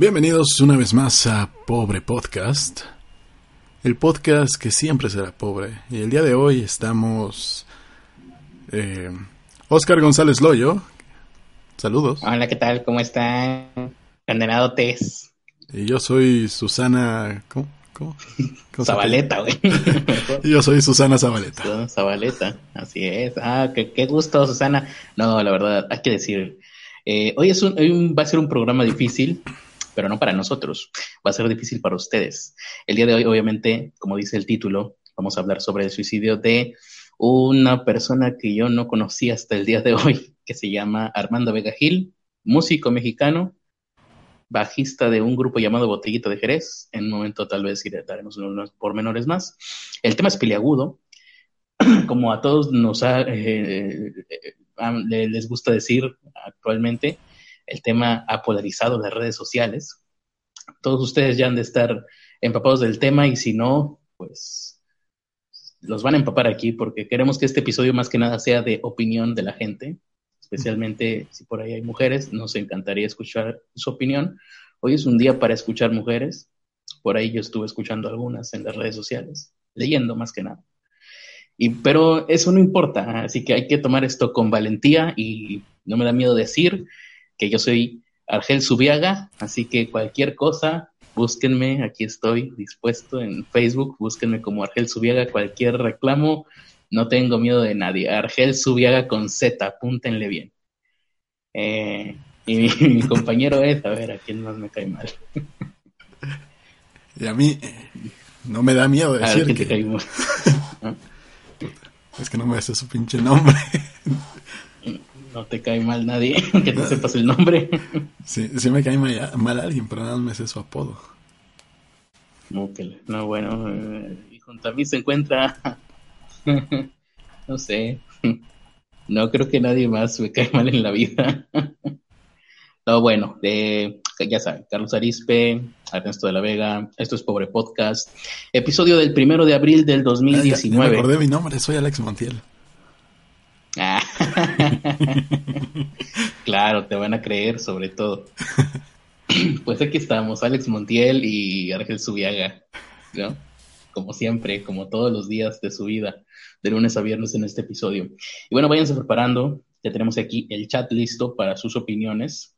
Bienvenidos una vez más a Pobre Podcast, el podcast que siempre será pobre. Y el día de hoy estamos eh, Oscar González Loyo. Saludos. Hola, ¿qué tal? ¿Cómo están? Condenado Tess. Y yo soy Susana. ¿Cómo? ¿Cómo? ¿Cómo se Zabaleta, güey. Yo soy Susana Zabaleta. Zabaleta, así es. Ah, qué, qué gusto, Susana. No, la verdad, hay que decir. eh, hoy es un, hoy va a ser un programa difícil, pero no para nosotros. Va a ser difícil para ustedes. El día de hoy, obviamente, como dice el título, vamos a hablar sobre el suicidio de una persona que yo no conocí hasta el día de hoy, que se llama Armando Vega Gil, músico mexicano, bajista de un grupo llamado Botellita de Jerez. En un momento tal vez daremos unos pormenores más. El tema es peliagudo, como a todos nos ha, eh, eh, le- les gusta decir actualmente, el tema ha polarizado las redes sociales. Todos ustedes ya han de estar empapados del tema y si no, pues los van a empapar aquí porque queremos que este episodio más que nada sea de opinión de la gente, especialmente si por ahí hay mujeres, nos encantaría escuchar su opinión. Hoy es un día para escuchar mujeres, por ahí yo estuve escuchando algunas en las redes sociales, leyendo más que nada. Y, pero eso no importa, así que hay que tomar esto con valentía y no me da miedo decir que yo soy Argel Subiaga, así que cualquier cosa, búsquenme, aquí estoy dispuesto en Facebook, búsquenme como Argel Subiaga, cualquier reclamo, no tengo miedo de nadie. Argel Subiaga con Z, apúntenle bien. Eh, y mi, mi compañero es, a ver, a quién más me cae mal. Y a mí no me da miedo A ver, decir quién te que cae mal. es que no me sé su pinche nombre. No te cae mal nadie, que te sepas el nombre. Sí, sí me cae mal, mal alguien, pero nada más me sé su apodo. Múquele. No, bueno, eh, y junto a mí se encuentra, no sé, no creo que nadie más me cae mal en la vida. No, bueno, de, ya saben, Carlos Arispe, Ernesto de la Vega, esto es Pobre Podcast, episodio del primero de abril del Ah, ya- ya me 2019. acordé mi nombre, soy Alex Montiel. Ah. claro, te van a creer sobre todo. Pues aquí estamos, Alex Montiel y Ángel Subiaga, ¿no? Como siempre, como todos los días de su vida, de lunes a viernes en este episodio. Y bueno, váyanse preparando, ya tenemos aquí el chat listo para sus opiniones.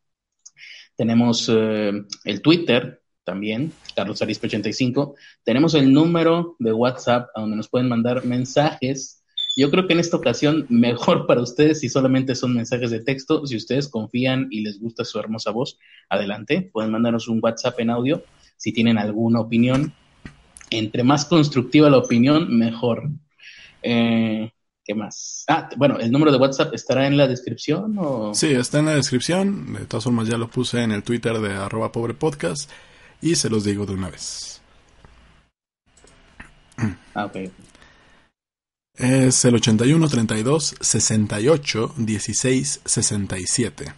Tenemos eh, el Twitter también, Carlos Arispe 85. Tenemos el número de WhatsApp a donde nos pueden mandar mensajes yo creo que en esta ocasión mejor para ustedes si solamente son mensajes de texto. Si ustedes confían y les gusta su hermosa voz, adelante. Pueden mandarnos un WhatsApp en audio si tienen alguna opinión. Entre más constructiva la opinión, mejor. Eh, ¿Qué más? Ah, bueno, el número de WhatsApp estará en la descripción o... Sí, está en la descripción. De todas formas, ya lo puse en el Twitter de arroba pobre podcast. Y se los digo de una vez. Ah, ok. Es el 81 32 68 16 67.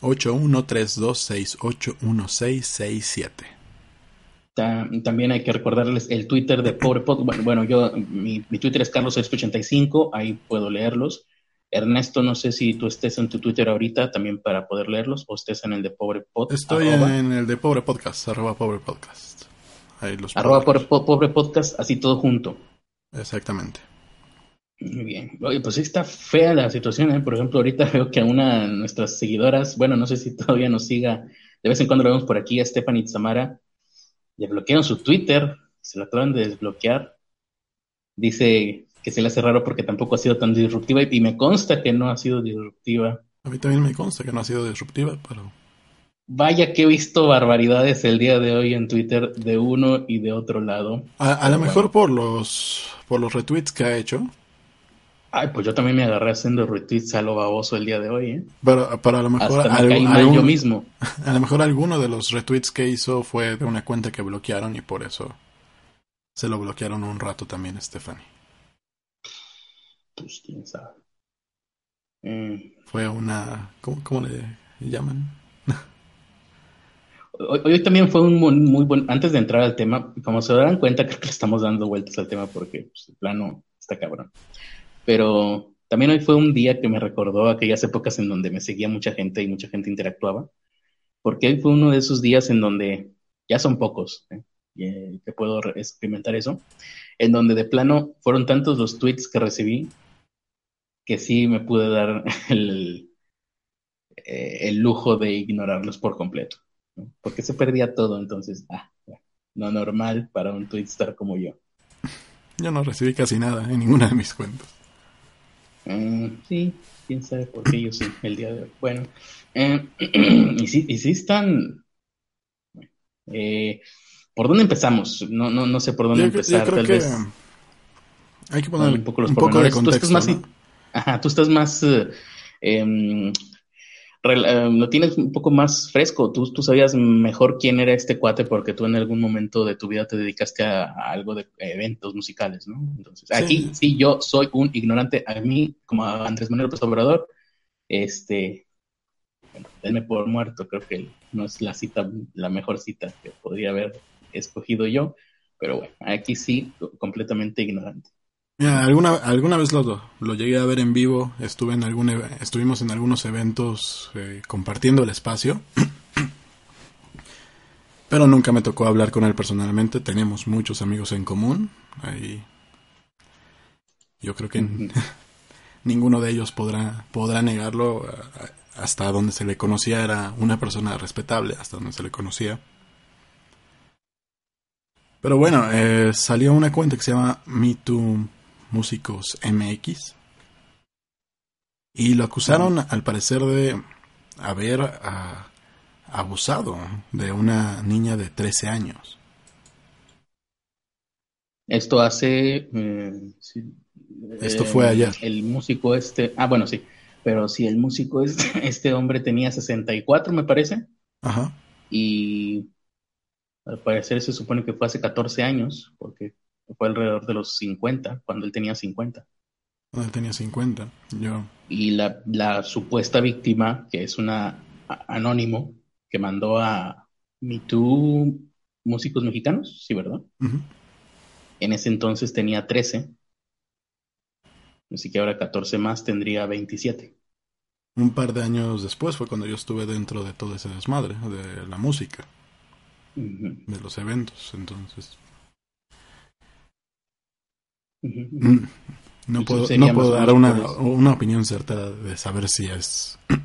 81 32 68 16 67. Ta- También hay que recordarles el Twitter de Pobre Pod. Bueno, bueno, yo, mi, mi Twitter es Carlos85, ahí puedo leerlos. Ernesto, no sé si tú estés en tu Twitter ahorita también para poder leerlos o estés en el de Pobre Pod. Estoy arroba, en el de pobre podcast, arroba pobre podcast. Ahí los arroba Pobre, Po- Pobre Podcast, así todo junto. Exactamente. Muy bien. Oye, pues sí está fea la situación, ¿eh? Por ejemplo, ahorita veo que a una de nuestras seguidoras, bueno, no sé si todavía nos siga, de vez en cuando lo vemos por aquí, a Stephanie Zamara, le bloquearon su Twitter, se lo acaban de desbloquear. Dice que se le hace raro porque tampoco ha sido tan disruptiva y, y me consta que no ha sido disruptiva. A mí también me consta que no ha sido disruptiva, pero Vaya que he visto barbaridades el día de hoy en Twitter de uno y de otro lado. a, a lo mejor bueno. por los por los retweets que ha hecho, Ay, pues yo también me agarré haciendo retweets a lo baboso el día de hoy, ¿eh? pero, pero a lo mejor Hasta me mal algún- yo mismo. a lo mejor alguno de los retweets que hizo fue de una cuenta que bloquearon y por eso se lo bloquearon un rato también, Stephanie. Pues quién sabe. Mm. Fue una ¿cómo, cómo le llaman? Hoy, hoy también fue un muy, muy buen. Antes de entrar al tema, como se darán cuenta, creo que le estamos dando vueltas al tema porque pues, el plano está cabrón. Pero también hoy fue un día que me recordó aquellas épocas en donde me seguía mucha gente y mucha gente interactuaba. porque hoy fue uno de esos días en donde ya son pocos, ¿eh? eh que puedo experimentar eso, en donde de plano fueron tantos los tweets que recibí que sí me pude dar el, eh, el lujo de ignorarlos por completo, porque se perdía todo, entonces, ah, no normal para un twitstar como yo. Yo no recibí casi nada en ninguna de mis cuentas. Mm, sí, quién sabe por qué yo sí, el día de hoy. Bueno, eh, y, sí, y sí están... Eh, ¿Por dónde empezamos? No, no, no sé por dónde empezar. tal vez. Hay que poner un poco, los un poco de contexto. Tú estás más, ajá, tú estás más eh, em, eh, lo tienes un poco más fresco. Tú, tú sabías mejor quién era este cuate porque tú en algún momento de tu vida te dedicaste a, algo de eventos musicales, ¿no? Entonces, aquí sí yo soy un ignorante. A mí, como a Andrés Manuel López Obrador, este, bueno, denme por muerto. Creo que no es la cita, la mejor cita que podría haber escogido yo. Pero bueno, aquí sí, completamente ignorante alguna, alguna vez lo, lo, llegué a ver en vivo, estuve en algún, estuvimos en algunos eventos eh, compartiendo el espacio, pero nunca me tocó hablar con él personalmente, tenemos muchos amigos en común, ahí yo creo que ninguno de ellos podrá, podrá negarlo, hasta donde se le conocía era una persona respetable, hasta donde se le conocía. Pero bueno, eh, salió una cuenta que se llama Me Too músicos MX. Y lo acusaron, al parecer, de haber ah, abusado de una niña de 13 años. Esto hace... Eh, Esto fue eh, ayer. El músico este... Ah, bueno, sí. Pero si el músico este, este hombre tenía 64, me parece. Ajá. Y al parecer se supone que fue hace 14 años, porque fue alrededor de los 50, cuando él tenía 50. Cuando él tenía 50, yo. Y la, la supuesta víctima, que es una anónimo, que mandó a MeToo músicos mexicanos, sí, ¿verdad? En ese entonces tenía 13. Así que ahora 14 más tendría 27. Un par de años después fue cuando yo estuve dentro de todo ese desmadre, de la música, de los eventos. Entonces, no puedo, no puedo dar una, opinión certera de saber si es...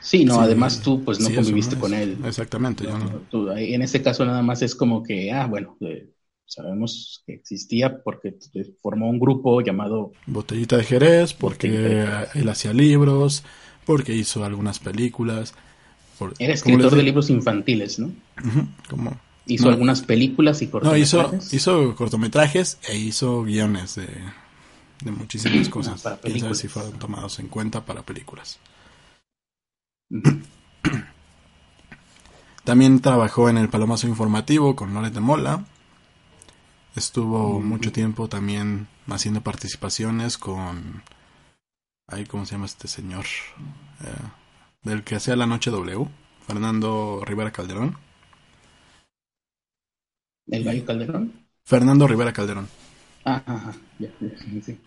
Sí, no, además tú pues no conviviste con él. Exactamente. en este caso nada más es como que, ah, bueno, eh, sabemos que existía porque formó un grupo llamado... Botellita de Jerez, porque él hacía libros, porque hizo algunas películas. Era escritor de libros infantiles, ¿no? como Hizo algunas películas y cortometrajes. No, hizo, hizo cortometrajes e hizo guiones de, de muchísimas cosas. para películas. si fueron tomados en cuenta para películas. También trabajó en el Palomazo Informativo con Loret de Mola. Estuvo mucho tiempo también haciendo participaciones con... Ay, ¿Cómo se llama este señor? Eh, del que hacía La Noche W, Fernando Rivera Calderón. ¿El Gallo Calderón? Fernando Rivera Calderón. Ah, ajá, ya, sí.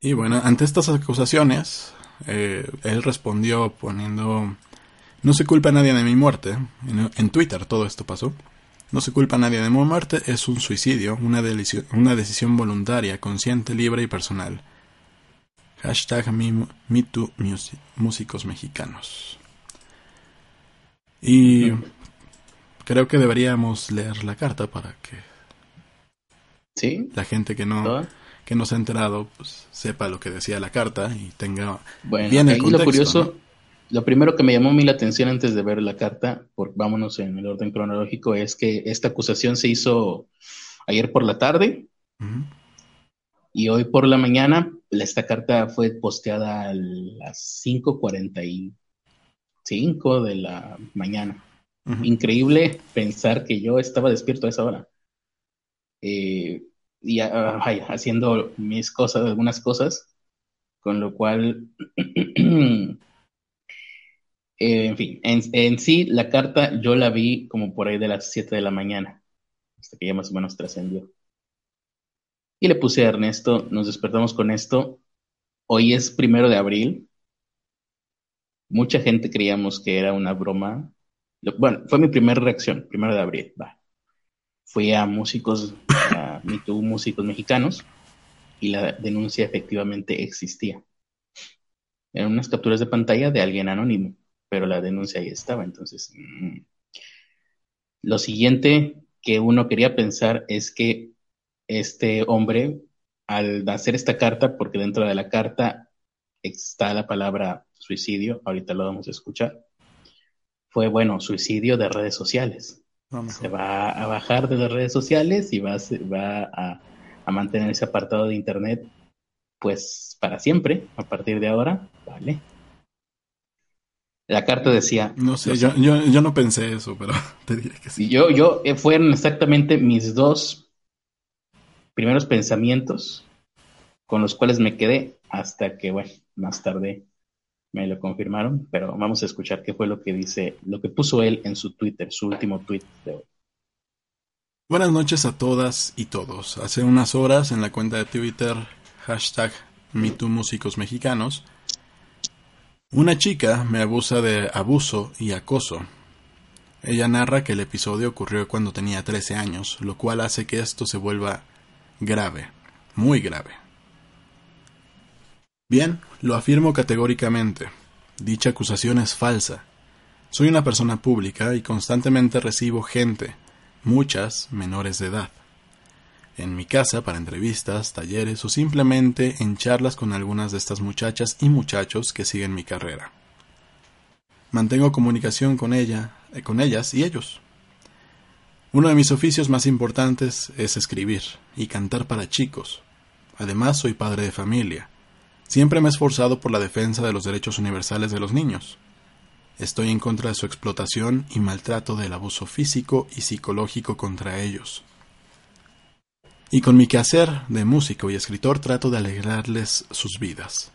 Y bueno, ante estas acusaciones, eh, él respondió poniendo, no se culpa a nadie de mi muerte, en, Twitter todo esto pasó, no se culpa a nadie de mi muerte, es un suicidio, una, una decisión voluntaria, consciente, libre y personal. Hashtag MeToo Músicos Mexicanos. Y Creo que deberíamos leer la carta para que ¿Sí? la gente que no que no se ha enterado pues sepa lo que decía la carta y tenga bien el contexto. Lo curioso, lo primero que me llamó a mí la atención antes de ver la carta, por, vámonos en el orden cronológico, es que esta acusación se hizo ayer por la tarde y hoy por la mañana esta carta fue posteada a las 5.45 de la mañana. Increíble pensar que yo estaba despierto a esa hora. Eh, y ah, haciendo mis cosas, algunas cosas, con lo cual, eh, en fin, en, sí la carta yo la vi como por ahí de las 7 de la mañana, hasta que ya más o menos trascendió. Y le puse a Ernesto, nos despertamos con esto, hoy es primero de abril, Mucha gente creíamos que era una broma. Bueno, fue mi primera reacción, primero de abril. Fui a músicos, a MeToo, músicos mexicanos, y la denuncia efectivamente existía. Eran unas capturas de pantalla de alguien anónimo, pero la denuncia ahí estaba. Entonces, mm. lo siguiente que uno quería pensar es que este hombre, al hacer esta carta, porque dentro de la carta está la palabra suicidio, ahorita lo vamos a escuchar, fue, bueno, suicidio de redes sociales. Se va a bajar de las redes sociales y va, va a, a mantener ese apartado de Internet, pues para siempre, a partir de ahora, ¿vale? La carta decía... No sé, yo, yo, no pensé eso, pero te diré que sí. Yo, yo, eh, fueron exactamente mis dos primeros pensamientos con los cuales me quedé hasta que, bueno, más tarde me lo confirmaron, pero vamos a escuchar qué fue lo que dice, lo que puso él en su Twitter, su último tweet de hoy. Buenas noches a todas y todos. Hace unas horas en la cuenta de Twitter, hashtag MeTooMúsicosMexicanos, una chica me abusa de abuso y acoso. Ella narra que el episodio ocurrió cuando tenía 13 años, lo cual hace que esto se vuelva grave, muy grave. Bien, lo afirmo categóricamente. Dicha acusación es falsa. Soy una persona pública y constantemente recibo gente, muchas menores de edad en mi casa para entrevistas, talleres o simplemente en charlas con algunas de estas muchachas y muchachos que siguen mi carrera. Mantengo comunicación con ella, eh, con ellas y ellos. Uno de mis oficios más importantes es escribir y cantar para chicos. Además, soy padre de familia. Siempre me he esforzado por la defensa de los derechos universales de los niños. Estoy en contra de su explotación y maltrato del abuso físico y psicológico contra ellos. Y con mi quehacer de músico y escritor trato de alegrarles sus vidas.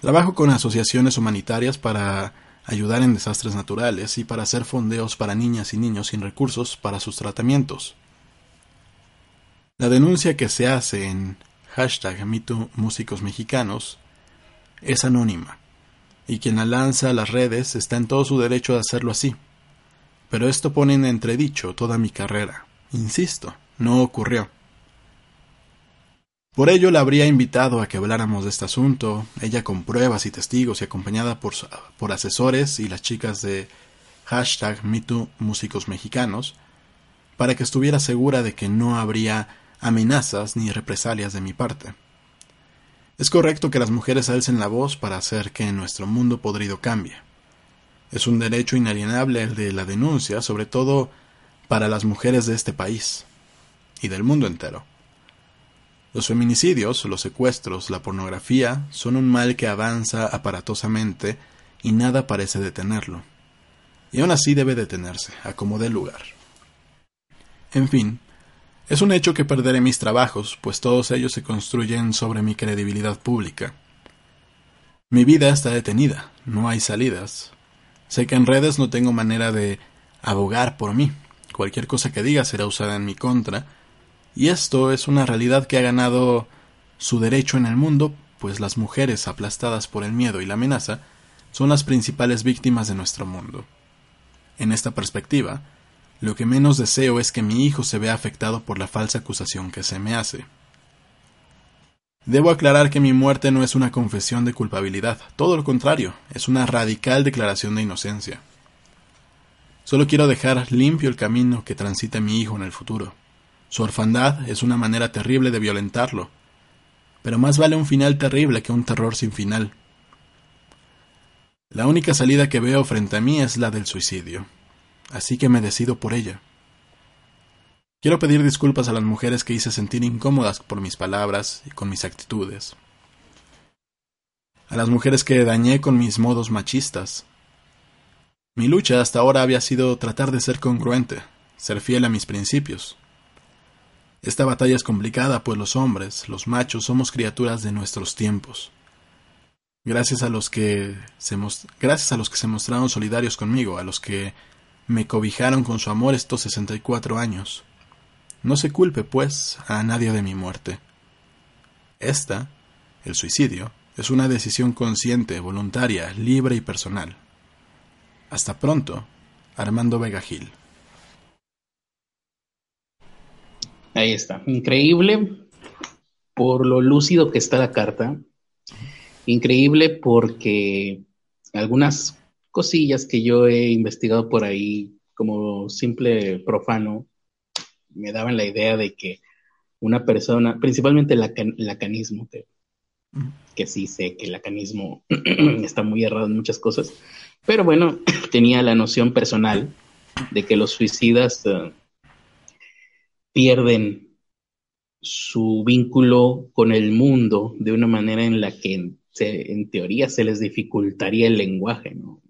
Trabajo con asociaciones humanitarias para ayudar en desastres naturales y para hacer fondeos para niñas y niños sin recursos para sus tratamientos. La denuncia que se hace en hashtag Músicos Mexicanos es anónima, y quien la lanza a las redes está en todo su derecho de hacerlo así. Pero esto pone en entredicho toda mi carrera, insisto no ocurrió. Por ello la habría invitado a que habláramos de este asunto, ella con pruebas y testigos y acompañada por, por asesores y las chicas de hashtag MeToo para que estuviera segura de que no habría amenazas ni represalias de mi parte. Es correcto que las mujeres alcen la voz para hacer que nuestro mundo podrido cambie. Es un derecho inalienable el de la denuncia, sobre todo para las mujeres de este país y del mundo entero. Los feminicidios, los secuestros, la pornografía son un mal que avanza aparatosamente y nada parece detenerlo. Y aún así debe detenerse, a como dé lugar. En fin, es un hecho que perderé mis trabajos, pues todos ellos se construyen sobre mi credibilidad pública. Mi vida está detenida, no hay salidas. Sé que en redes no tengo manera de abogar por mí. Cualquier cosa que diga será usada en mi contra, y esto es una realidad que ha ganado su derecho en el mundo, pues las mujeres aplastadas por el miedo y la amenaza son las principales víctimas de nuestro mundo. En esta perspectiva, lo que menos deseo es que mi hijo se vea afectado por la falsa acusación que se me hace. Debo aclarar que mi muerte no es una confesión de culpabilidad, todo lo contrario, es una radical declaración de inocencia. Solo quiero dejar limpio el camino que transita mi hijo en el futuro. Su orfandad es una manera terrible de violentarlo, pero más vale un final terrible que un terror sin final. La única salida que veo frente a mí es la del suicidio, así que me decido por ella. Quiero pedir disculpas a las mujeres que hice sentir incómodas por mis palabras y con mis actitudes. A las mujeres que dañé con mis modos machistas. Mi lucha hasta ahora había sido tratar de ser congruente, ser fiel a mis principios. Esta batalla es complicada, pues los hombres, los machos, somos criaturas de nuestros tiempos. Gracias a los que se, gracias a los que se mostraron solidarios conmigo, a los que me cobijaron con su amor estos sesenta y cuatro años. No se culpe, pues, a nadie de mi muerte. Esta, el suicidio, Es una decisión consciente, voluntaria, libre y personal. Hasta pronto, Armando Vega Gil. Ahí está. Increíble por lo lúcido que está la carta. Increíble porque algunas cosillas que yo he investigado por ahí como simple profano me daban la idea de que una persona, principalmente el lacanismo, que, sí sé que el lacanismo está muy errado en muchas cosas, pero bueno, tenía la noción personal de que los suicidas eh, pierden su vínculo con el mundo de una manera en la que en teoría se les dificultaría el lenguaje. ¿no?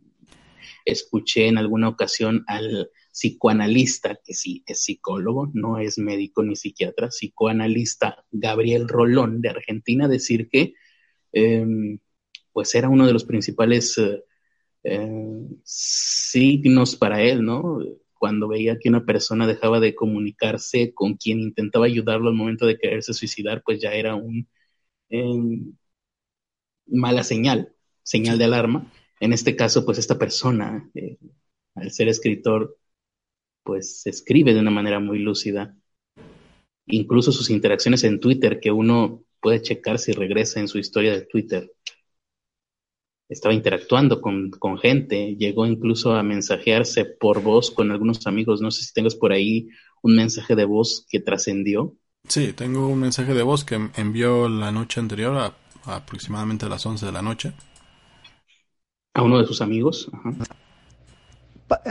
Escuché en alguna ocasión al psicoanalista, que sí es psicólogo, no es médico ni psiquiatra, psicoanalista Gabriel Rolón de Argentina, decir que em, pues era uno de los principales eh, eh, signos para él, ¿no? Cuando veía que una persona dejaba de comunicarse con quien intentaba ayudarlo al momento de quererse suicidar, pues ya era un em, mala señal, señal de alarma. En este caso, pues esta persona, eh, al ser escritor, pues escribe de una manera muy lúcida. Incluso sus interacciones en Twitter, que uno puede checar si regresa en su historia de Twitter. Estaba interactuando con, con gente, llegó incluso a mensajearse por voz con algunos amigos. No sé si tengas por ahí un mensaje de voz que trascendió. Sí, tengo un mensaje de voz que envió la noche anterior a aproximadamente a las 11 de la noche. A uno de sus amigos.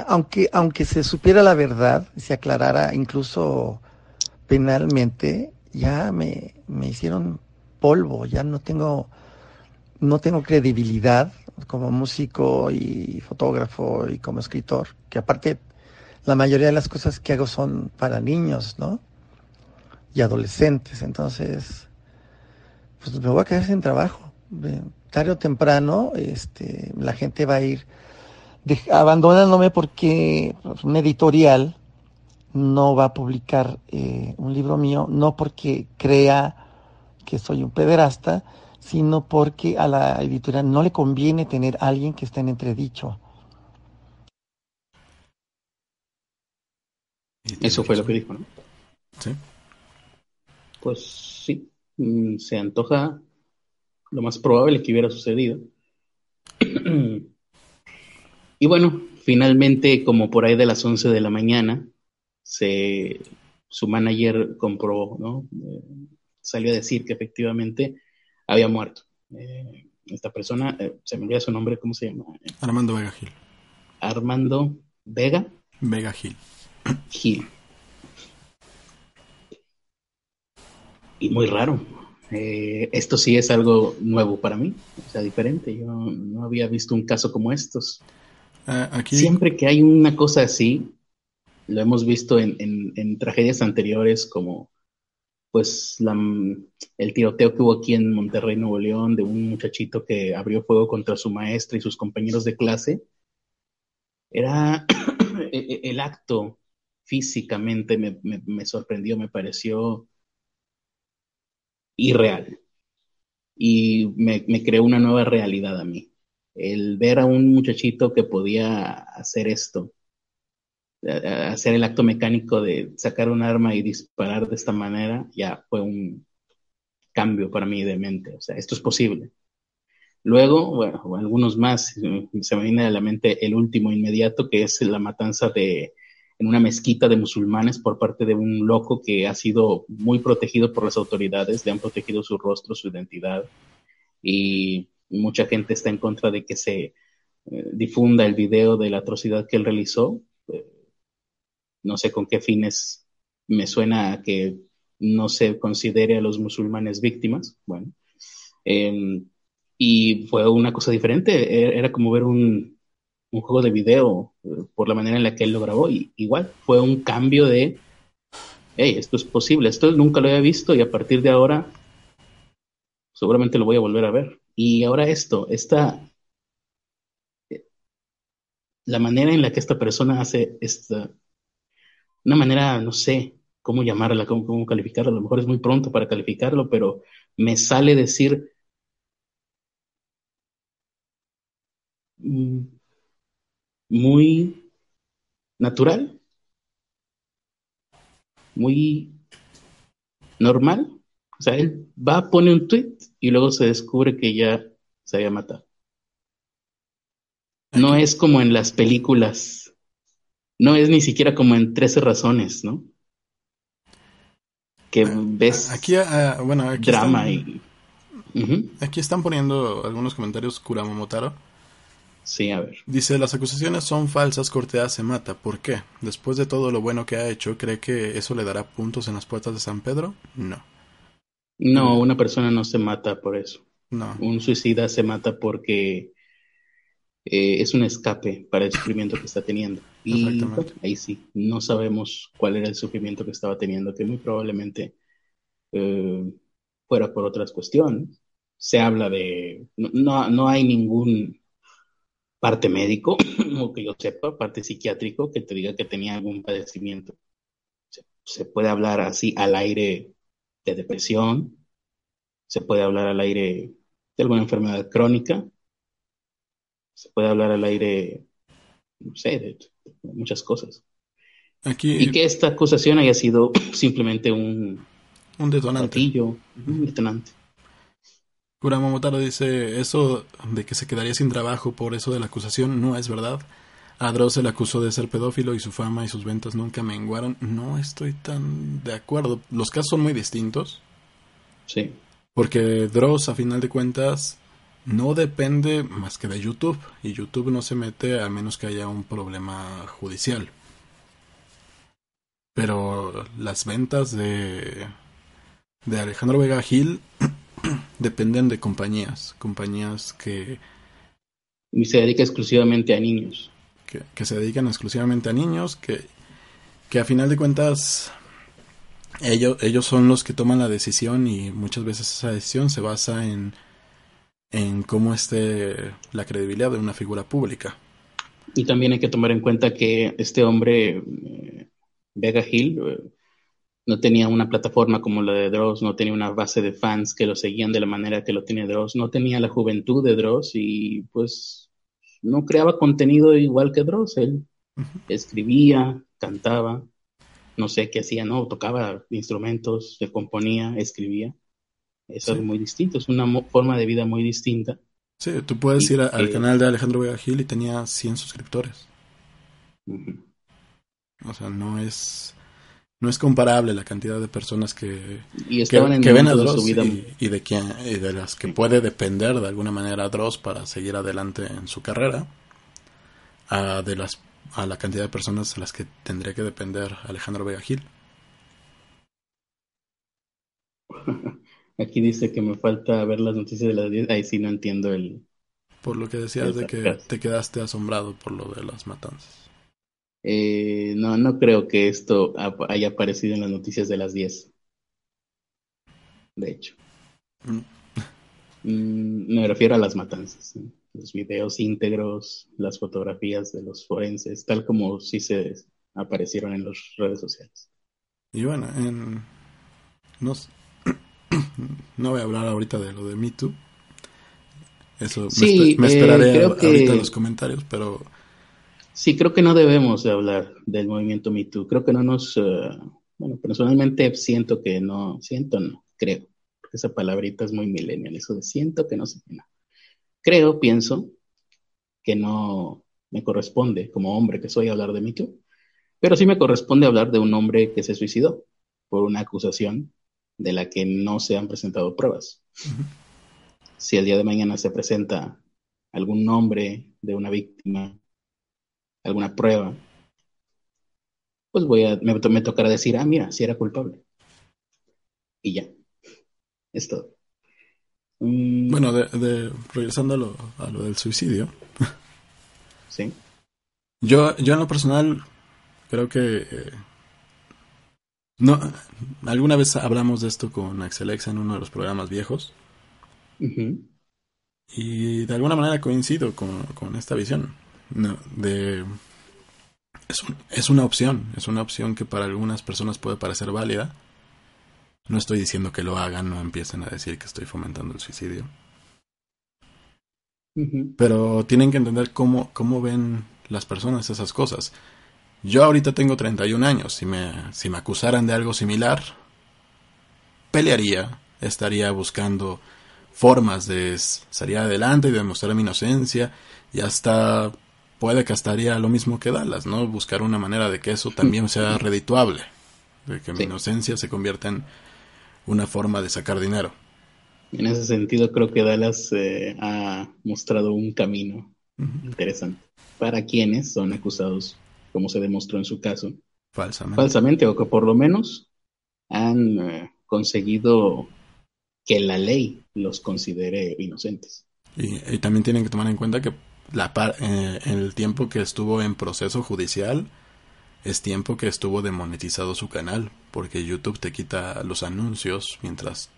Aunque, aunque se supiera la verdad, se aclarara incluso penalmente, ya me, me hicieron polvo, ya no tengo, no tengo credibilidad como músico y fotógrafo y como escritor, que aparte la mayoría de las cosas que hago son para niños, ¿no? Y adolescentes, entonces pues me voy a quedar sin trabajo. Tarde o temprano, este, la gente va a ir abandonándome porque pues, un editorial no va a publicar eh, un libro mío, no porque crea que soy un pederasta, sino porque a la editorial no le conviene tener a alguien que esté en entredicho. Eso fue lo que dijo, ¿no? Sí. Pues sí. Mm, se antoja lo más probable que hubiera sucedido. y bueno, finalmente, como por ahí de las 11 de la mañana, se, su manager comprobó, ¿no? Eh, salió a decir que efectivamente había muerto. Eh, esta persona, eh, se me olvida su nombre, ¿cómo se llama? Armando Vega Gil. Armando Vega. Vega Gil. Gil. y muy raro. Eh, esto sí es algo nuevo para mí, o sea, diferente. Yo no había visto un caso como estos. Ah, Siempre que hay una cosa así, lo hemos visto en, en, tragedias anteriores como pues la, el tiroteo que hubo aquí en Monterrey, Nuevo León, de un muchachito que abrió fuego contra su maestra y sus compañeros de clase. Era e, e, el acto físicamente me, me sorprendió, me pareció irreal. Y me, creó una nueva realidad a mí. El ver a un muchachito que podía hacer esto, hacer el acto mecánico de sacar un arma y disparar de esta manera, ya fue un cambio para mí de mente. O sea, esto es posible. Luego, bueno, algunos más, se me viene a la mente el último inmediato, que es la matanza de en una mezquita de musulmanes por parte de un loco que ha sido muy protegido por las autoridades, le han protegido su rostro, su identidad y mucha gente está en contra de que se eh, difunda el video de la atrocidad que él realizó. Eh, no sé con qué fines me suena que no se considere a los musulmanes víctimas. Bueno, em, y fue una cosa diferente, e-, era como ver un, un juego de video eh, por la manera en la que él lo grabó. Y igual fue un cambio de, hey, esto es posible, esto nunca lo había visto y a partir de ahora seguramente lo voy a volver a ver. Y ahora esto, esta, la manera en la que esta persona hace esta, una manera, no sé cómo llamarla, cómo, cómo calificarla, a lo mejor es muy pronto para calificarlo, pero me sale decir mm, muy natural, muy normal. O sea, él va, pone un tweet y luego se descubre que ya se había matado. No es como en las películas. No es ni siquiera como en 13 razones, ¿no? Que Ah, ves Aquí, ah, bueno, aquí drama están, y... Aquí están poniendo algunos comentarios Kuramomotaro. Sí, a ver. Dice, las acusaciones son falsas, Cortea se mata. ¿Por qué? Después de todo lo bueno que ha hecho, ¿cree que eso le dará puntos en las puertas de San Pedro? No, No, una persona no se mata por eso. no. Un suicida se mata porque eh, es un escape para el sufrimiento que está teniendo. Y bueno, ahí sí, no sabemos cuál era el sufrimiento que estaba teniendo, que muy probablemente eh, fuera por otras cuestiones. Se habla de, no, no, no hay ningún parte médico, o que yo sepa, parte psiquiátrico, que te diga que tenía algún padecimiento. Se, se puede hablar así al aire de depresión, se puede hablar al aire de alguna enfermedad crónica, se puede hablar al aire, no sé, de, de muchas cosas. Aquí Y que esta acusación haya sido simplemente un un detonante. un detonante. Kuramomotaro dice, eso de que se quedaría sin trabajo por eso de la acusación no es verdad. A Dross se le acusó de ser pedófilo y su fama y sus ventas nunca menguaron. No estoy tan de acuerdo. Los casos son muy distintos. Sí, Porque Dross, a final de cuentas, no depende más que de YouTube. Y YouTube no se mete a menos que haya un problema judicial. Pero las ventas de, de Alejandro Vega Gil dependen de compañías. Compañías que, y se dedica exclusivamente a niños. que, que se dedican exclusivamente a niños. Que, que a final de cuentas ellos, ellos son los que toman la decisión y muchas veces esa decisión se basa en, en cómo esté la credibilidad de una figura pública. Y también hay que tomar en cuenta que este hombre, eh, Vega Hill, eh, no tenía una plataforma como la de Dross, no tenía una base de fans que lo seguían de la manera que lo tiene Dross, no tenía la juventud de Dross y pues no creaba contenido igual que Dross. Él escribía, cantaba, no sé qué hacía, ¿no? Tocaba instrumentos, se componía, escribía. Es Sí. algo muy distinto, es una mo- forma de vida muy distinta. Sí, tú puedes Y ir a- al canal de Alejandro Vega Gil y tenía 100 suscriptores. O sea, no es no es comparable la cantidad de personas que, Y que, estaban en que ven a de Dross su vida y, y de quien, y de las que puede depender de alguna manera Dross para seguir adelante en su carrera, a de las a la cantidad de personas a las que tendría que depender Alejandro Vega Gil. Aquí dice que me falta ver las noticias de las 10. Ahí sí no entiendo el... Por lo que decías de que te quedaste asombrado por lo de las matanzas. Eh, no, no creo que esto haya aparecido en las noticias de las 10. De hecho. Mm. Mm, me refiero a las matanzas. Los videos íntegros, las fotografías de los forenses, tal como sí se aparecieron en las redes sociales. Y bueno, en, no, no voy a hablar ahorita de lo de Me Too. Eso me Sí, me, eh, esperaré creo a- que- ahorita en los comentarios, pero Sí, creo que no debemos de hablar del movimiento Me Too. Creo que no nos, eh, bueno, personalmente siento que no, siento no, creo, porque esa palabrita es muy millennial, eso de siento que no sé no. Creo, pienso que no me corresponde como hombre que soy hablar de Me Too, pero sí me corresponde hablar de un hombre que se suicidó por una acusación de la que no se han presentado pruebas. Si el día de mañana se presenta algún nombre de una víctima alguna prueba, pues voy a, me, me tocará decir, ah, mira, si era culpable. Y ya. Es todo. Mm, bueno, de, de- regresando a lo, a lo del suicidio, Sí. yo, yo en lo personal creo que eh, no, alguna vez hablamos de esto con Axelexa en uno de los programas viejos y de alguna manera coincido con, con esta visión. No, de es, un- es una opción, es una opción que para algunas personas puede parecer válida. No estoy diciendo que lo hagan, no empiecen a decir que estoy fomentando el suicidio. Pero tienen que entender cómo, cómo ven las personas esas cosas. Yo ahorita tengo 31 años. Si me, si me acusaran de algo similar, pelearía, estaría buscando formas de salir adelante y demostrar mi inocencia y hasta puede que estaría lo mismo que Dallas, ¿no? Buscar una manera de que eso también sea redituable, de que mi inocencia se convierta en una forma de sacar dinero. En ese sentido, creo que Dallas eh, ha mostrado un camino interesante para quienes son acusados, como se demostró en su caso, falsamente, falsamente o que por lo menos han eh, conseguido que la ley los considere inocentes. Y, también tienen que tomar en cuenta que la eh, el tiempo que estuvo en proceso judicial es tiempo que estuvo demonetizado su canal, porque YouTube te quita los anuncios mientras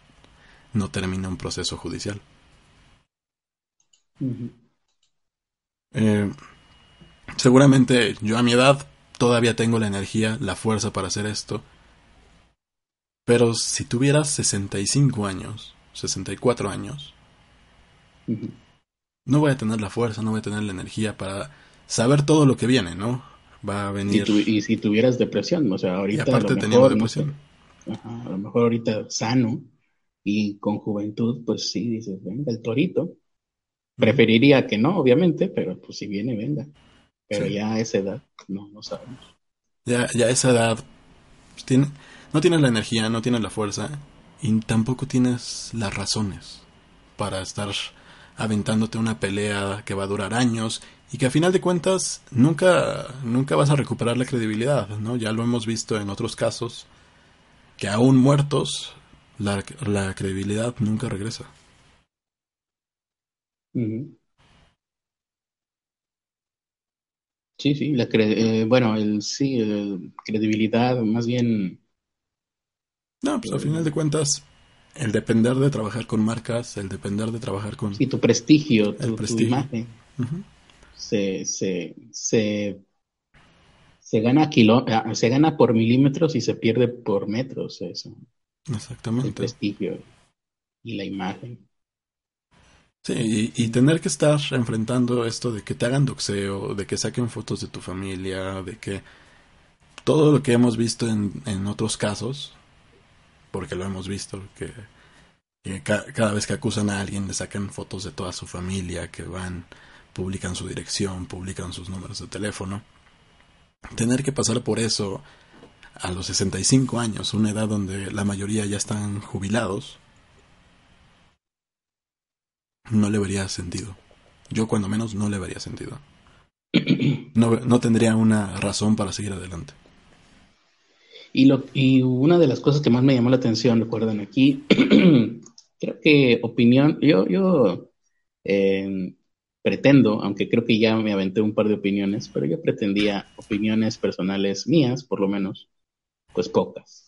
no termina un proceso judicial. Eh, seguramente yo a mi edad todavía tengo la energía, la fuerza para hacer esto. Pero si tuvieras 65 años, 64 años, no voy a tener la fuerza, no voy a tener la energía para saber todo lo que viene, ¿no? Va a venir. y si tuvieras depresión, o sea, ahorita. Y aparte teniendo depresión. a lo mejor ahorita sano, y con juventud, pues sí, dices, venga, el torito. Preferiría que no, obviamente, pero pues si viene, venga. Pero ya a esa edad, no, no sabemos. Ya, ya a esa edad, pues, tiene, no tienes la energía, no tienes la fuerza y tampoco tienes las razones para estar aventándote una pelea que va a durar años y que a final de cuentas nunca, nunca vas a recuperar la credibilidad, ¿no? Ya lo hemos visto en otros casos, que aún muertos la, la credibilidad nunca regresa. Sí, sí, la eh, bueno, el sí, credibilidad, más bien. No, pues al final de cuentas, el depender de trabajar con marcas, el depender de trabajar con. Sí, tu prestigio, tu, prestigio. imagen. se, se, se, se, gana kilo, ah, se gana por milímetros y se pierde por metros, eso. Exactamente. El prestigio y la imagen. Sí, y, tener que estar enfrentando esto de que te hagan doxeo, de que saquen fotos de tu familia, de que todo lo que hemos visto en, en otros casos, porque lo hemos visto, que, cada vez que acusan a alguien le sacan fotos de toda su familia, que van, publican su dirección, publican sus números de teléfono. Tener que pasar por eso a los 65 años, una edad donde la mayoría ya están jubilados, no le vería sentido. Yo cuando menos no le vería sentido. No, no tendría una razón para seguir adelante. Y, lo, una de las cosas que más me llamó la atención, recuerdan aquí, creo que opinión, yo, yo eh, pretendo, aunque creo que ya me aventé un par de opiniones, pero yo pretendía opiniones personales mías, por lo menos, pues pocas.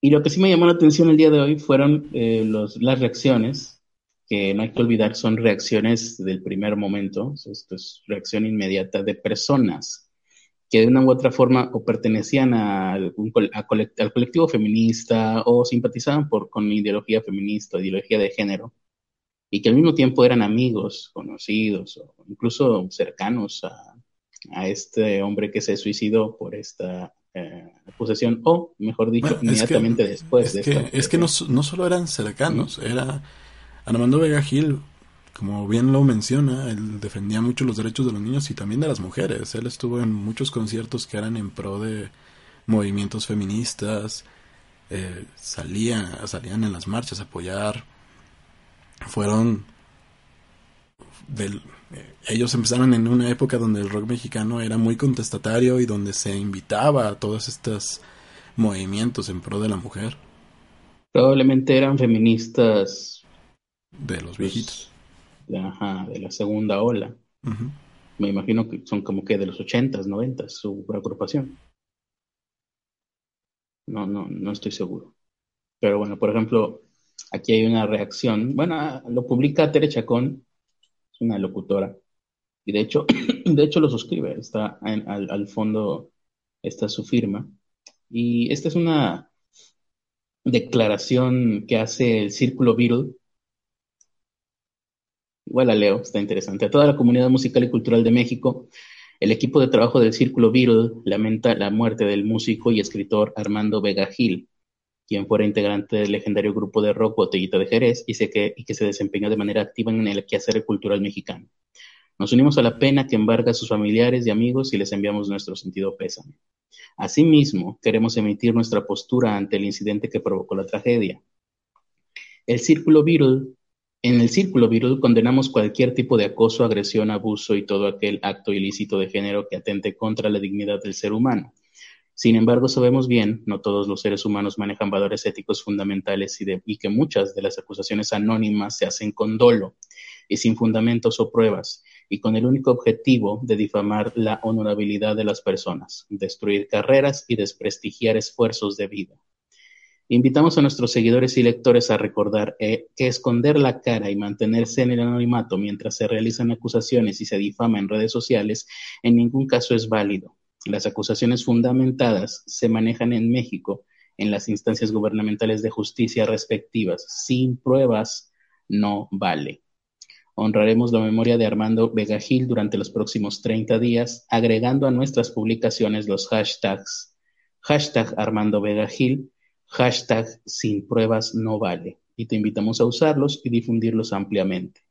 Y lo que sí me llamó la atención el día de hoy fueron eh, las reacciones, que no hay que olvidar son reacciones del primer momento, esto es reacción inmediata de personas que de una u otra forma o pertenecían al colectivo feminista o simpatizaban por, con ideología feminista, ideología de género, y que al mismo tiempo eran amigos, conocidos o incluso cercanos a, a este hombre que se suicidó por esta eh, posesión, o mejor dicho, inmediatamente después es de que, Es que no, no, solo eran cercanos, era Armando Vega Gil, como bien lo menciona, él defendía mucho los derechos de los niños y también de las mujeres. Él estuvo en muchos conciertos que eran en pro de movimientos feministas, eh, salían, salían en las marchas a apoyar. Fueron del, eh, ellos empezaron en una época donde el rock mexicano era muy contestatario y donde se invitaba a todos estos movimientos en pro de la mujer. Probablemente eran feministas de los viejitos. Ajá, de la segunda ola. Me imagino que son como que de los ochentas, noventas, su agrupación. No, no, no estoy seguro. Pero bueno, por ejemplo, aquí hay una reacción. Bueno, lo publica Tere Chacón una locutora. Y de hecho, de hecho lo suscribe, está al, al, fondo, está su firma. Y esta es una declaración que hace el Círculo Beatle Igual a Leo, está interesante. A toda la comunidad musical y cultural de México, el equipo de trabajo del Círculo Beatle lamenta la muerte del músico y escritor Armando Vega Gil, quien fuera integrante del legendario grupo de rock Botellita de Jerez y, que, y que se desempeñó de manera activa en el quehacer cultural mexicano. Nos unimos a la pena que embarga a sus familiares y amigos y les enviamos nuestro sentido pésame. Asimismo, queremos emitir nuestra postura ante el incidente que provocó la tragedia. El Círculo Beatle en el Círculo Beatle condenamos cualquier tipo de acoso, agresión, abuso y todo aquel acto ilícito de género que atente contra la dignidad del ser humano. Sin embargo, sabemos bien, no todos los seres humanos manejan valores éticos fundamentales y, y que muchas de las acusaciones anónimas se hacen con dolo y sin fundamentos o pruebas, y con el único objetivo de difamar la honorabilidad de las personas, destruir carreras y desprestigiar esfuerzos de vida. Invitamos a nuestros seguidores y lectores a recordar eh, que esconder la cara y mantenerse en el anonimato mientras se realizan acusaciones y se difama en redes sociales en ningún caso es válido. Las acusaciones fundamentadas se manejan en México en las instancias gubernamentales de justicia respectivas. Sin pruebas no vale. Honraremos la memoria de Armando Vega Gil durante los próximos 30 días, agregando a nuestras publicaciones los hashtags hashtag Armando Vega Gil, Hashtag sin pruebas no vale y te invitamos a usarlos y difundirlos ampliamente.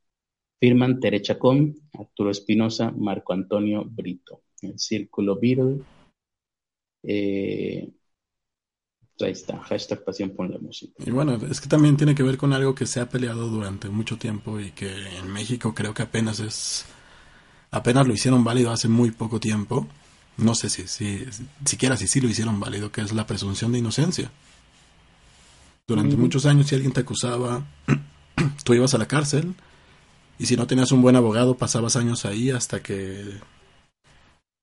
Firman Tere Chacón, Arturo Espinosa, Marco Antonio Brito. El Círculo Beatle. Eh, ahí está, hashtag pasión por la música. Y bueno, es que también tiene que ver con algo que se ha peleado durante mucho tiempo y que en México creo que apenas es. apenas lo hicieron válido hace muy poco tiempo. No sé si, si siquiera si sí lo hicieron válido, que es la presunción de inocencia. Durante muchos años, si alguien te acusaba, tú ibas a la cárcel. Y si no tenías un buen abogado, pasabas años ahí hasta que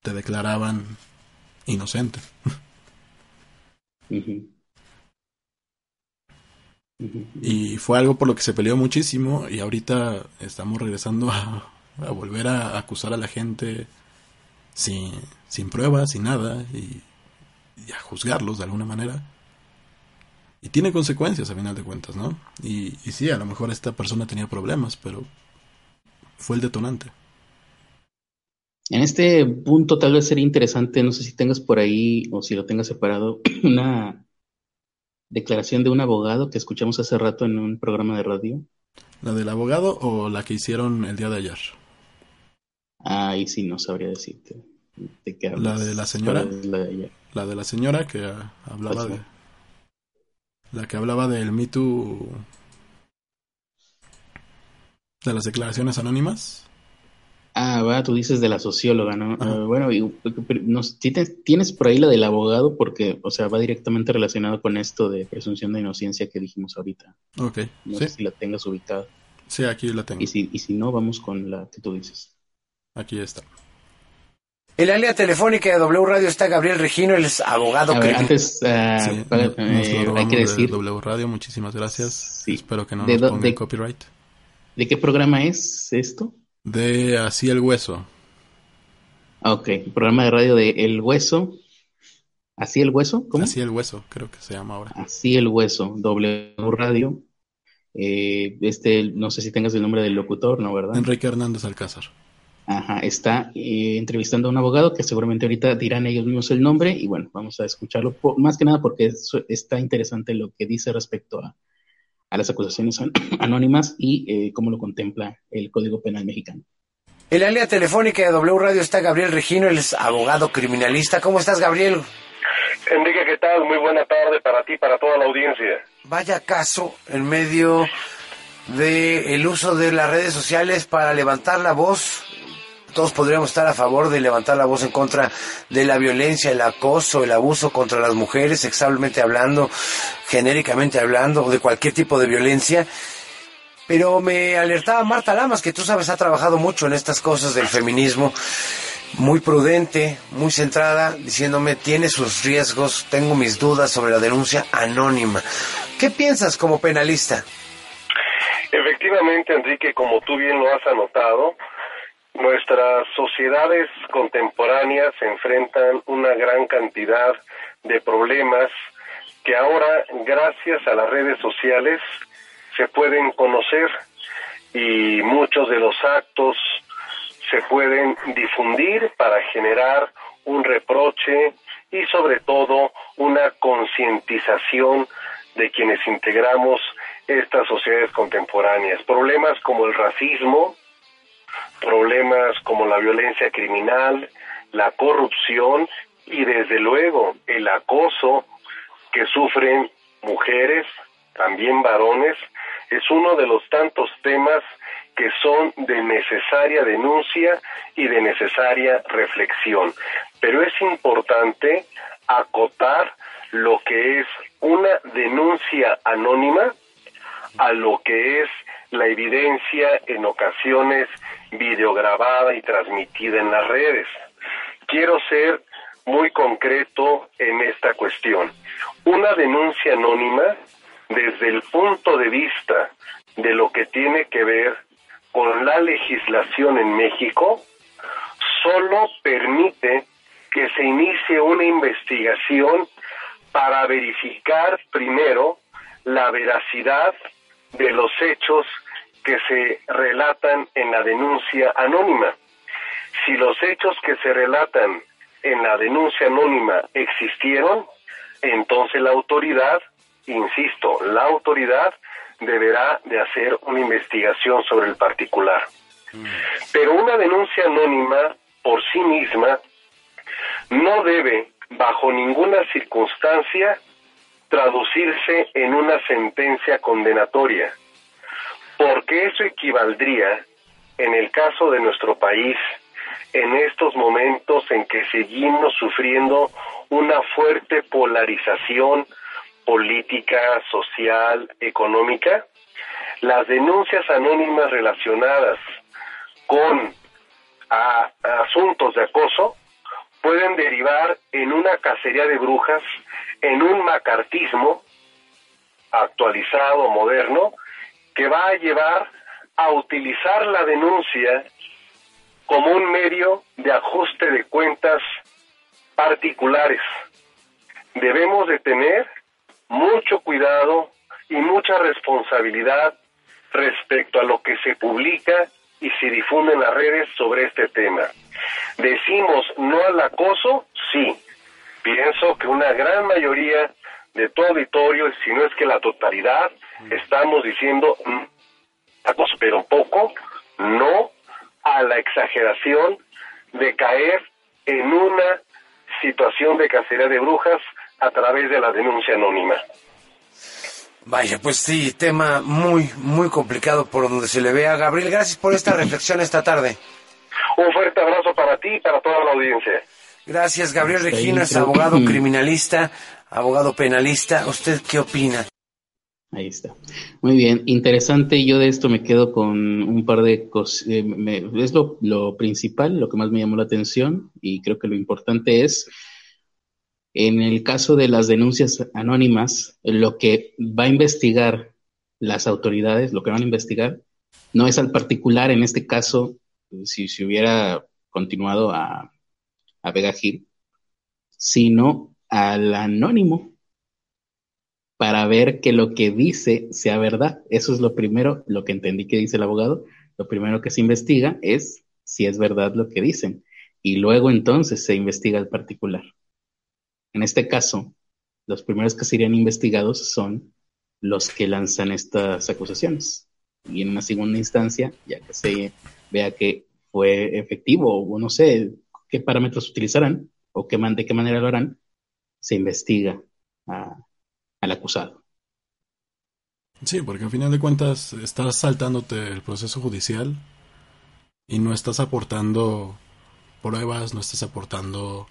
te declaraban inocente. Y fue algo por lo que se peleó muchísimo y ahorita estamos regresando a, volver a acusar a la gente sin, sin pruebas, sin nada y a juzgarlos de alguna manera. Y tiene consecuencias a final de cuentas, ¿no? Y, y sí, a lo mejor esta persona tenía problemas, pero fue el detonante. En este punto tal vez sería interesante, no sé si tengas por ahí o si lo tengas separado, una declaración de un abogado que escuchamos hace rato en un programa de radio. ¿La del abogado o la que hicieron el día de ayer? Ahí sí, no sabría decirte. ¿De qué ¿La de la señora? La de, la de la señora que hablaba pues de... La que hablaba del Me Too. De las declaraciones anónimas. Ah, va, tú dices de la socióloga, ¿no? Ah, bueno, y, ¿tienes por ahí la del abogado? Porque, o sea, va directamente relacionado con esto de presunción de inocencia que dijimos ahorita. Ok. No sé si la tengas ubicada. Sí, aquí la tengo. Y si, y si no, vamos con la que tú dices. Aquí está. En la línea telefónica de W Radio está Gabriel Regino, el abogado. que antes, ah, eh, hay que decir. W Radio, muchísimas gracias. Espero que no nos pongan copyright. ¿De qué programa es esto? De Así el Hueso. Ok, programa de radio de El Hueso. ¿Así el Hueso? ¿Cómo? Así el Hueso, creo que se llama ahora. Así el Hueso, W Radio. Eh, este, no sé si tengas el nombre del locutor, ¿no, verdad? Enrique Hernández Alcázar. Ajá, está eh, entrevistando a un abogado que seguramente ahorita dirán ellos mismos el nombre y bueno, vamos a escucharlo más que nada porque está interesante lo que dice respecto a, las acusaciones anónimas y eh, cómo lo contempla el Código Penal mexicano. En la línea telefónica de W Radio está Gabriel Regino, el abogado criminalista. ¿Cómo estás, Gabriel? Enrique, ¿qué tal? Muy buena tarde para ti, para toda la audiencia. Vaya caso en medio del el uso de las redes sociales para levantar la voz todos podríamos estar a favor de levantar la voz en contra de la violencia, el acoso, el abuso contra las mujeres, sexualmente hablando, genéricamente hablando, o de cualquier tipo de violencia. Pero me alertaba Marta Lamas, que tú sabes ha trabajado mucho en estas cosas del feminismo, muy prudente, muy centrada, diciéndome, tiene sus riesgos, tengo mis dudas sobre la denuncia anónima. ¿Qué piensas como penalista? Efectivamente, Enrique, como tú bien lo has anotado, Nuestras sociedades contemporáneas enfrentan una gran cantidad de problemas que ahora, gracias a las redes sociales, se pueden conocer y muchos de los actos se pueden difundir para generar un reproche y sobre todo una concientización de quienes integramos estas sociedades contemporáneas. Problemas como el racismo, problemas como la violencia criminal, la corrupción y desde luego el acoso que sufren mujeres, también varones, es uno de los tantos temas que son de necesaria denuncia y de necesaria reflexión. Pero es importante acotar lo que es una denuncia anónima a lo que es la evidencia en ocasiones videograbada y transmitida en las redes. Quiero ser muy concreto en esta cuestión. Una denuncia anónima desde el punto de vista de lo que tiene que ver con la legislación en México, solo permite que se inicie una investigación para verificar primero la veracidad de los hechos que se relatan en la denuncia anónima. Si los hechos que se relatan en la denuncia anónima existieron, entonces la autoridad, insisto, la autoridad deberá de hacer una investigación sobre el particular. Pero una denuncia anónima por sí misma no debe, bajo ninguna circunstancia, traducirse en una sentencia condenatoria, porque eso equivaldría, en el caso de nuestro país, en estos momentos en que seguimos sufriendo una fuerte polarización política, social, económica, las denuncias anónimas relacionadas con asuntos de acoso pueden derivar en una cacería de brujas, en un macartismo actualizado, moderno, que va a llevar a utilizar la denuncia como un medio de ajuste de cuentas particulares. Debemos de tener mucho cuidado y mucha responsabilidad respecto a lo que se publica y se difunde en las redes sobre este tema. Decimos no al acoso, sí. Pienso que una gran mayoría de todo auditorio, si no es que la totalidad, estamos diciendo mm, acoso, pero poco, no a la exageración de caer en una situación de cacería de brujas a través de la denuncia anónima. Vaya, pues sí, tema muy, muy complicado por donde se le vea. Gabriel, gracias por esta reflexión esta tarde. Un fuerte abrazo para ti y para toda la audiencia. Gracias, Gabriel Regina, es abogado criminalista, abogado penalista. ¿Usted qué opina? Ahí está. Muy bien, interesante. Yo de esto me quedo con un par de cosas. Eh, es lo, lo principal, lo que más me llamó la atención y creo que lo importante es en el caso de las denuncias anónimas, lo que va a investigar las autoridades, lo que van a investigar, no es al particular, en este caso, si se hubiera continuado a, a Vega Gil, sino al anónimo para ver que lo que dice sea verdad. Eso es lo primero, lo que entendí que dice el abogado. Lo primero que se investiga es si es verdad lo que dicen. Y luego entonces se investiga el particular. En este caso, los primeros que serían investigados son los que lanzan estas acusaciones. Y en una segunda instancia, ya que se vea que fue efectivo o no sé qué parámetros utilizarán o qué de qué manera lo harán, se investiga al acusado. Sí, porque al final de cuentas estás saltándote el proceso judicial y no estás aportando pruebas, no estás aportando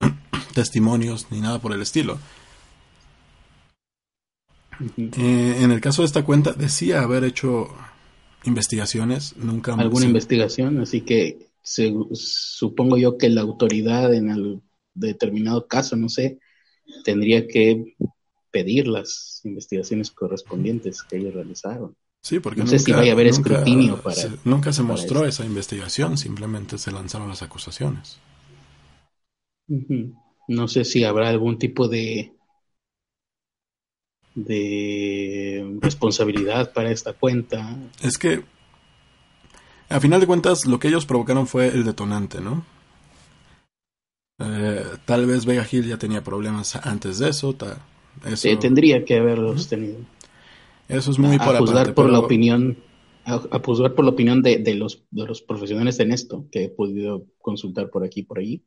testimonios ni nada por el estilo. Eh, en el caso de esta cuenta decía haber hecho investigaciones, nunca alguna investigación, así que supongo yo que la autoridad en el determinado caso, no sé, tendría que pedir las investigaciones correspondientes que ellos realizaron. Sí, porque no sé si vaya a haber escrutinio para. nunca se mostró esa investigación, simplemente se lanzaron las acusaciones. No sé si habrá algún tipo de de responsabilidad para esta cuenta. Es que A final de cuentas, lo que ellos provocaron fue el detonante, ¿no? Eh, tal vez Vega Hill ya tenía problemas antes de eso. eso... Tendría que haberlos tenido. Eso es muy a, juzgar por la opinión, a, juzgar por la opinión de, de, los, de los profesionales en esto que he podido consultar por aquí y por allí.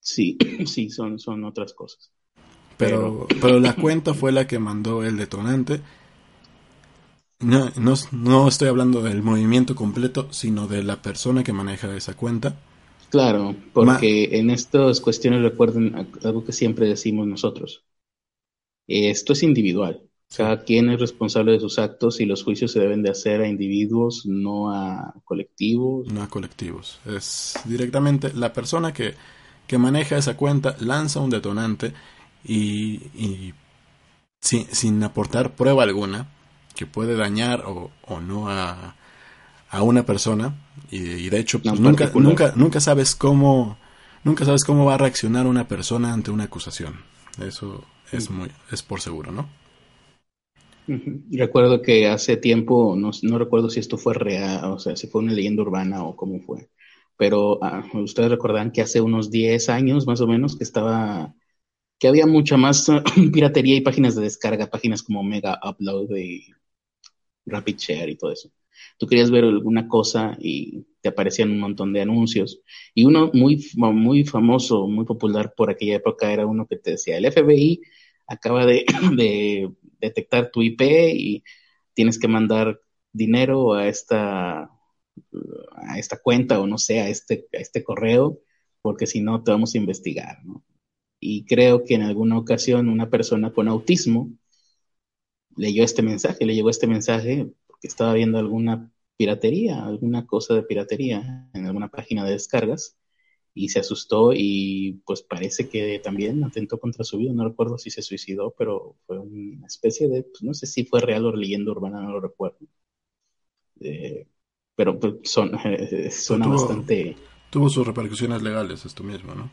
Sí, sí, son, son otras cosas. Pero, pero la cuenta fue la que mandó el detonante. No, no, no estoy hablando del movimiento completo, sino de la persona que maneja esa cuenta. Claro, porque en estas cuestiones recuerden algo que siempre decimos nosotros. Esto es individual. Cada quien es responsable de sus actos y los juicios se deben de hacer a individuos, no a colectivos. No a colectivos. Es directamente la persona que, que maneja esa cuenta lanza un detonante y, y sin, sin, aportar prueba alguna que puede dañar o, o no a, a una persona y, de hecho pues, nunca, nunca, nunca sabes cómo nunca sabes cómo va a reaccionar una persona ante una acusación. Eso es muy es por seguro, ¿no? Recuerdo que hace tiempo, no, no recuerdo si esto fue real, o sea, si fue una leyenda urbana o cómo fue, pero ah, ustedes recordarán que hace unos 10 años más o menos que estaba, que había mucha más piratería y páginas de descarga, páginas como Mega Upload y Rapid Share y todo eso tú querías ver alguna cosa y te aparecían un montón de anuncios. Y uno muy, muy famoso, muy popular por aquella época era uno que te decía, el FBI acaba de, detectar tu IP y tienes que mandar dinero a esta, a esta cuenta o no sé, a este, a este correo, porque si no te vamos a investigar. Y creo que en alguna ocasión una persona con autismo leyó este mensaje, le llegó este mensaje porque estaba viendo alguna piratería, alguna cosa de piratería en alguna página de descargas y se asustó y pues parece que también atentó contra su vida, no recuerdo si se suicidó, pero fue una especie de, pues, no sé si fue real o leyenda urbana, no lo recuerdo. Eh, pero pues, son, suena bastante... Tuvo sus repercusiones legales esto mismo, ¿no?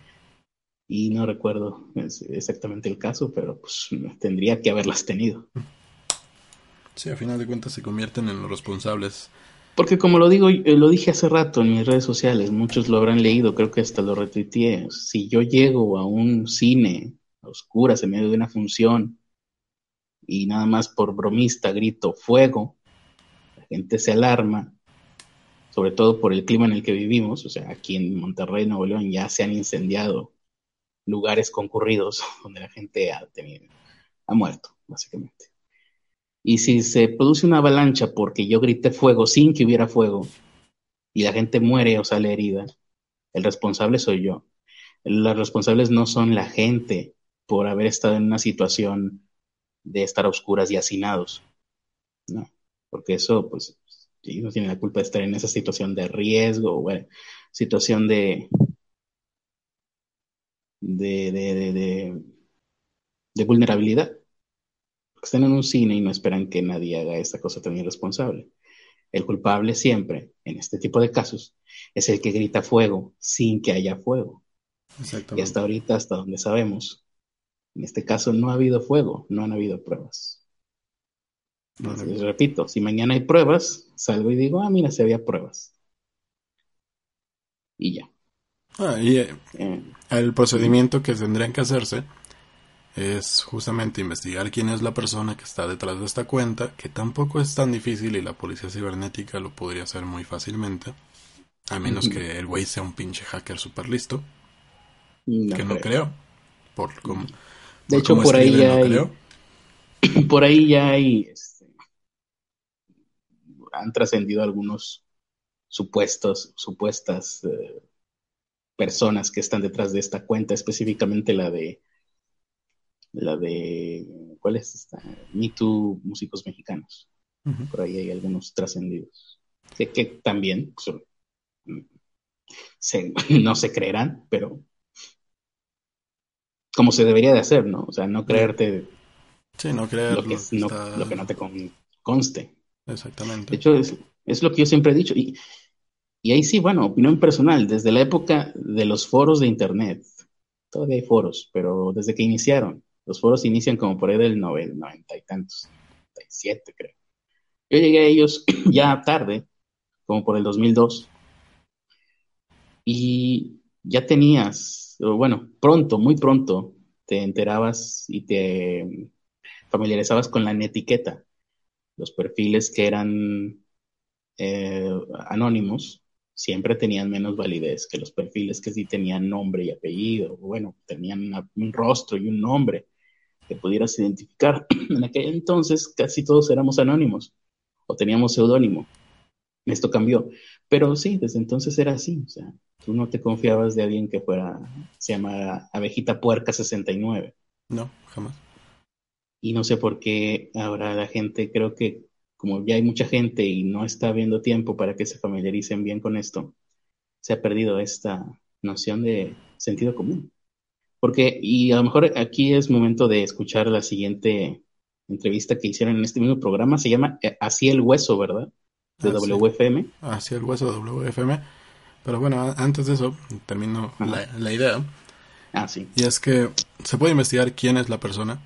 Y no recuerdo exactamente el caso, pero pues tendría que haberlas tenido. Sí, a final de cuentas se convierten en los responsables. Porque como lo digo, eh, lo dije hace rato en mis redes sociales, muchos lo habrán leído, creo que hasta lo retuiteé. Si yo llego a un cine a oscuras en medio de una función y nada más por bromista grito fuego, la gente se alarma, sobre todo por el clima en el que vivimos, o sea, aquí en Monterrey, Nuevo León, ya se han incendiado lugares concurridos donde la gente ha, tenido, ha muerto, básicamente. Y si se produce una avalancha porque yo grité fuego sin que hubiera fuego y la gente muere o sale herida, el responsable soy yo. Los responsables no son la gente por haber estado en una situación de estar a oscuras y hacinados. No, porque eso, pues, ellos no tienen la culpa de estar en esa situación de riesgo, bueno, situación de, de, de, de, de vulnerabilidad están en un cine y no esperan que nadie haga esta cosa tan irresponsable. El culpable siempre, en este tipo de casos, es el que grita fuego sin que haya fuego. Y hasta ahorita, hasta donde sabemos, en este caso no ha habido fuego, no han habido pruebas. Entonces, repito, si mañana hay pruebas, salgo y digo, ah, mira, si había pruebas. Y ya. Ah, y eh, eh. El procedimiento que tendrían que hacerse es justamente investigar quién es la persona que está detrás de esta cuenta, que tampoco es tan difícil y la policía cibernética lo podría hacer muy fácilmente, a menos que el güey sea un pinche hacker super listo, que no creo, por como... De hecho, por ahí, ya hay, por ahí ya hay... Este, han trascendido algunos supuestos, supuestas eh, personas que están detrás de esta cuenta, específicamente la de la de, ¿cuál es esta? Me Too Músicos Mexicanos. Por ahí hay algunos trascendidos. Que, que también no se creerán, pero como se debería de hacer, ¿no? O sea, no creerte sí, no creer lo, que, no, lo que no te conste. Exactamente. De hecho, es, es, lo que yo siempre he dicho. Y, y ahí sí, bueno, opinión personal, desde la época de los foros de Internet, todavía hay foros, pero desde que iniciaron, los foros inician como por ahí del noventa y tantos, 97 creo. Yo llegué a ellos ya tarde, como por el 2002. Y ya tenías, bueno, pronto, muy pronto, te enterabas y te familiarizabas con la netiqueta, los perfiles que eran eh, anónimos siempre tenían menos validez que los perfiles que sí tenían nombre y apellido, bueno, tenían un rostro y un nombre que pudieras identificar. En aquel entonces casi todos éramos anónimos o teníamos seudónimo. Esto cambió, pero sí, desde entonces era así, o sea, tú no te confiabas de alguien que fuera, se llama Abejita Puerca 69. No, jamás. Y no sé por qué ahora la gente, creo que como ya hay mucha gente y no está habiendo tiempo para que se familiaricen bien con esto, se ha perdido esta noción de sentido común. Porque, y a lo mejor aquí es momento de escuchar la siguiente entrevista que hicieron en este mismo programa, se llama eh, Así el Hueso, ¿verdad? De Ah, sí. WFM. Así el hueso de WFM. Pero bueno, antes de eso, termino la, la idea. Ah, sí. Y es que se puede investigar quién es la persona.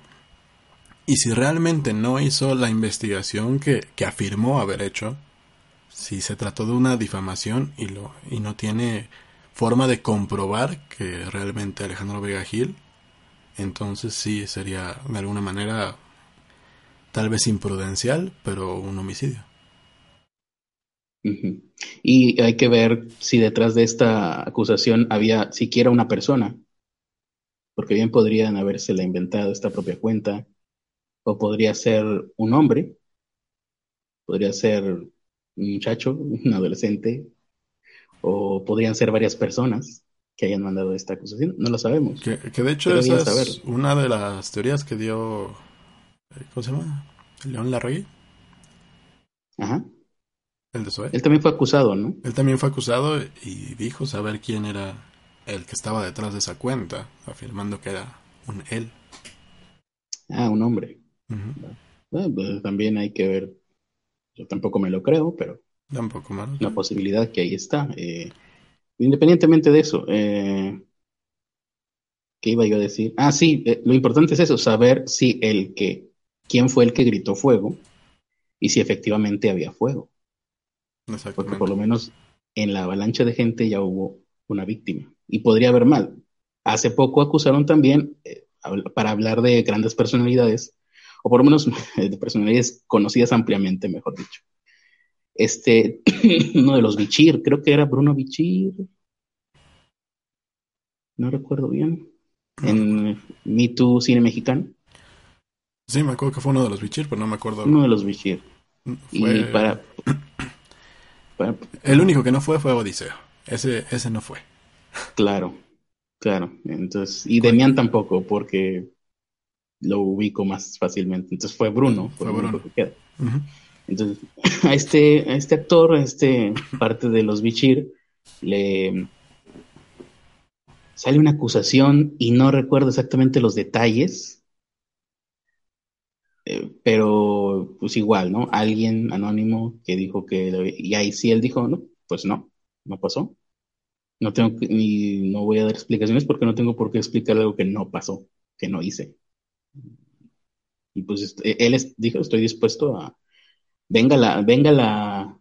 Y si realmente no hizo la investigación que, que afirmó haber hecho, si se trató de una difamación y, lo, y no tiene forma de comprobar que realmente Alejandro Vega Gil, entonces sí sería de alguna manera tal vez imprudencial, pero un homicidio. Y hay que ver si detrás de esta acusación había siquiera una persona, porque bien podrían habérsela inventado esta propia cuenta, o podría ser un hombre, podría ser un muchacho, un adolescente, o podrían ser varias personas que hayan mandado esta acusación, no lo sabemos. Que, que de hecho esa es una de las teorías que dio, eh, ¿cómo se llama? León Larregui, Ajá. el de Zoé. Él también fue acusado, ¿no? Él también fue acusado y dijo saber quién era el que estaba detrás de esa cuenta, afirmando que era un él. Ah, un hombre. Bueno, pues también hay que ver, yo tampoco me lo creo, pero Tampoco una posibilidad que ahí está. Eh, independientemente de eso, eh, ¿qué iba yo a decir? Ah, sí, eh, lo importante es eso, saber si el que, quién fue el que gritó fuego y si efectivamente había fuego, porque por lo menos en la avalancha de gente ya hubo una víctima y podría haber mal. Hace poco acusaron también, para hablar de grandes personalidades, o por lo menos de personalidades conocidas ampliamente, mejor dicho. Este, uno de los Bichir, creo que era Bruno Bichir, no recuerdo bien, en Me Too Cine Mexicano, Sí, me acuerdo que fue uno de los bichir, pero no me acuerdo. uno de los Bichir. Y Fue- para, para- El único que no fue fue Odiseo. Ese, ese no fue. Claro, claro. Entonces, y Demian tampoco, porque lo ubico más fácilmente. Entonces fue Bruno, fue, Fue Bruno. que queda. Entonces, a este, a este actor, a este parte de los Bichir, le sale una acusación y no recuerdo exactamente los detalles, eh, pero pues igual, ¿no? Alguien anónimo que dijo que, y ahí sí él dijo, no, pues no, no pasó. No tengo que, ni no voy a dar explicaciones porque no tengo por qué explicar algo que no pasó, que no hice. Y pues est- él es- dijo, estoy dispuesto a, venga la, venga la,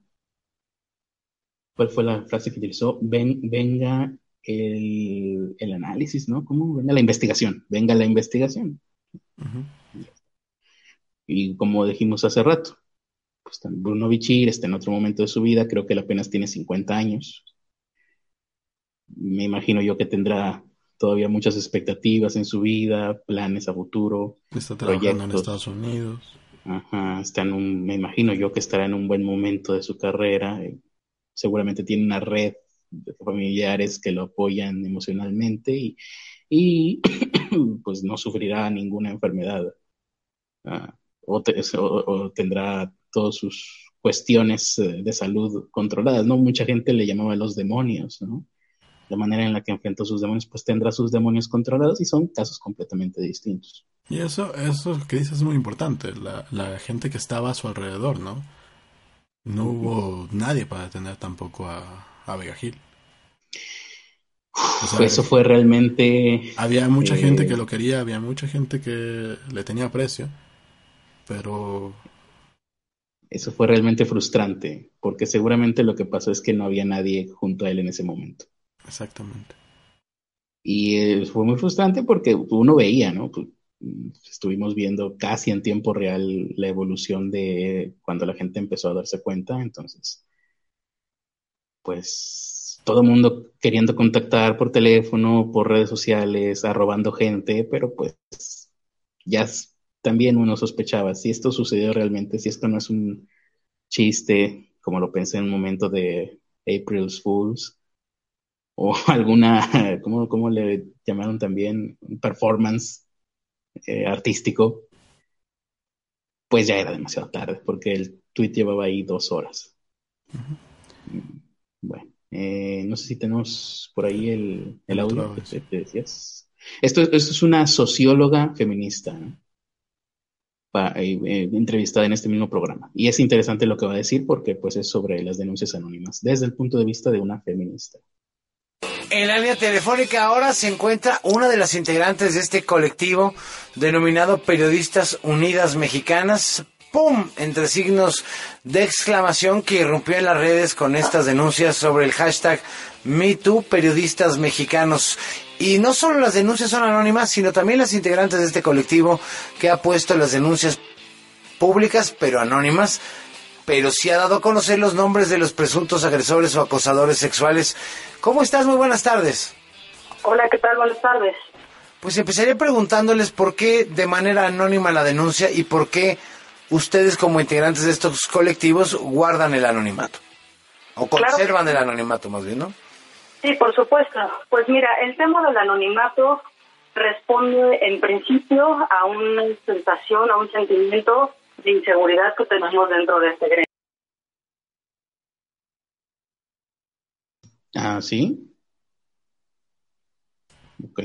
¿cuál fue la frase que utilizó? Ven, venga el, el análisis, ¿no? ¿Cómo? Venga la investigación, venga la investigación. Y como dijimos hace rato, pues Bruno Bichir está en otro momento de su vida, creo que él apenas tiene 50 años. Me imagino yo que tendrá todavía muchas expectativas en su vida, planes a futuro. Está trabajando en Proyectos. Estados Unidos. Ajá, está en un, me imagino yo que estará en un buen momento de su carrera. eh, seguramente tiene una red de familiares que lo apoyan emocionalmente y, y pues no sufrirá ninguna enfermedad. Ah, o, te- o- o tendrá todas sus cuestiones eh, de salud controladas, ¿no? Mucha gente le llamaba los demonios, ¿no? La manera en la que enfrentó sus demonios, pues tendrá sus demonios controlados y son casos completamente distintos. Y eso, eso que dices es muy importante. La, la gente que estaba a su alrededor, ¿no? No hubo nadie para detener tampoco a, a Vega Gil. O sea, Pues eso fue realmente Había mucha Eh, gente que lo quería, había mucha gente que le tenía aprecio, pero Eso fue realmente frustrante, porque seguramente lo que pasó es que no había nadie junto a él en ese momento. Exactamente. Y eh, fue muy frustrante porque uno veía, ¿no? Pues, estuvimos viendo casi en tiempo real la evolución de cuando la gente empezó a darse cuenta, entonces, pues todo mundo queriendo contactar por teléfono, por redes sociales, arrobando gente, pero pues ya también uno sospechaba si esto sucedió realmente, si esto no es un chiste, como lo pensé en un momento de April's Fools, o alguna, ¿cómo, cómo le llamaron también? Performance eh, artístico, pues ya era demasiado tarde, porque el tweet llevaba ahí dos horas. Bueno, eh, no sé si tenemos por ahí el, el audio que te, decías. Esto, esto, es una socióloga feminista, ¿no? Eh, entrevistada en este mismo programa. Y es interesante lo que va a decir porque pues es sobre las denuncias anónimas desde el punto de vista de una feminista. En la línea telefónica ahora se encuentra una de las integrantes de este colectivo denominado Periodistas Unidas Mexicanas. ¡Pum! Entre signos de exclamación que irrumpió en las redes con estas denuncias sobre el hashtag MeToo Periodistas Mexicanos. Y no solo las denuncias son anónimas, sino también las integrantes de este colectivo que ha puesto las denuncias públicas, pero anónimas, pero sí ha dado a conocer los nombres de los presuntos agresores o acosadores sexuales. ¿Cómo estás? Muy buenas tardes. Hola, ¿qué tal? Buenas tardes. Pues empezaré preguntándoles por qué de manera anónima la denuncia y por qué ustedes como integrantes de estos colectivos guardan el anonimato. O conservan el anonimato más bien, ¿no? Sí, por supuesto. Pues mira, el tema del anonimato responde en principio a una sensación, a un sentimiento de inseguridad que tenemos dentro de este gremio. Ah, sí. Ok.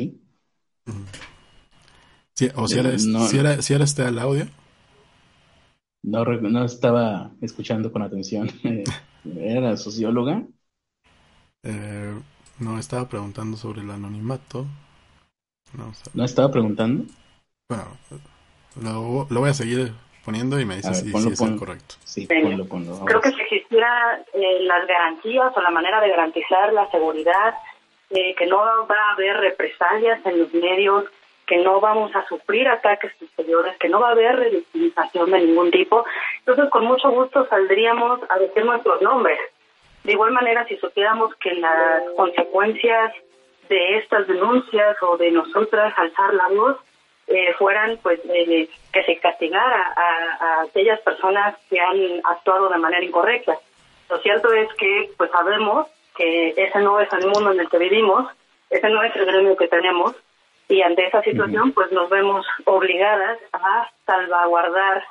Sí, o si era, si, era, si era este el audio. No, no estaba escuchando con atención. ¿Era socióloga? Eh, no, estaba preguntando sobre el anonimato. No, estaba preguntando? Bueno, lo, lo, voy a seguir poniendo y me dice si, es correcto. Sí, ponlo, ponlo, Creo que si existieran eh, las garantías o la manera de garantizar la seguridad, eh, que no va a haber represalias en los medios, que no vamos a sufrir ataques posteriores, que no va a haber revictimización de ningún tipo. Entonces, con mucho gusto saldríamos a decir nuestros nombres. De igual manera, si supiéramos que las consecuencias de estas denuncias o de nosotras alzar la voz eh, fueran pues que se castigara a, aquellas personas que han actuado de manera incorrecta. Lo cierto es que pues sabemos que ese no es el mundo en el que vivimos, ese no es el gremio que tenemos y ante esa situación pues nos vemos obligadas a salvaguardar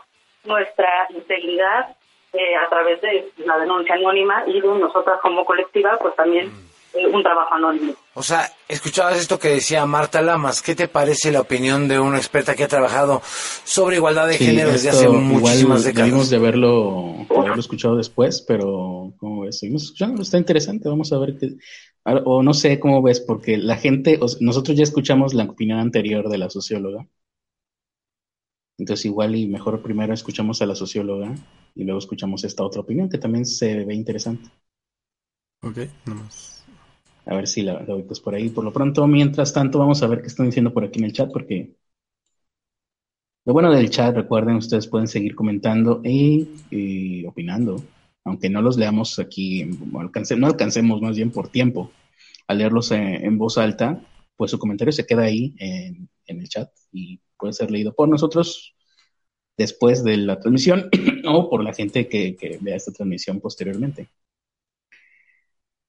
nuestra integridad eh, a través de la denuncia anónima y de nosotras como colectiva, pues también eh, un trabajo anónimo. O sea, escuchabas esto que decía Marta Lamas. ¿Qué te parece la opinión de una experta que ha trabajado sobre igualdad de género desde hace muchísimas décadas? Debimos de haberlo, haberlo escuchado después, pero como ves, seguimos escuchando, está interesante. Vamos a ver qué. O no sé cómo ves, porque la gente, nosotros ya escuchamos la opinión anterior de la socióloga. Entonces igual y mejor primero escuchamos a la socióloga y luego escuchamos esta otra opinión que también se ve interesante. Ok, nomás. A ver si la, la pues por ahí. Por lo pronto, mientras tanto, vamos a ver qué están diciendo por aquí en el chat, porque lo bueno del chat, recuerden, ustedes pueden seguir comentando y, opinando, aunque no los leamos aquí, no alcancemos más bien por tiempo a leerlos en, voz alta, pues su comentario se queda ahí en el chat y puede ser leído por nosotros después de la transmisión o por la gente que, vea esta transmisión posteriormente.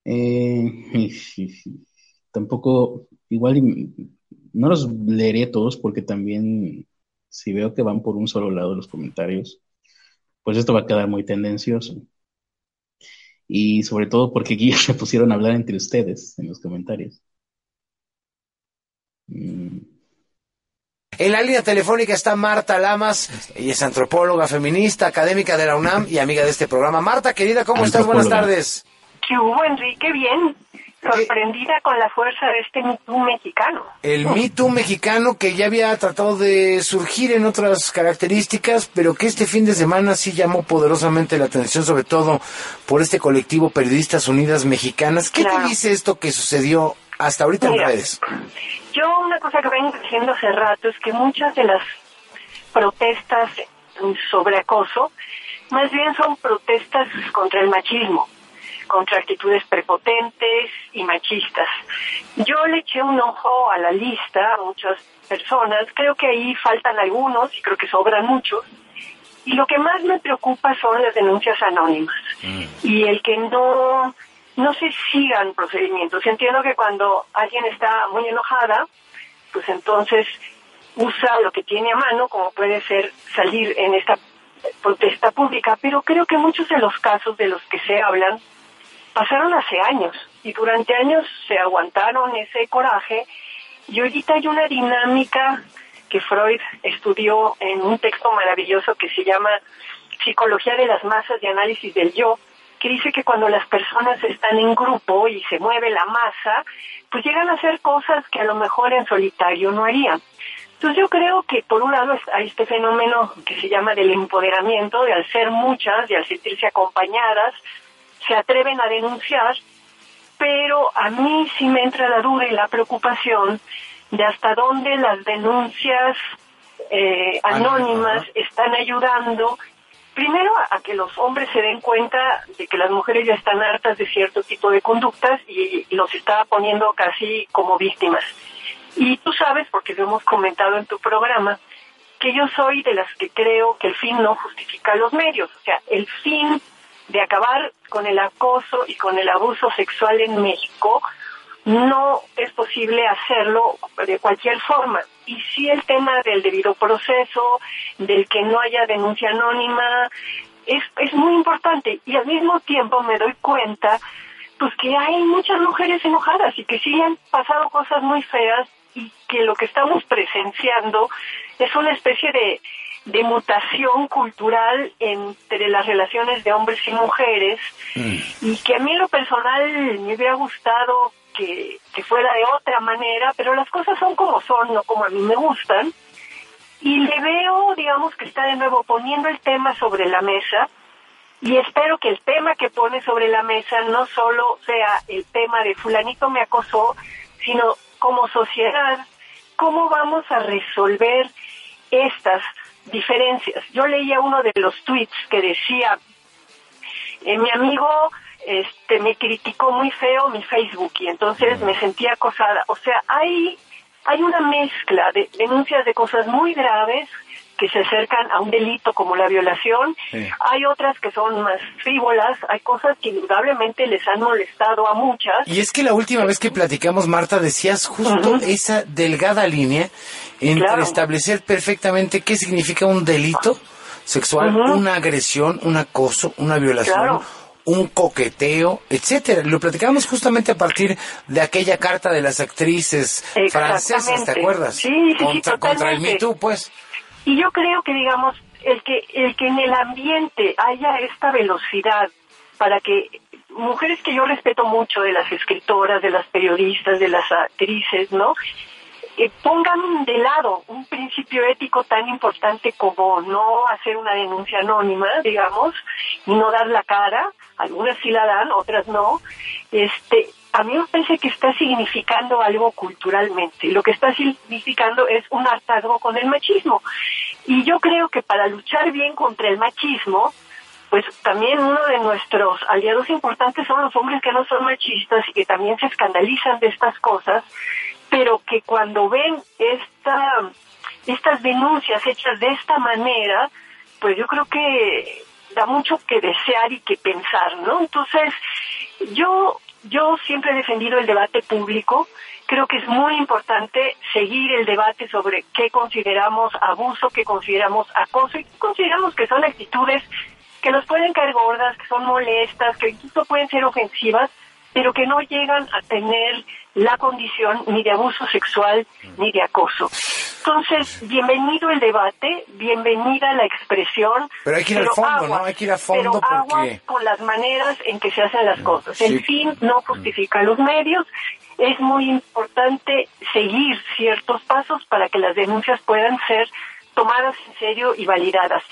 Eh, tampoco, igual no los leeré todos porque también si veo que van por un solo lado los comentarios, pues esto va a quedar muy tendencioso. Y sobre todo porque aquí se pusieron a hablar entre ustedes en los comentarios. Mm. En la línea telefónica está Marta Lamas, ella es antropóloga, feminista, académica de la UNAM y amiga de este programa. Marta, querida, ¿cómo estás? Buenas tardes. ¿Qué hubo, Enrique? Bien. sorprendida con la fuerza de este Me Too mexicano. El Me Too mexicano que ya había tratado de surgir en otras características, pero que este fin de semana sí llamó poderosamente la atención, sobre todo por este colectivo Periodistas Unidas Mexicanas. ¿Qué te dice esto que sucedió hasta ahorita en redes? Yo una cosa que vengo diciendo hace rato es que muchas de las protestas sobre acoso más bien son protestas contra el machismo contra actitudes prepotentes y machistas. Yo le eché un ojo a la lista a muchas personas, creo que ahí faltan algunos y creo que sobran muchos. Y lo que más me preocupa son las denuncias anónimas mm. y el que no no se sigan procedimientos. Entiendo que cuando alguien está muy enojada, pues entonces usa lo que tiene a mano, como puede ser salir en esta protesta pública, pero creo que muchos de los casos de los que se hablan pasaron hace años y durante años se aguantaron ese coraje y ahorita hay una dinámica que Freud estudió en un texto maravilloso que se llama Psicología de las masas y análisis del yo, que dice que cuando las personas están en grupo y se mueve la masa, pues llegan a hacer cosas que a lo mejor en solitario no harían. Entonces yo creo que por un lado hay este fenómeno que se llama del empoderamiento, de al ser muchas y al sentirse acompañadas, se atreven a denunciar, pero a mí sí me entra la duda y la preocupación de hasta dónde las denuncias eh, anónimas están ayudando primero a que los hombres se den cuenta de que las mujeres ya están hartas de cierto tipo de conductas y, los está poniendo casi como víctimas. Y tú sabes, porque lo hemos comentado en tu programa, que yo soy de las que creo que el fin no justifica los medios. O sea, el fin de acabar con el acoso y con el abuso sexual en México, no es posible hacerlo de cualquier forma. Y si el tema del debido proceso, del que no haya denuncia anónima, es, es muy importante. Y al mismo tiempo me doy cuenta pues que hay muchas mujeres enojadas y que sí han pasado cosas muy feas y que lo que estamos presenciando es una especie de de mutación cultural entre las relaciones de hombres y mujeres mm. y que a mí en lo personal me hubiera gustado que, que, fuera de otra manera, pero las cosas son como son, no como a mí me gustan. Y le veo, digamos, que está de nuevo poniendo el tema sobre la mesa y espero que el tema que pone sobre la mesa no solo sea el tema de fulanito me acosó, sino como sociedad, cómo vamos a resolver estas diferencias. Yo leía uno de los tweets que decía, eh, mi amigo este, me criticó muy feo mi Facebook y entonces me sentía acosada. O sea, hay, hay una mezcla de denuncias de cosas muy graves que se acercan a un delito como la violación, hay otras que son más frívolas, hay cosas que indudablemente les han molestado a muchas. Y es que la última vez que platicamos, Marta, decías justo esa delgada línea entre establecer perfectamente qué significa un delito sexual, una agresión, un acoso, una violación. un coqueteo, etcétera. Lo platicamos justamente a partir de aquella carta de las actrices francesas, ¿te acuerdas? Sí, sí, contra, contra el Me Too, pues. Y yo creo que, digamos, el que, el que en el ambiente haya esta velocidad para que mujeres que yo respeto mucho, de las escritoras, de las periodistas, de las actrices, ¿no? Eh, pongan de lado un principio ético tan importante como no hacer una denuncia anónima, digamos, y no dar la cara, algunas sí la dan, otras no, este, a mí me parece que está significando algo culturalmente. Lo que está significando es un hartazgo con el machismo. Y yo creo que para luchar bien contra el machismo, pues también uno de nuestros aliados importantes son los hombres que no son machistas y que también se escandalizan de estas cosas, pero que cuando ven esta, estas denuncias hechas de esta manera, pues yo creo que da mucho que desear y que pensar, ¿no? Entonces, yo yo siempre he defendido el debate público. Creo que es muy importante seguir el debate sobre qué consideramos abuso, qué consideramos acoso y qué consideramos que son actitudes que nos pueden caer gordas, que son molestas, que incluso pueden ser ofensivas, pero que no llegan a tener la condición ni de abuso sexual ni de acoso. Entonces, bienvenido el debate, bienvenida la expresión. Pero hay que ir al fondo, ¿no? Hay que ir a fondo pero porque... con las maneras en que se hacen las cosas. El fin no justifica los medios. Es muy importante seguir ciertos pasos para que las denuncias puedan ser tomadas en serio y validadas.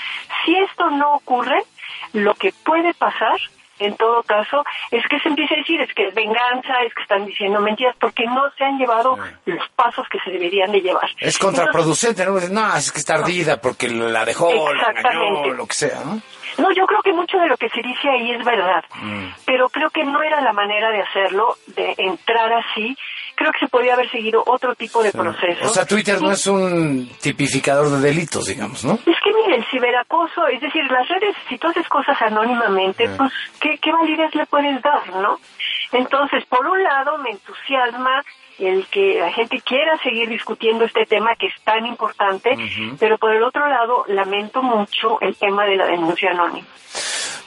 Si esto no ocurre, lo que puede pasar en todo caso, es que se empieza a decir, es que es venganza, es que están diciendo mentiras, porque no se han llevado los pasos que se deberían de llevar. Es contraproducente, ¿no? No, es que está ardida porque la dejó, la engañó, lo que sea, ¿no? No, yo creo que mucho de lo que se dice ahí es verdad, mm. pero creo que no era la manera de hacerlo, de entrar así. Creo que se podía haber seguido otro tipo de proceso. O sea, Twitter no es un tipificador de delitos, digamos, ¿no? Es que mire, el ciberacoso, es decir, las redes, si tú haces cosas anónimamente, pues, ¿qué, ¿qué validez le puedes dar, no? Entonces, por un lado, me entusiasma el que la gente quiera seguir discutiendo este tema que es tan importante, pero por el otro lado lamento mucho el tema de la denuncia anónima.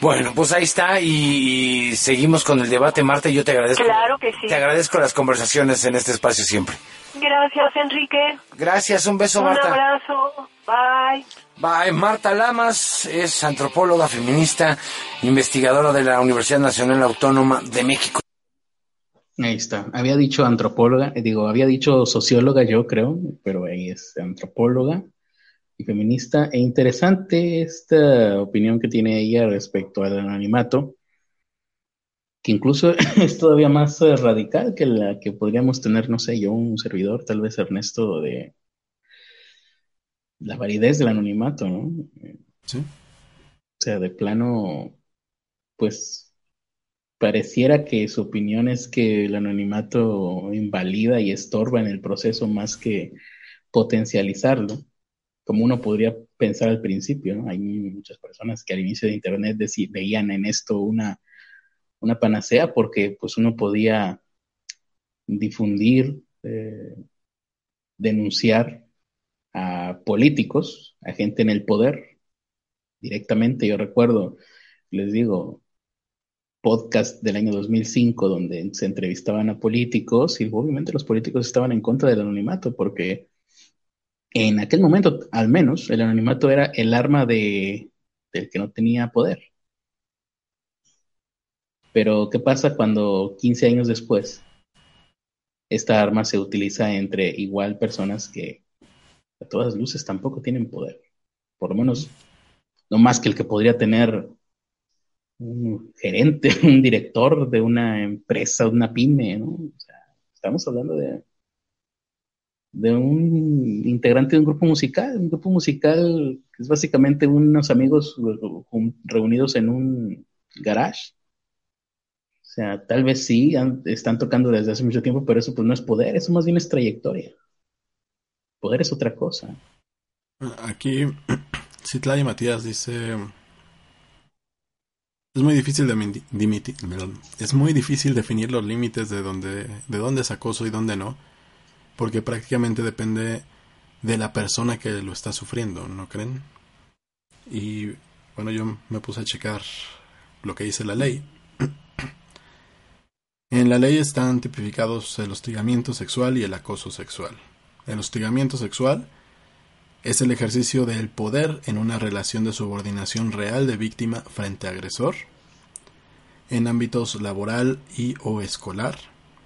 Bueno, pues ahí está y, seguimos con el debate, Marta, y yo te agradezco. Claro que sí. Te agradezco las conversaciones en este espacio siempre. Gracias, Enrique. Gracias, un beso, Marta. Un abrazo, bye. Bye. Marta Lamas es antropóloga feminista, investigadora de la Universidad Nacional Autónoma de México. Ahí está. Había dicho antropóloga, eh, digo, había dicho socióloga yo creo, pero ahí es antropóloga y feminista. E interesante esta opinión que tiene ella respecto al anonimato, que incluso es todavía más eh, radical que la que podríamos tener, no sé, yo, un servidor, tal vez Ernesto, de la validez del anonimato, ¿no? Sí. O sea, de plano, pues pareciera que su opinión es que el anonimato invalida y estorba en el proceso más que potencializarlo, como uno podría pensar al principio. Hay muchas personas que al inicio de Internet veían en esto una, una panacea porque pues uno podía difundir, eh, denunciar a políticos, a gente en el poder directamente. Yo recuerdo, les digo, podcast del año 2005 donde se entrevistaban a políticos y obviamente los políticos estaban en contra del anonimato porque en aquel momento, al menos, el anonimato era el arma de, del que no tenía poder. Pero, ¿qué pasa cuando 15 años después esta arma se utiliza entre igual personas que a todas luces tampoco tienen poder? Por lo menos, no más que el que podría tener un gerente, un director de una empresa, una pyme, ¿no? O sea, estamos hablando de, de un integrante de un grupo musical, un grupo musical que es básicamente unos amigos reunidos en un garage. O sea, tal vez sí, están tocando desde hace mucho tiempo, pero eso pues no es poder, eso más bien es trayectoria. Poder es otra cosa. Aquí, Citlay Matías dice, es muy difícil de es muy difícil definir los límites de dónde de dónde y dónde no, porque prácticamente depende de la persona que lo está sufriendo, ¿no creen? Y bueno, yo me puse a checar lo que dice la ley. En la ley están tipificados el hostigamiento sexual y el acoso sexual. El hostigamiento sexual es el ejercicio del poder en una relación de subordinación real de víctima frente a agresor. En ámbitos laboral y o escolar,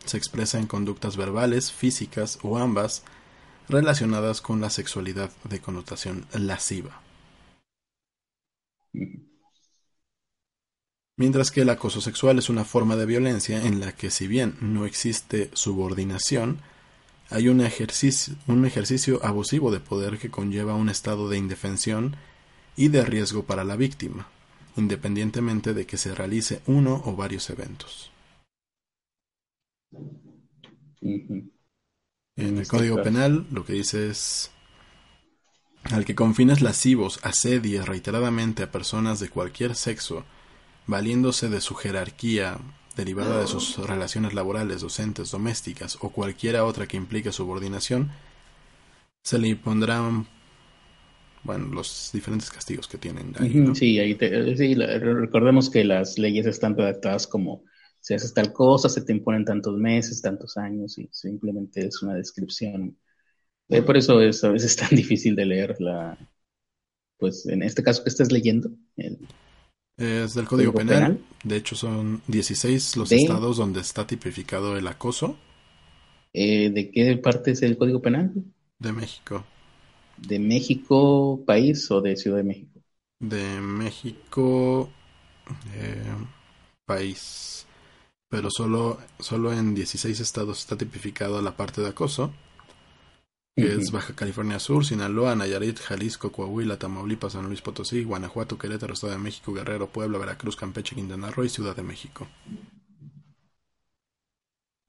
se expresa en conductas verbales, físicas o ambas relacionadas con la sexualidad de connotación lasciva. Mientras que el acoso sexual es una forma de violencia en la que si bien no existe subordinación, hay un ejercicio, un ejercicio abusivo de poder que conlleva un estado de indefensión y de riesgo para la víctima, independientemente de que se realice uno o varios eventos. En el Código Penal lo que dice es al que con fines lascivos asedie reiteradamente a personas de cualquier sexo, valiéndose de su jerarquía, derivada de sus relaciones laborales, docentes, domésticas o cualquiera otra que implique subordinación, se le impondrán bueno, los diferentes castigos que tienen. Sí, ahí sí, recordemos que las leyes están redactadas como si haces tal cosa, se te imponen tantos meses, tantos años, y simplemente es una descripción Eh, por eso es a veces tan difícil de leer la, pues en este caso que estás leyendo. El, es del Código, penal. De hecho, son 16 los estados donde está tipificado el acoso. Eh, ¿De qué parte es el Código Penal? De México. ¿De México, país o de Ciudad de México? De México, eh, país. Pero solo, solo en 16 estados está tipificado la parte de acoso que es Baja California Sur, Sinaloa, Nayarit, Jalisco, Coahuila, Tamaulipas, San Luis Potosí, Guanajuato, Querétaro, Estado de México, Guerrero, Puebla, Veracruz, Campeche, Quintana Roo y Ciudad de México.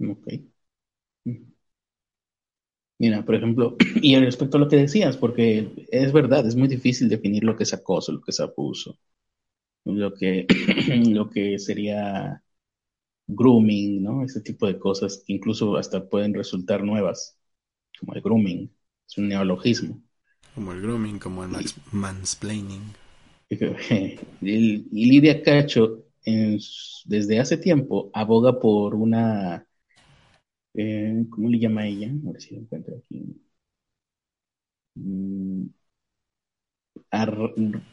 Ok. Mira, por ejemplo, y respecto a lo que decías, porque es verdad, es muy difícil definir lo que es acoso, lo que es abuso, lo que, lo que sería grooming, ¿no? Ese tipo de cosas que incluso hasta pueden resultar nuevas como el grooming, es un neologismo. Como el grooming, como el mansplaining. Y, Lidia Cacho, desde hace tiempo, aboga por una. Eh, ¿Cómo le llama ella? A ver si lo encuentro aquí. Mm,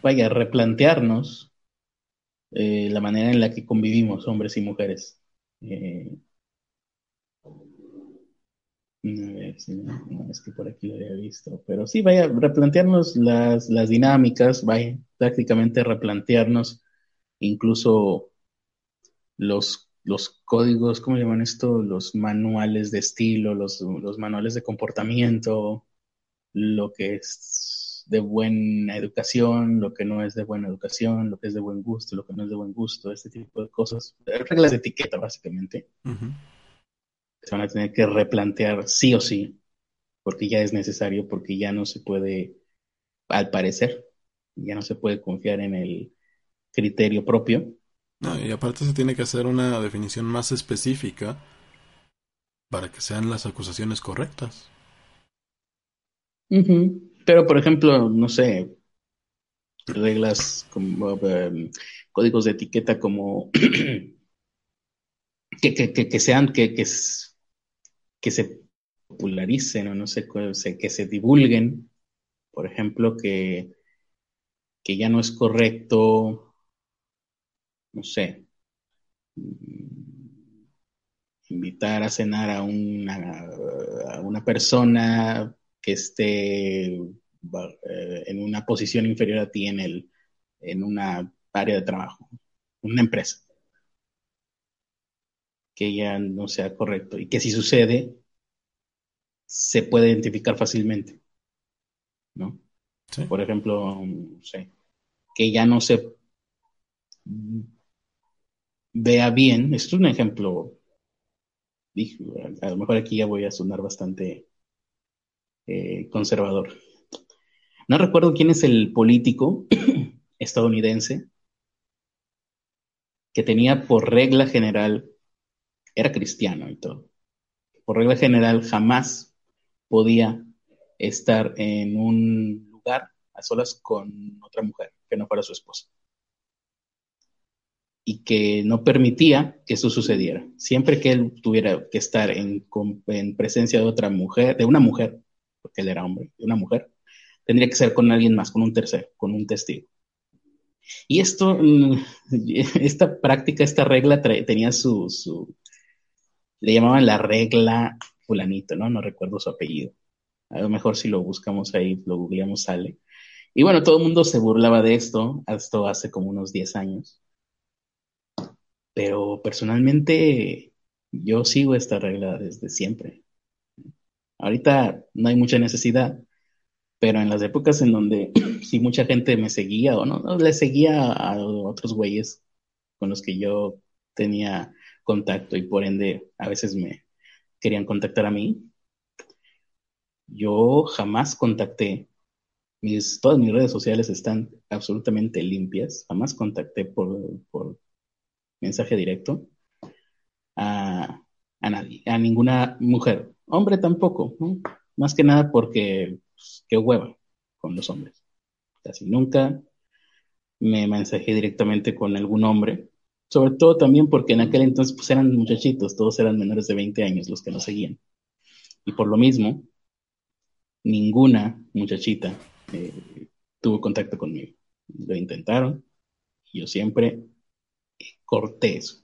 vaya, a replantearnos eh, la manera en la que convivimos, hombres y mujeres. Eh, no, es que por aquí lo había visto, pero sí, vaya, replantearnos las, las dinámicas, vaya, prácticamente replantearnos incluso los, los códigos, ¿cómo llaman esto? Los manuales de estilo, los, los manuales de comportamiento, lo que es de buena educación, lo que no es de buena educación, lo que es de buen gusto, lo que no es de buen gusto, este tipo de cosas, reglas de etiqueta básicamente se van a tener que replantear sí o sí, porque ya es necesario, porque ya no se puede, al parecer, ya no se puede confiar en el criterio propio. No, y aparte se tiene que hacer una definición más específica para que sean las acusaciones correctas. Pero, por ejemplo, no sé, reglas como em, códigos de etiqueta como que, que, que, que sean, que, que, que se popularicen o no sé, que se divulguen, por ejemplo, que, que ya no es correcto, no sé, mm, invitar a cenar a una, a una persona que esté eh, en una posición inferior a ti en, el, en una área de trabajo, una empresa que ya no sea correcto y que si sucede, se puede identificar fácilmente. ¿No? Por ejemplo, no sé, que ya no se vea bien. Esto es un ejemplo. A lo mejor aquí ya voy a sonar bastante eh, conservador. No recuerdo quién es el político estadounidense que tenía por regla general era cristiano y todo. Por regla general, jamás podía estar en un lugar a solas con otra mujer que no fuera su esposa. Y que no permitía que eso sucediera. Siempre que él tuviera que estar en, en presencia de otra mujer, de una mujer, porque él era hombre, de una mujer, tendría que ser con alguien más, con un tercero, con un testigo. Y esto, mm, esta práctica, esta regla tenía su, le llamaban la regla fulanito, ¿no? No recuerdo su apellido. A lo mejor si lo buscamos ahí, lo googleamos, sale. Y bueno, todo el mundo se burlaba de esto, esto hace como unos 10 años. Pero personalmente yo sigo esta regla desde siempre. Ahorita no hay mucha necesidad, pero en las épocas en donde sí mucha gente me seguía o no, no le seguía a otros güeyes con los que yo tenía contacto y por ende a veces me querían contactar a mí. Yo jamás contacté, mis, todas mis redes sociales están absolutamente limpias, jamás contacté por, por mensaje directo a, a, nadie, a ninguna mujer, hombre tampoco, más que nada porque pues, qué hueva con los hombres. Casi nunca me mensajé directamente con algún hombre sobre todo también porque en aquel entonces pues eran muchachitos, todos eran menores de 20 años los que nos seguían. Y por lo mismo, ninguna muchachita eh, tuvo contacto conmigo. Lo intentaron. Y yo siempre corté eso,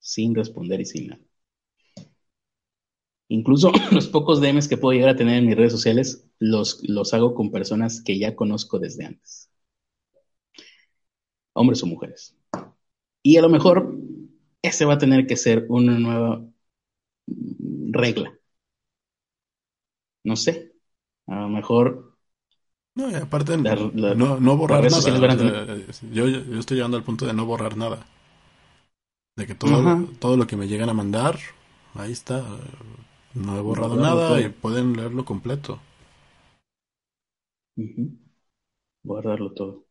sin responder y sin nada. Incluso los pocos DMs que puedo llegar a tener en mis redes sociales los, los hago con personas que ya conozco desde antes. Hombres o mujeres. Y a lo mejor ese va a tener que ser una nueva regla. No sé. A lo mejor. No, y aparte, La- la- no, no borrar nada. Yo, yo, yo estoy llegando al punto de no borrar nada. De que todo, Ajá. todo lo que me llegan a mandar, ahí está. No he borrado nada todo. y pueden leerlo completo. Guardarlo todo.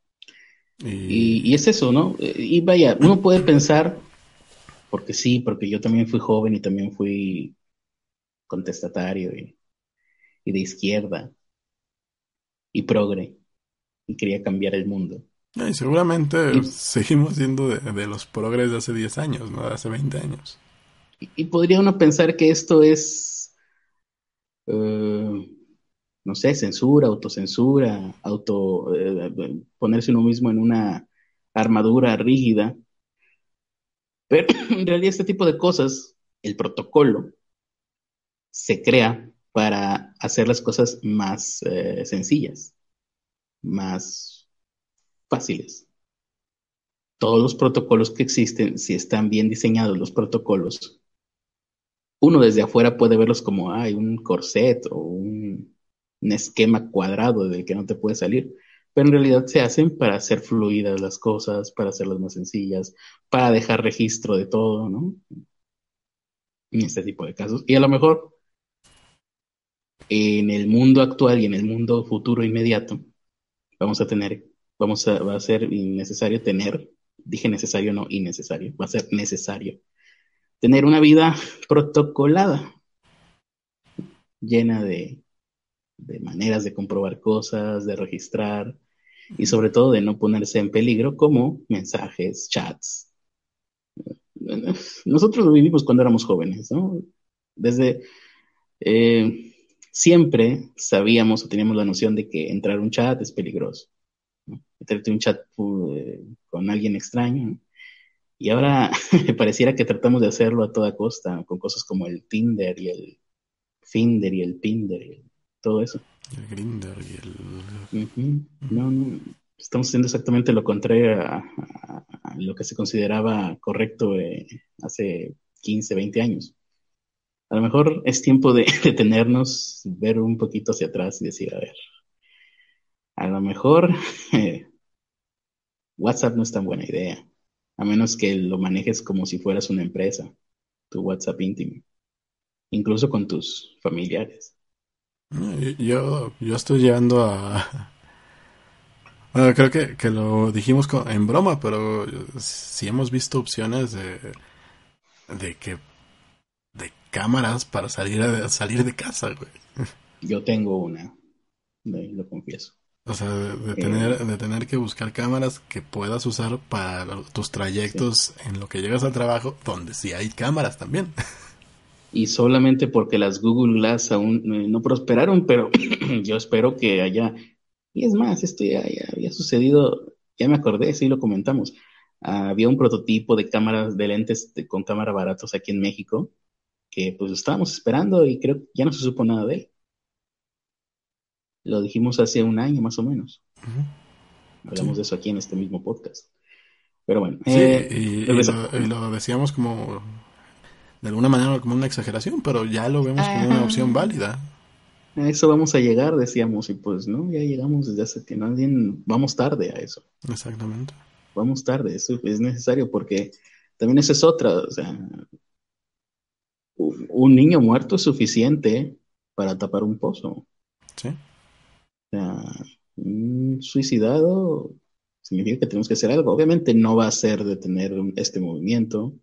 Y, Y, y es eso, ¿no? Eh, Y vaya, uno puede pensar, porque sí, porque yo también fui joven y también fui contestatario y, y de izquierda y progre y quería cambiar el mundo. y seguramente seguimos siendo de, de los progres de hace 10 años, no de hace 20 años. Y, y podría uno pensar que esto es, eh, no sé, censura, autocensura, auto, eh, ponerse uno mismo en una armadura rígida. Pero en realidad este tipo de cosas, el protocolo, se crea para hacer las cosas más eh, sencillas, más fáciles. Todos los protocolos que existen, si están bien diseñados los protocolos, uno desde afuera puede verlos como hay un corset o un, esquema cuadrado del que no te puede salir, pero en realidad se hacen para hacer fluidas las cosas, para hacerlas más sencillas, para dejar registro de todo, ¿no? En este tipo de casos. Y a lo mejor en el mundo actual y en el mundo futuro inmediato vamos a tener, vamos a, va a ser innecesario tener, dije necesario, no innecesario, va a ser necesario tener una vida protocolada, llena de, de maneras de comprobar cosas, de registrar y sobre todo de no ponerse en peligro como mensajes, chats. Nosotros lo vivimos cuando éramos jóvenes, ¿no? Desde eh, siempre sabíamos o teníamos la noción de que entrar a un chat es peligroso. ¿no? Meterte un chat eh, con alguien extraño. Y ahora pareciera que tratamos de hacerlo a toda costa, con cosas como el Tinder y el Finder y el Pinder y todo eso. El Grinder y el... No, no. Estamos haciendo exactamente lo contrario a, a- a lo que se consideraba correcto eh, hace 15, 20 años. A lo mejor es tiempo de detenernos, ver un poquito hacia atrás y decir, a ver, a lo mejor eh, WhatsApp no es tan buena idea, a menos que lo manejes como si fueras una empresa, tu WhatsApp íntimo, incluso con tus familiares. Yo, yo estoy llegando a... Bueno, creo que, que lo dijimos en broma, pero sí hemos visto opciones de, de que de cámaras para salir a, salir de casa, güey. Yo tengo una, lo confieso. O sea, de, de tener, de tener que buscar cámaras que puedas usar para tus trayectos en lo que llegas al trabajo, donde sí hay cámaras también. y solamente porque las Google Glass aún eh, no prosperaron, pero yo espero que haya, y es más, esto ya, ya había sucedido, ya me acordé, sí lo comentamos, había un prototipo de cámaras, de lentes de- con cámara baratos aquí en México, que pues estábamos esperando y creo que ya no se supo nada de él. Lo dijimos hace un año más o menos. Hablamos Sí. de eso aquí en este mismo podcast. Pero bueno, Sí, eh, y, lo, y lo decíamos como de alguna manera como una exageración, pero ya lo vemos como una Ajá. opción válida. A eso vamos a llegar, decíamos, y pues no, ya llegamos desde hace tiempo. Vamos tarde a eso. Exactamente. Vamos tarde, eso es necesario porque también esa es otra. O sea, un un niño muerto es suficiente para tapar un pozo. Sí. Un suicidado significa que tenemos que hacer algo. Obviamente no va a ser detener este movimiento.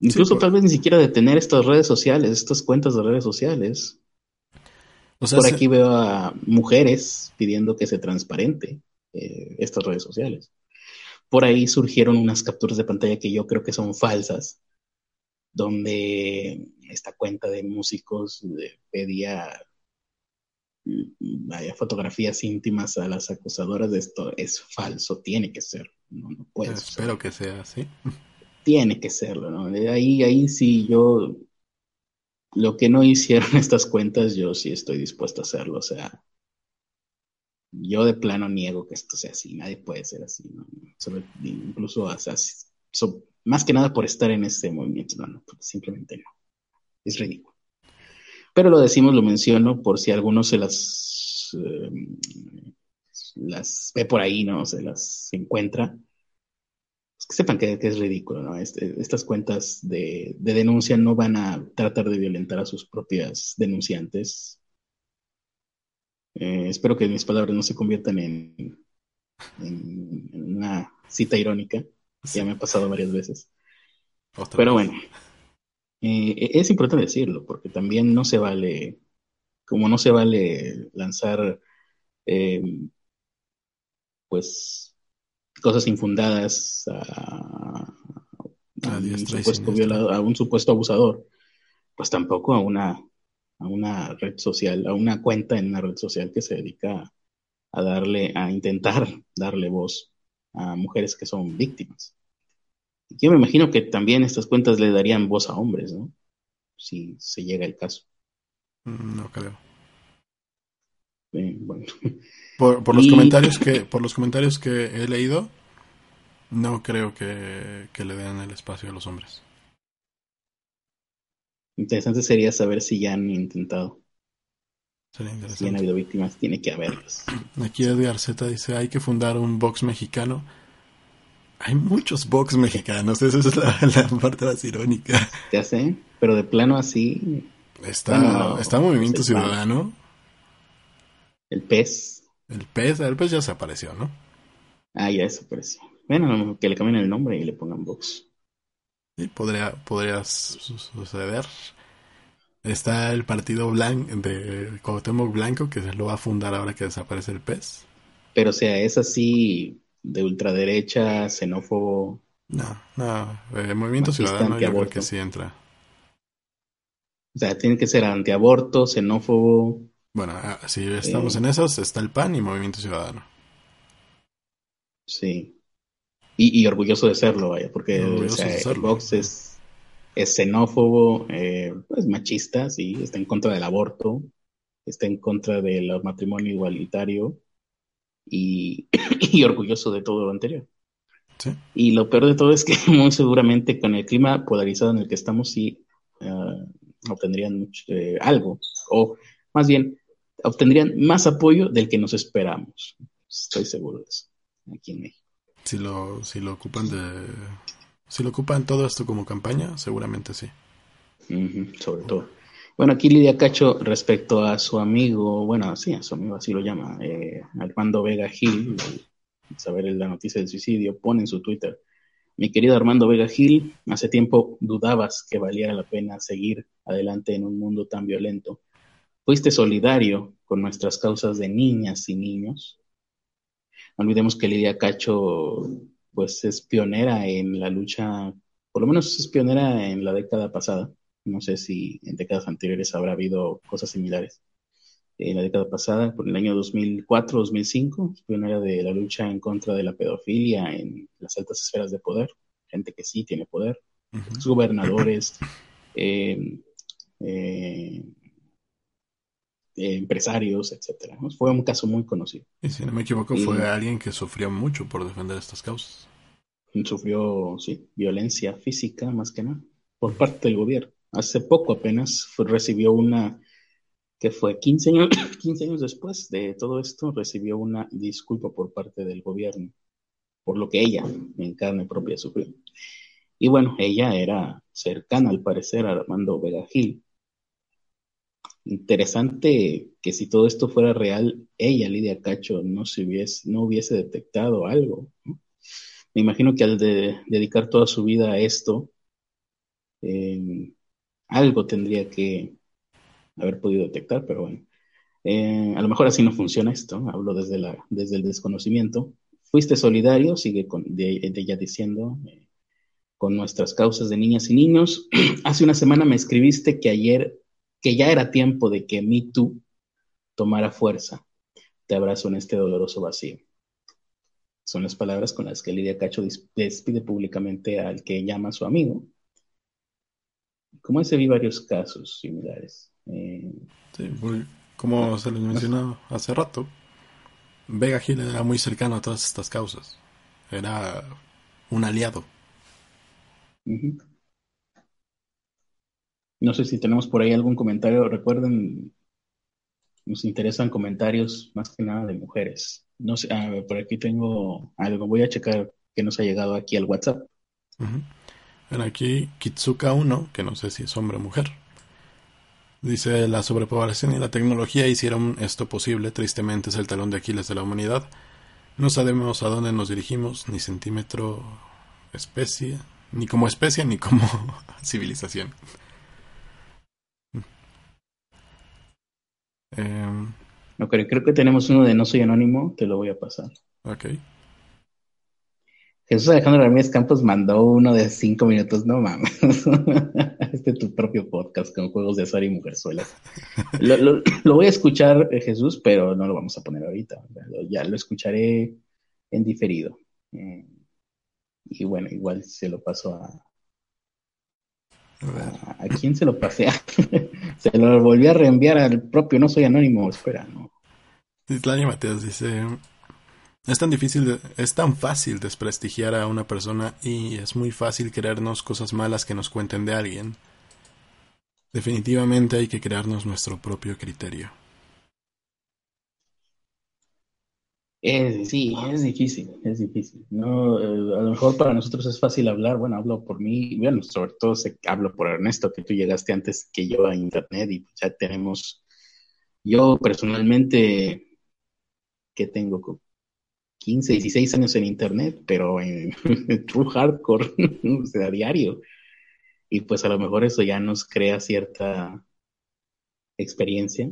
Incluso por- tal vez ni siquiera detener estas redes sociales, estas cuentas de redes sociales. O sea, Por se- aquí veo a mujeres pidiendo que se transparente eh, estas redes sociales. Por ahí surgieron unas capturas de pantalla que yo creo que son falsas, donde esta cuenta de músicos pedía vaya fotografías íntimas a las acusadoras de esto es falso, tiene que ser, no, no puede Espero ser. que sea así. Tiene que serlo, ¿no? Ahí, ahí sí yo, lo que no hicieron estas cuentas, yo sí estoy dispuesto a hacerlo, o sea, yo de plano niego que esto sea así, nadie puede ser así, ¿no? Sobre- incluso, o sea, so- más que nada por estar en este movimiento, no, no, simplemente no, es ridículo. Pero lo decimos, lo menciono, por si alguno se las, eh, las ve por ahí, ¿no? Se las encuentra. Pues que sepan que, que es ridículo, ¿no? Este- estas cuentas de, de denuncia no van a tratar de violentar a sus propias denunciantes. Eh, espero que mis palabras no se conviertan en, en- en una cita irónica. Ya me ha pasado varias veces. Otra Pero vez. bueno, eh, es importante decirlo, porque también no se vale, como no se vale lanzar, eh, pues, cosas infundadas a, un supuesto violador, a un supuesto abusador, pues tampoco a una, a una red social, a una cuenta en una red social que se dedica a darle, a intentar darle voz a mujeres que son víctimas. Yo me imagino que también estas cuentas le darían voz a hombres, ¿no? Si se llega el caso. Mm, No creo. Eh, bueno, Por, por los Y- comentarios que por los comentarios que he leído, no creo que, que le den el espacio a los hombres. interesante sería saber si ya han intentado, Sería si han interesante. habido víctimas, tiene que haberlas. Aquí Edgar Z dice, hay que fundar un box mexicano. Hay muchos box mexicanos, esa es la, la parte más irónica. Ya sé, pero de plano así, Está, Bueno, está Movimiento pues. Ciudadano, el pez, el pez, el pez ya se apareció, ¿no? ah, ya desapareció. Bueno, que le cambien el nombre y le pongan box. Sí, podría, podría su- suceder. Está el partido blanco de Cuauhtémoc Blanco que se lo va a fundar ahora que desaparece el pez. Pero o sea, es así de ultraderecha, xenófobo, No, no, eh, Movimiento Ciudadano yo creo que sí entra. o sea, tiene que ser antiaborto, xenófobo, Bueno, ah, si estamos Eh. en esas, está el PAN y Movimiento Ciudadano. Sí. Y, y orgulloso de serlo, vaya, porque o sea, de el serlo. Vox es, es xenófobo, eh, pues machista, sí, está en contra del aborto, está en contra del matrimonio igualitario y, y orgulloso de todo lo anterior. Sí. Y lo peor de todo es que muy seguramente con el clima polarizado en el que estamos sí ah, obtendrían mucho, eh, algo, o más bien obtendrían más apoyo del que nos esperamos. Estoy seguro de eso, aquí en México. Si lo, si lo ocupan de, si lo ocupan todo esto como campaña, seguramente sí. Sobre todo. Bueno, aquí Lidia Cacho, respecto a su amigo, bueno, sí, a su amigo así lo llama, eh, Armando Vega Gil, saber la noticia del suicidio, pone en su Twitter, mi querido Armando Vega Gil, hace tiempo dudabas que valiera la pena seguir adelante en un mundo tan violento. Fuiste solidario con nuestras causas de niñas y niños. No olvidemos que Lidia Cacho, pues, es pionera en la lucha, por lo menos es pionera en la década pasada. No sé si en décadas anteriores habrá habido cosas similares. En la década pasada, por el año 2004-2005, es pionera de la lucha en contra de la pedofilia en las altas esferas de poder, gente que sí tiene poder, gobernadores, eh, eh, eh, empresarios, etcétera. Fue un caso muy conocido. Y si no me equivoco, Y- fue alguien que sufrió mucho por defender estas causas. Sufrió sí, violencia física más que nada por parte del gobierno. Hace poco apenas fue- recibió una, que fue 15 años, 15 años después de todo esto, recibió una disculpa por parte del gobierno por lo que ella en carne propia sufrió. Y bueno, ella era cercana al parecer a Armando Vega Gil. Interesante que si todo esto fuera real, ella, Lidia Cacho, no, se hubiese, no hubiese detectado algo. Me imagino que al de- dedicar toda su vida a esto, eh, algo tendría que haber podido detectar, pero bueno. Eh, a lo mejor así no funciona esto, hablo desde, la, desde el desconocimiento. Fuiste solidario, sigue con, de, ella diciendo, eh, con nuestras causas de niñas y niños. Hace una semana me escribiste que ayer, que ya era tiempo de que Me Too tomara fuerza. Te abrazo en este doloroso vacío. Son las palabras con las que Lidia Cacho despide públicamente al que llama su amigo. Como ese vi varios casos similares. Eh, sí, como se les mencionó hace rato, Vega Gil era muy cercano a todas estas causas. Era un aliado. No sé si tenemos por ahí algún comentario. Recuerden, nos interesan comentarios más que nada de mujeres. No sé, ah, por aquí tengo algo. Voy a checar que nos ha llegado aquí al WhatsApp. Bueno, aquí Kitsuka 1, que no sé si es hombre o mujer. Dice, la sobrepoblación y la tecnología hicieron esto posible. Tristemente es el talón de Aquiles de la humanidad. No sabemos a dónde nos dirigimos, ni centímetro, especie, ni como especie, ni como civilización. Eh, no, creo que tenemos uno de No Soy Anónimo, te lo voy a pasar. Ok. Jesús Alejandro Ramírez Campos mandó uno de cinco minutos, no mames. este es tu propio podcast con juegos de azar y mujerzuelas. lo, lo, voy a escuchar, eh, Jesús, pero no lo vamos a poner ahorita. Ya lo escucharé en diferido. Eh, y bueno, igual se lo paso a, ¿A quién se lo pasé? se lo volví a reenviar al propio No Soy Anónimo. Espera, ¿no? Islania Mateos dice: Es tan difícil, es tan fácil desprestigiar a una persona y es muy fácil creernos cosas malas que nos cuenten de alguien. Definitivamente hay que crearnos nuestro propio criterio. sí, es difícil, es difícil. No, eh, a lo mejor para nosotros es fácil hablar. Bueno, hablo por mí, bueno, sobre todo hablo por Ernesto, que tú llegaste antes que yo a Internet y ya tenemos, yo personalmente, que tengo 15, 16 años en Internet, pero en, true hardcore, o sea, a diario. Y pues a lo mejor eso ya nos crea cierta experiencia,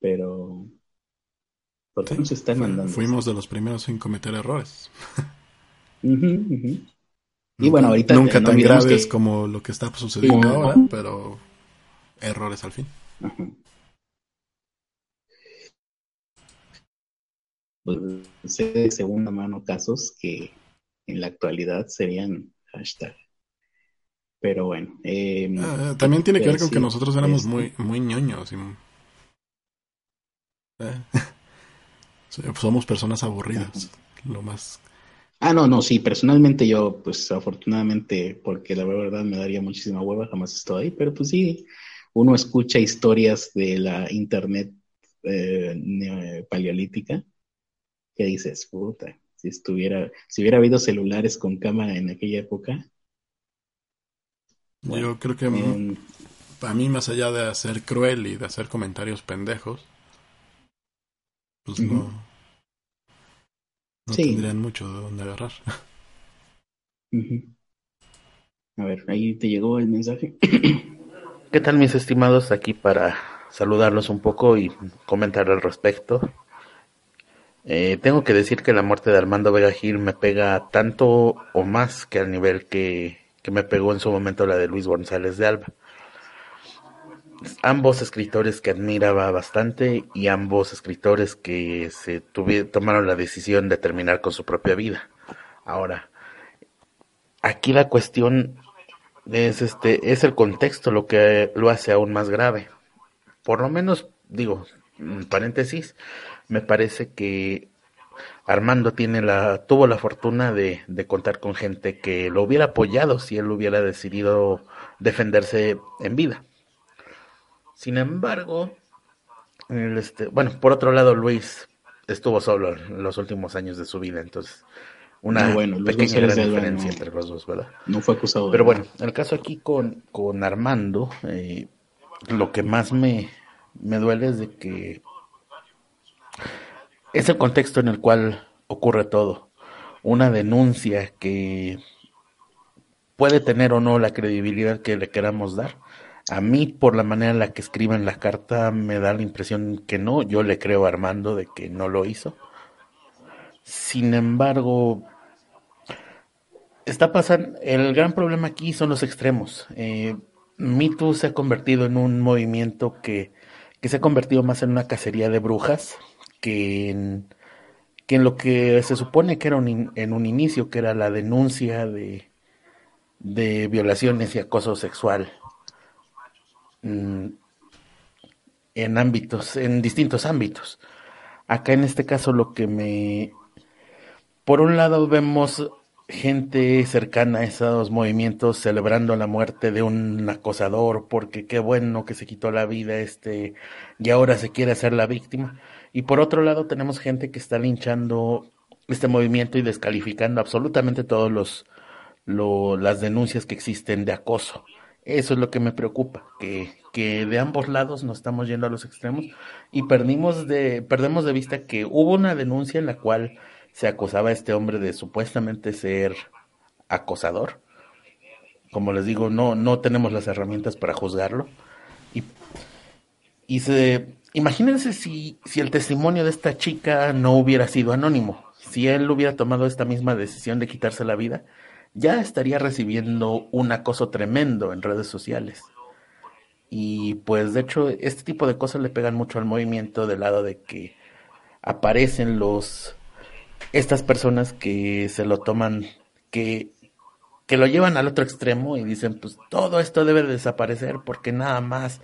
pero Fuimos de los primeros en cometer errores. Y bueno, ahorita. Nunca tan graves como lo que está sucediendo ahora, pero errores al fin. Pues, sé de segunda mano casos que en la actualidad serían hashtag. Pero bueno. Ah, también tiene que ver con que nosotros éramos muy, este muy ñoños. Y... Eh. somos personas aburridas, lo más. Ah, no, no, sí, personalmente yo, pues afortunadamente, porque la verdad me daría muchísima hueva, jamás estoy ahí, pero pues sí, uno escucha historias de la internet eh, paleolítica que dices, puta, si estuviera, si hubiera habido celulares con cámara en aquella época. yo creo que em, a mí, más allá de hacer cruel y de hacer comentarios pendejos, pues no, no tendrían mucho de dónde agarrar. A ver, ahí te llegó el mensaje. ¿Qué tal mis estimados? Aquí para saludarlos un poco y comentar al respecto. Eh, tengo que decir que la muerte de Armando Vega Gil me pega tanto o más que al nivel que, que me pegó en su momento la de Luis González de Alba ambos escritores que admiraba bastante y ambos escritores que se tomaron la decisión de terminar con su propia vida. Ahora, aquí la cuestión es este es el contexto lo que lo hace aún más grave. Por lo menos digo, paréntesis, me parece que Armando tiene la tuvo la fortuna de, de contar con gente que lo hubiera apoyado si él hubiera decidido defenderse en vida sin embargo, este, bueno, por otro lado, Luis estuvo solo en los últimos años de su vida, entonces una pequeña diferencia entre los dos, ¿verdad? No fue acusado. Pero bueno, el caso aquí con, con Armando, eh, lo que más me, me duele es de que es el contexto en el cual ocurre todo. Una denuncia que puede tener o no la credibilidad que le queramos dar, a mí, por la manera en la que escriben la carta, me da la impresión que no. Yo le creo a Armando de que no lo hizo. Sin embargo, está pasando. El gran problema aquí son los extremos. Eh, se ha convertido en un movimiento que, que se ha convertido más en una cacería de brujas que en, que en lo que se supone que era en un inicio, que era la denuncia de, de violaciones y acoso sexual mm, en ámbitos, en distintos ámbitos. Acá en este caso lo que me... Por un lado vemos gente cercana a esos movimientos celebrando la muerte de un acosador porque qué bueno que se quitó la vida este y ahora se quiere hacer la víctima. Y por otro lado tenemos gente que está linchando este movimiento y descalificando absolutamente todos los las denuncias que existen de acoso. Eso es lo que me preocupa, que, que de ambos lados nos estamos yendo a los extremos y perdimos de, perdemos de vista que hubo una denuncia en la cual se acusaba a este hombre de supuestamente ser acosador. Como les digo, no, no tenemos las herramientas para juzgarlo. Y, y se, imagínense si, si el testimonio de esta chica no hubiera sido anónimo, si él hubiera tomado esta misma decisión de quitarse la vida, ya estaría recibiendo un acoso tremendo en redes sociales. Y pues de hecho este tipo de cosas le pegan mucho al movimiento del lado de que aparecen los estas personas que se lo toman que que lo llevan al otro extremo y dicen pues todo esto debe desaparecer porque nada más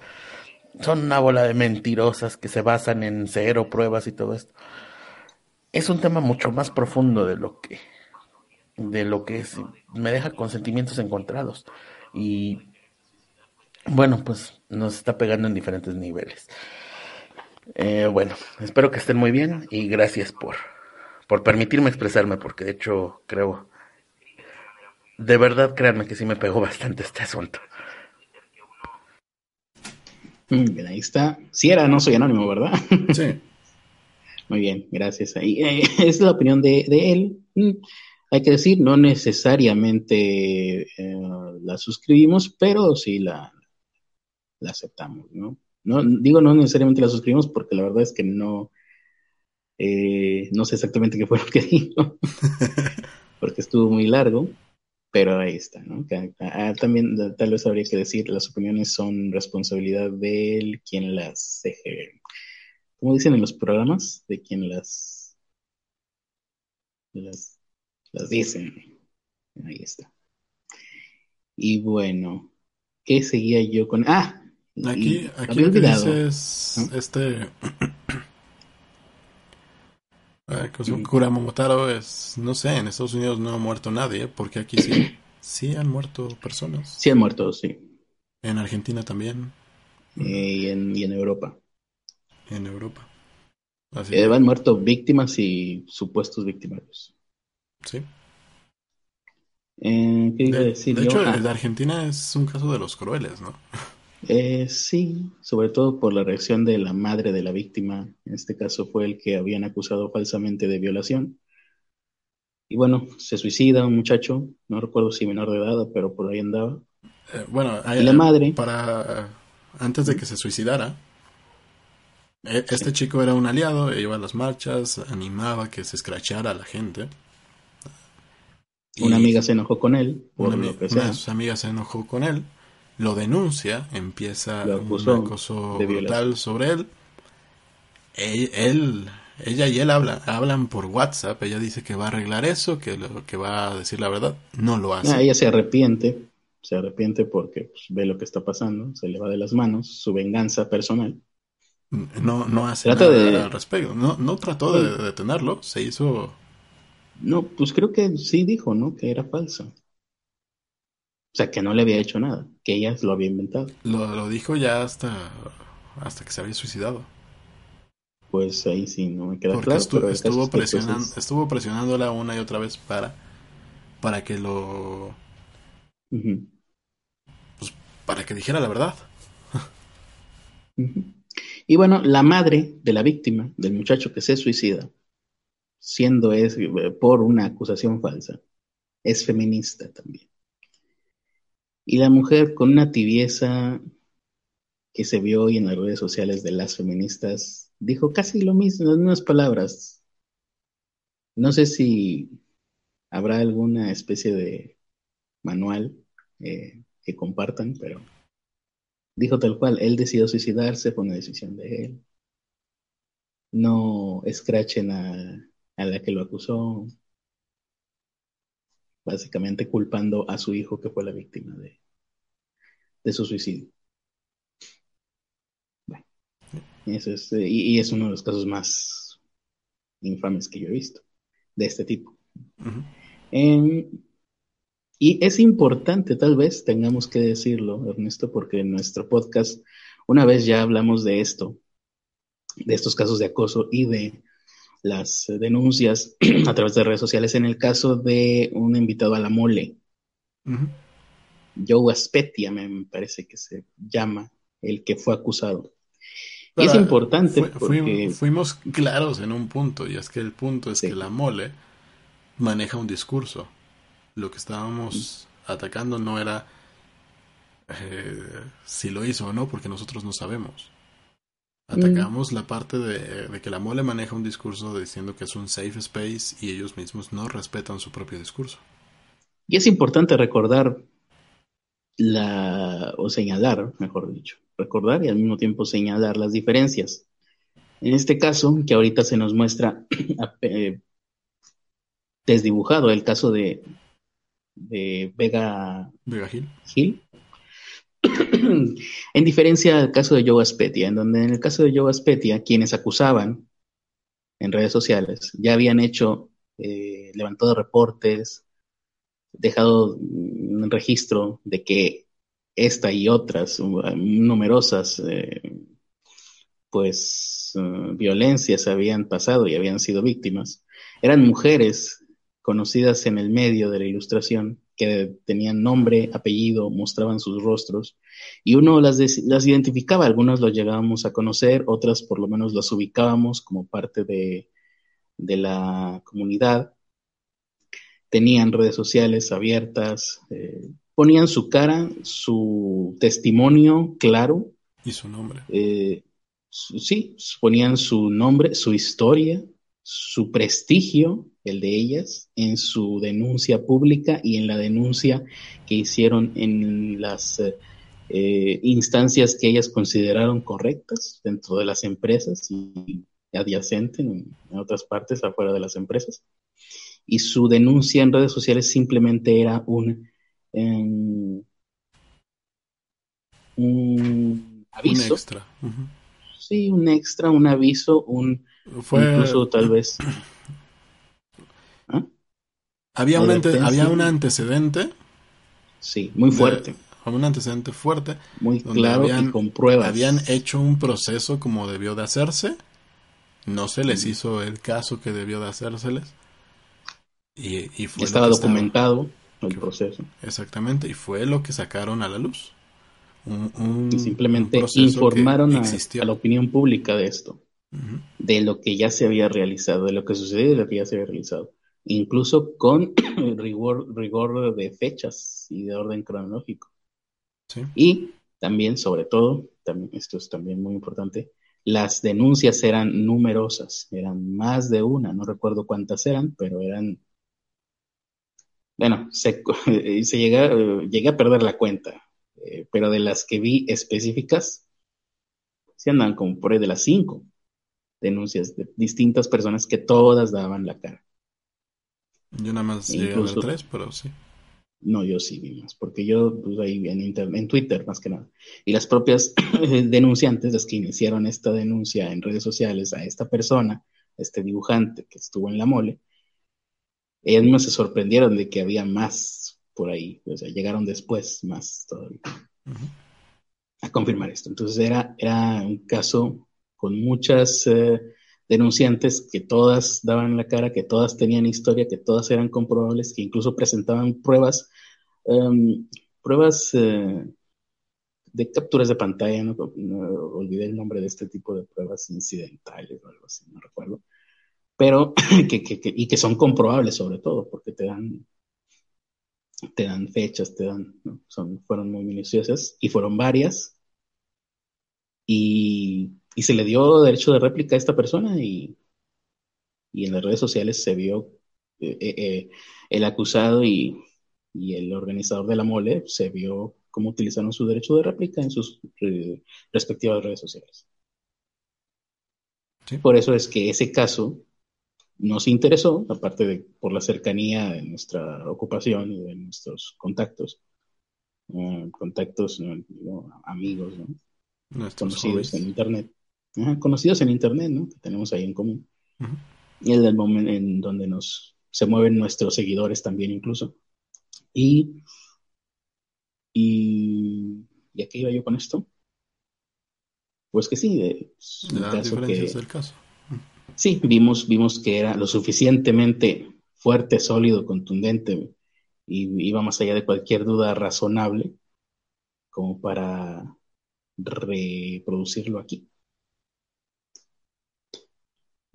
son una bola de mentirosas que se basan en cero pruebas y todo esto. Es un tema mucho más profundo de lo que de lo que es, me deja con sentimientos encontrados. Y bueno, pues nos está pegando en diferentes niveles. Eh, bueno, espero que estén muy bien y gracias por, por permitirme expresarme, porque de hecho creo, de verdad créanme que sí me pegó bastante este asunto. Bien, ahí está. Si era, no soy anónimo, ¿verdad? Sí. Muy bien, gracias. Ahí, eh, es la opinión de, de él. Mm, hay que decir, no necesariamente eh, la suscribimos, pero sí la, la aceptamos, ¿no? ¿no? Digo, no necesariamente la suscribimos porque la verdad es que no, eh, no sé exactamente qué fue lo que dijo, porque estuvo muy largo, pero ahí está, ¿no? también tal vez habría que decir, las opiniones son responsabilidad de quien las, ¿cómo dicen en los programas? De quien las, las las dicen. Ahí está. Y bueno, ¿qué seguía yo con? Ah, aquí, aquí que dices, este Kura Momotaro es, no sé, en Estados Unidos no ha muerto nadie, porque aquí sí, sí han muerto personas. Sí han muerto, sí. En Argentina también. Y, en, y en Europa. En Europa. Así eh, han muerto víctimas y supuestos victimarios. Sí. Eh, ¿Qué iba a decir? De hecho, el de Argentina es un caso de los crueles, ¿no? Eh, sí, sobre todo por la reacción de la madre de la víctima. En este caso fue el que habían acusado falsamente de violación. Y bueno, se suicida un muchacho, no recuerdo si menor de edad, pero por ahí andaba. Eh, bueno, la madre. Para antes de que se suicidara, este chico era un aliado, iba a las marchas, animaba que se escrachara a la gente. Una amiga se enojó con él, una, de sus amigas se enojó con él, lo denuncia, empieza un acoso brutal sobre él. él. ella y él hablan, hablan por WhatsApp, ella dice que va a arreglar eso, que, lo, que va a decir la verdad, no lo hace. Ah, ella se arrepiente, se arrepiente porque pues, ve lo que está pasando, se le va de las manos, su venganza personal. No, no hace nada al respecto, no, no trató de detenerlo, se hizo no, pues creo que sí dijo, ¿no? Que era falsa. O sea, que no le había hecho nada, que ella lo había inventado. Lo, dijo ya hasta, hasta que se había suicidado. Pues ahí sí, no me queda Porque claro. Estuvo, estuvo, presionando, estuvo presionándola una y otra vez para, para que lo... Pues para que dijera la verdad. Y bueno, la madre de la víctima, del muchacho que se suicida, siendo es eh, por una acusación falsa, es feminista también. Y la mujer con una tibieza que se vio hoy en las redes sociales de las feministas, dijo casi lo mismo, en unas palabras. No sé si habrá alguna especie de manual eh, que compartan, pero Dijo tal cual, él decidió suicidarse, fue una decisión de él. No escrachen a, a la que lo acusó, básicamente culpando a su hijo que fue la víctima de, de su suicidio. Bueno, eso es, eh, y, y es uno de los casos más infames que yo he visto de este tipo. Em, y es importante, tal vez tengamos que decirlo, Ernesto, porque en nuestro podcast una vez ya hablamos de esto, de estos casos de acoso y de las denuncias a través de redes sociales en el caso de un invitado a la mole, Ujú. Joe Aspetia, me parece que se llama, el que fue acusado. Y es importante porque fuimos claros en un punto, y es que el punto es Sí. que la mole maneja un discurso. Lo que estábamos atacando no era eh, si lo hizo o no, porque nosotros no sabemos. Atacamos la parte de, de que la mole maneja un discurso diciendo que es un safe space y ellos mismos no respetan su propio discurso. Y es importante recordar la, o señalar, mejor dicho, recordar y al mismo tiempo señalar las diferencias. En este caso, que ahorita se nos muestra eh, desdibujado el caso de, de Vega Vega Gil. Gil, en diferencia al caso de Joe Aspetia, en donde en el caso de Joe Aspetia, quienes acusaban en redes sociales ya habían hecho, eh, levantado reportes, dejado un registro de que esta y otras uh, numerosas eh, pues uh, violencias habían pasado y habían sido víctimas. Eran mujeres conocidas en el medio de la ilustración que tenían nombre, apellido, mostraban sus rostros y uno las, las identificaba, algunos los llegábamos a conocer, otras por lo menos las ubicábamos como parte de, de la comunidad tenían redes sociales abiertas, eh, ponían su cara, su testimonio claro. Y su nombre. Eh, su, sí, ponían su nombre, su historia, su prestigio, el de ellas, en su denuncia pública y en la denuncia que hicieron en las eh, instancias que ellas consideraron correctas dentro de las empresas y adyacente en, en otras partes afuera de las empresas y su denuncia en redes sociales simplemente era un, um, un aviso. Un extra. Uh -huh. Sí, un extra, un aviso, un Fue... incluso tal vez. Había, un ante... había un antecedente. Sí, muy fuerte. De... un antecedente fuerte. Muy claro habían, y con pruebas. Habían hecho un proceso como debió de hacerse. No se les hizo el caso que debió de hacérseles. Y, y, fue estaba documentado estaba, el proceso. Exactamente, y fue lo que sacaron a la luz. Un, un, y simplemente un informaron a, a, la opinión pública de esto, uh -huh. de lo que ya se había realizado, de lo que sucedió y de lo que ya se había realizado. Incluso con rigor, rigor de fechas y de orden cronológico. Sí. Y también, sobre todo, también, esto es también muy importante, las denuncias eran numerosas, eran más de una, no recuerdo cuántas eran, pero eran bueno, se, se llega, llegué a perder la cuenta, eh, pero de las que vi específicas, se andan como por ahí de las cinco denuncias de distintas personas que todas daban la cara. Yo nada más llegué Incluso, a ver tres, pero sí. No, yo sí vi más, porque yo pues, ahí en, internet, en Twitter más que nada. Y las propias denunciantes, las que iniciaron esta denuncia en redes sociales a esta persona, este dibujante que estuvo en la mole, ellas mismas se sorprendieron de que había más por ahí, o sea, llegaron después más todavía uh -huh. a confirmar esto. Entonces era, era un caso con muchas eh, denunciantes que todas daban la cara, que todas tenían historia, que todas eran comprobables, que incluso presentaban pruebas, um, pruebas eh, de capturas de pantalla, no, olvidé el nombre de este tipo de pruebas incidentales o algo así, no recuerdo. Pero que, que, y que son comprobables sobre todo, porque te dan, te dan fechas, te dan, son, fueron muy minuciosas y fueron varias, y, y, se le dio derecho de réplica a esta persona y, y en las redes sociales se vio eh, eh, el acusado y, y, el organizador de la mole se vio cómo utilizaron su derecho de réplica en sus eh, respectivas redes sociales. Por eso es que ese caso nos interesó, aparte de por la cercanía de nuestra ocupación y de nuestros contactos, eh, contactos, amigos, conocidos en Internet, conocidos en Internet, ¿no? que tenemos ahí en común. Y el del momento en donde nos se mueven nuestros seguidores también incluso. Y, y, ¿y a qué iba yo con esto? Pues que sí, de, caso que, del caso. Sí, vimos, vimos que era lo suficientemente fuerte, sólido, contundente y iba más allá de cualquier duda razonable como para reproducirlo aquí.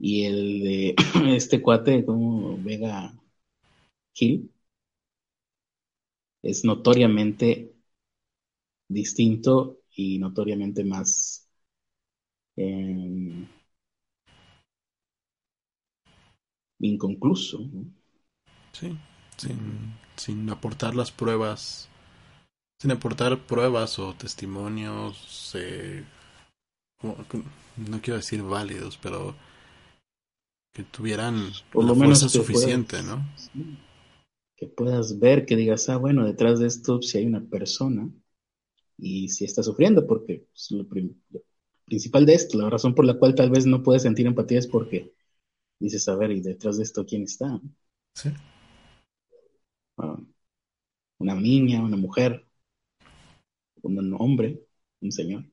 Y el de este cuate, como Vega Gil, es notoriamente distinto y notoriamente más em, inconcluso. Sí, sin, aportar las pruebas, sin aportar pruebas o testimonios, eh, no quiero decir válidos, pero que tuvieran Por lo menos suficiente, ¿no? Que puedas ver, que digas, ah, bueno, detrás de esto si hay una persona y si está sufriendo, porque es lo, principal de esto, la razón por la cual tal vez no puedes sentir empatía es porque dices, a ver, ¿y detrás de esto quién está? Sí. Ah, una niña, una mujer, un hombre, un señor,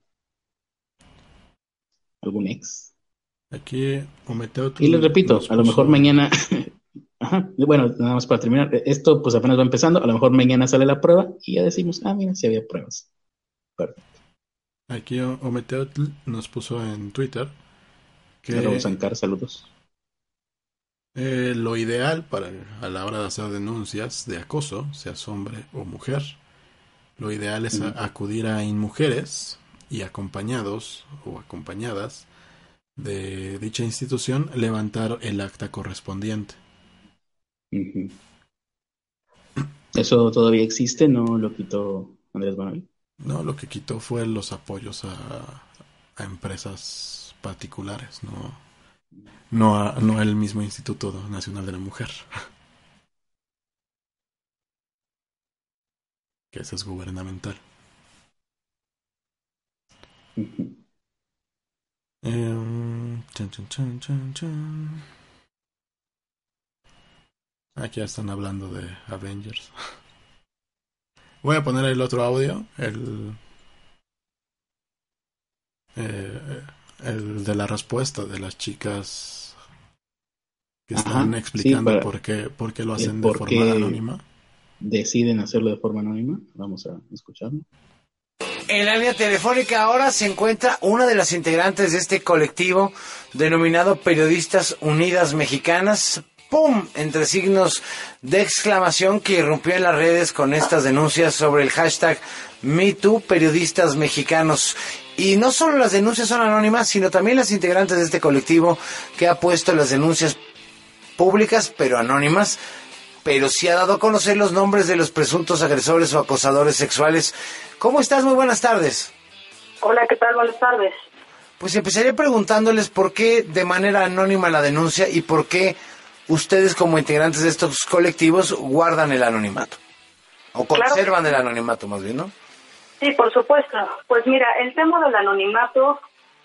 algún ex. Aquí Y les repito, a lo mejor mañana, bueno, nada más para terminar, esto pues apenas va empezando, a lo mejor mañana sale la prueba y ya decimos, ah, mira, si había pruebas. Perfecto. Aquí Ometeotl nos puso en Twitter que... Saludos, Ancar, saludos. Eh, lo ideal para a la hora de hacer denuncias de acoso, seas hombre o mujer, lo ideal es acudir a mujeres y acompañados o acompañadas de dicha institución levantar el acta correspondiente. ¿Eso todavía existe? ¿No lo quitó Andrés Manuel? No, lo que quitó fue los apoyos a, empresas particulares, no, no, no al mismo Instituto Nacional de la Mujer. que ese es gubernamental. Em, Aquí ya están hablando de Avengers. Voy a poner el otro audio, el, eh, el de la respuesta de las chicas que están explicando por, qué, por qué lo hacen de forma anónima. Deciden hacerlo de forma anónima. Vamos a escucharlo. En la línea telefónica ahora se encuentra una de las integrantes de este colectivo denominado Periodistas Unidas Mexicanas. ¡Pum! Entre signos de exclamación que irrumpió en las redes con estas denuncias sobre el hashtag MeToo Periodistas Mexicanos. Y no solo las denuncias son anónimas, sino también las integrantes de este colectivo que ha puesto las denuncias públicas pero anónimas pero sí ha dado a conocer los nombres de los presuntos agresores o acosadores sexuales. ¿Cómo estás? Muy buenas tardes. Hola, ¿qué tal? Buenas tardes. Pues empezaría preguntándoles por qué de manera anónima la denuncia y por qué ustedes como integrantes de estos colectivos guardan el anonimato. O conservan el anonimato más bien, ¿no? Sí, por supuesto. Pues mira, el tema del anonimato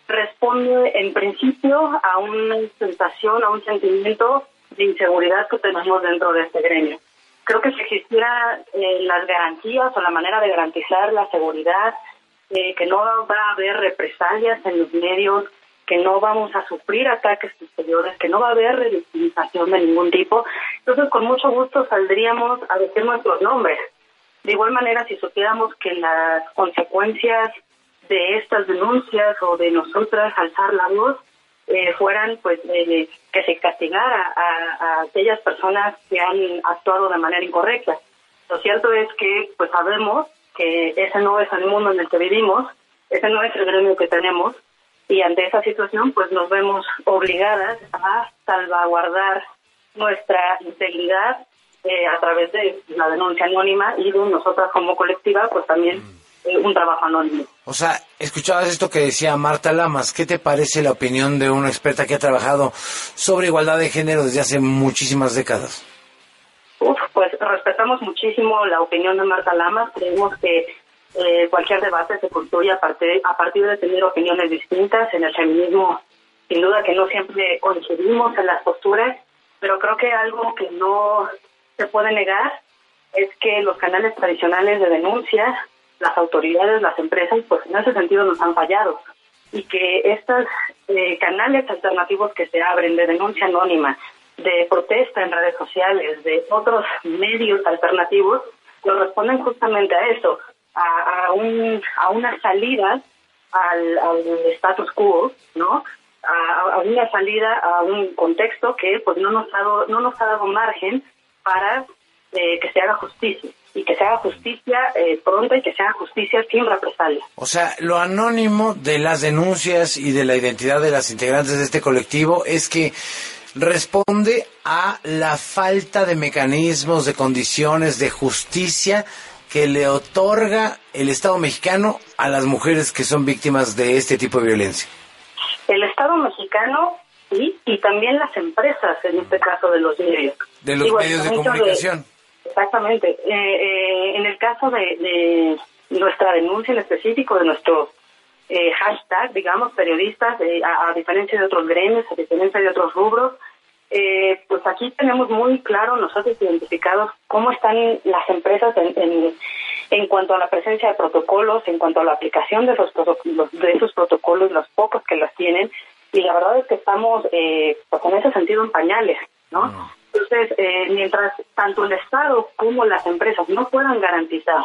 responde en principio a una sensación, a un sentimiento de inseguridad que tenemos dentro de este gremio. Creo que si existieran eh, las garantías o la manera de garantizar la seguridad, eh, que no va a haber represalias en los medios, que no vamos a sufrir ataques posteriores, que no va a haber revictimización de ningún tipo, entonces con mucho gusto saldríamos a decir nuestros nombres. De igual manera, si supiéramos que las consecuencias de estas denuncias o de nosotras alzar la voz eh, fueran pues eh, que se castigara a, aquellas personas que han actuado de manera incorrecta. Lo cierto es que pues sabemos que ese no es el mundo en el que vivimos, ese no es el gremio que tenemos y ante esa situación pues nos vemos obligadas a salvaguardar nuestra integridad eh, a través de la denuncia anónima y de nosotras como colectiva, pues también eh, un trabajo anónimo. O sea, escuchabas esto que decía Marta Lamas. ¿Qué te parece la opinión de una experta que ha trabajado sobre igualdad de género desde hace muchísimas décadas? Uf, pues respetamos muchísimo la opinión de Marta Lamas. Creemos que eh, cualquier debate se construye a partir, a partir de tener opiniones distintas. En el feminismo, sin duda que no siempre coincidimos en las posturas, pero creo que algo que no se puede negar es que los canales tradicionales de denuncia, las autoridades, las empresas, pues en ese sentido nos han fallado. Y que estos eh, canales alternativos que se abren de denuncia anónima, de protesta en redes sociales, de otros medios alternativos, corresponden justamente a eso, a, un, a una salida al, al status quo, ¿no? A, a, una salida a un contexto que pues no nos ha dado, no nos ha dado margen para eh, que se haga justicia y que se haga justicia eh, pronta y que se haga justicia sin represalia. O sea, lo anónimo de las denuncias y de la identidad de las integrantes de este colectivo es que responde a la falta de mecanismos, de condiciones, de justicia que le otorga el Estado mexicano a las mujeres que son víctimas de este tipo de violencia. El Estado mexicano sí, y también las empresas, en este caso de los medios. De los medios de comunicación. De, exactamente. Eh, eh, en el caso de, de, nuestra denuncia en específico, de nuestro eh, hashtag, digamos, periodistas, a, a, diferencia de otros gremios, a diferencia de otros rubros, eh, pues aquí tenemos muy claro nosotros identificados cómo están las empresas en, en, en, cuanto a la presencia de protocolos, en cuanto a la aplicación de esos de esos protocolos, los pocos que las tienen, y la verdad es que estamos, eh, pues en ese sentido, en pañales, ¿no? No. Entonces, eh, mientras tanto el Estado como las empresas no puedan garantizar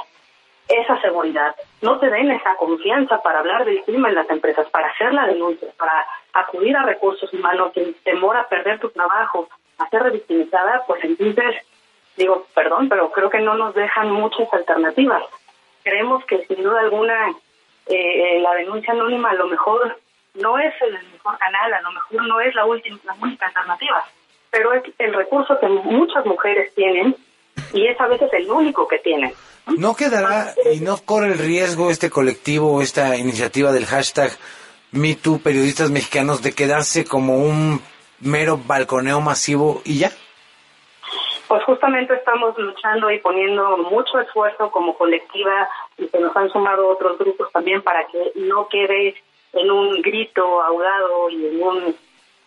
esa seguridad, no te den esa confianza para hablar del clima en las empresas, para hacer la denuncia, para acudir a recursos humanos sin temor a perder tu trabajo, a ser revictimizada, pues entonces digo, perdón, pero creo que no nos dejan muchas alternativas. Creemos que sin duda alguna eh, la denuncia anónima a lo mejor no es el mejor canal, a lo mejor no es la, última, la única alternativa, pero es el recurso que muchas mujeres tienen y es a veces el único que tienen. ¿No quedará y no corre el riesgo este colectivo, esta iniciativa del hashtag MeToo Periodistas Mexicanos de quedarse como un mero balconeo masivo y ya? Pues justamente estamos luchando y poniendo mucho esfuerzo como colectiva y se nos han sumado otros grupos también para que no quede en un grito ahogado y en un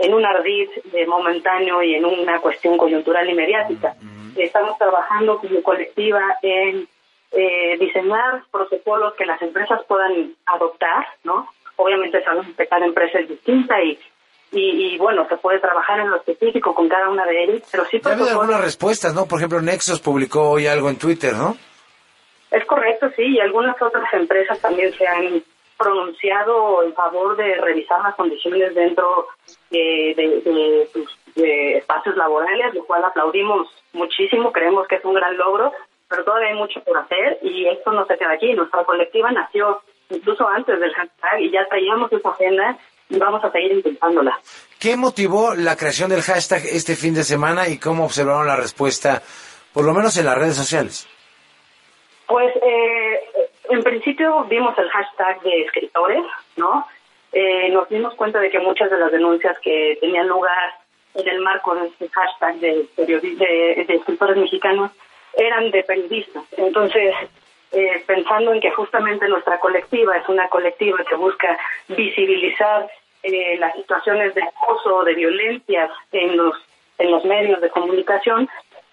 en un ardid de momentáneo y en una cuestión coyuntural y mediática. Uh -huh. Estamos trabajando como colectiva en eh, diseñar protocolos que las empresas puedan adoptar, ¿no? Obviamente sabemos que cada empresa es distinta y, y, y, bueno, se puede trabajar en lo específico con cada una de ellas, pero sí... Ya ha habido algunas respuestas, ¿no? Por ejemplo, Nexos publicó hoy algo en Twitter, ¿no? Es correcto, sí, y algunas otras empresas también se han pronunciado en favor de revisar las condiciones dentro de, de, de, de, espacios laborales, lo cual aplaudimos muchísimo, creemos que es un gran logro, pero todavía hay mucho por hacer y esto no se queda aquí. Nuestra colectiva nació incluso antes del hashtag y ya traíamos esa agenda y vamos a seguir intentándola. ¿Qué motivó la creación del hashtag este fin de semana y cómo observaron la respuesta, por lo menos en las redes sociales? Pues eh, en principio vimos el hashtag de escritores, ¿no? Eh, nos dimos cuenta de que muchas de las denuncias que tenían lugar en el marco de este hashtag de, de, de escritores mexicanos eran de periodistas. Entonces, eh, pensando en que justamente nuestra colectiva es una colectiva que busca visibilizar eh, las situaciones de acoso, de violencias en los en los medios de comunicación,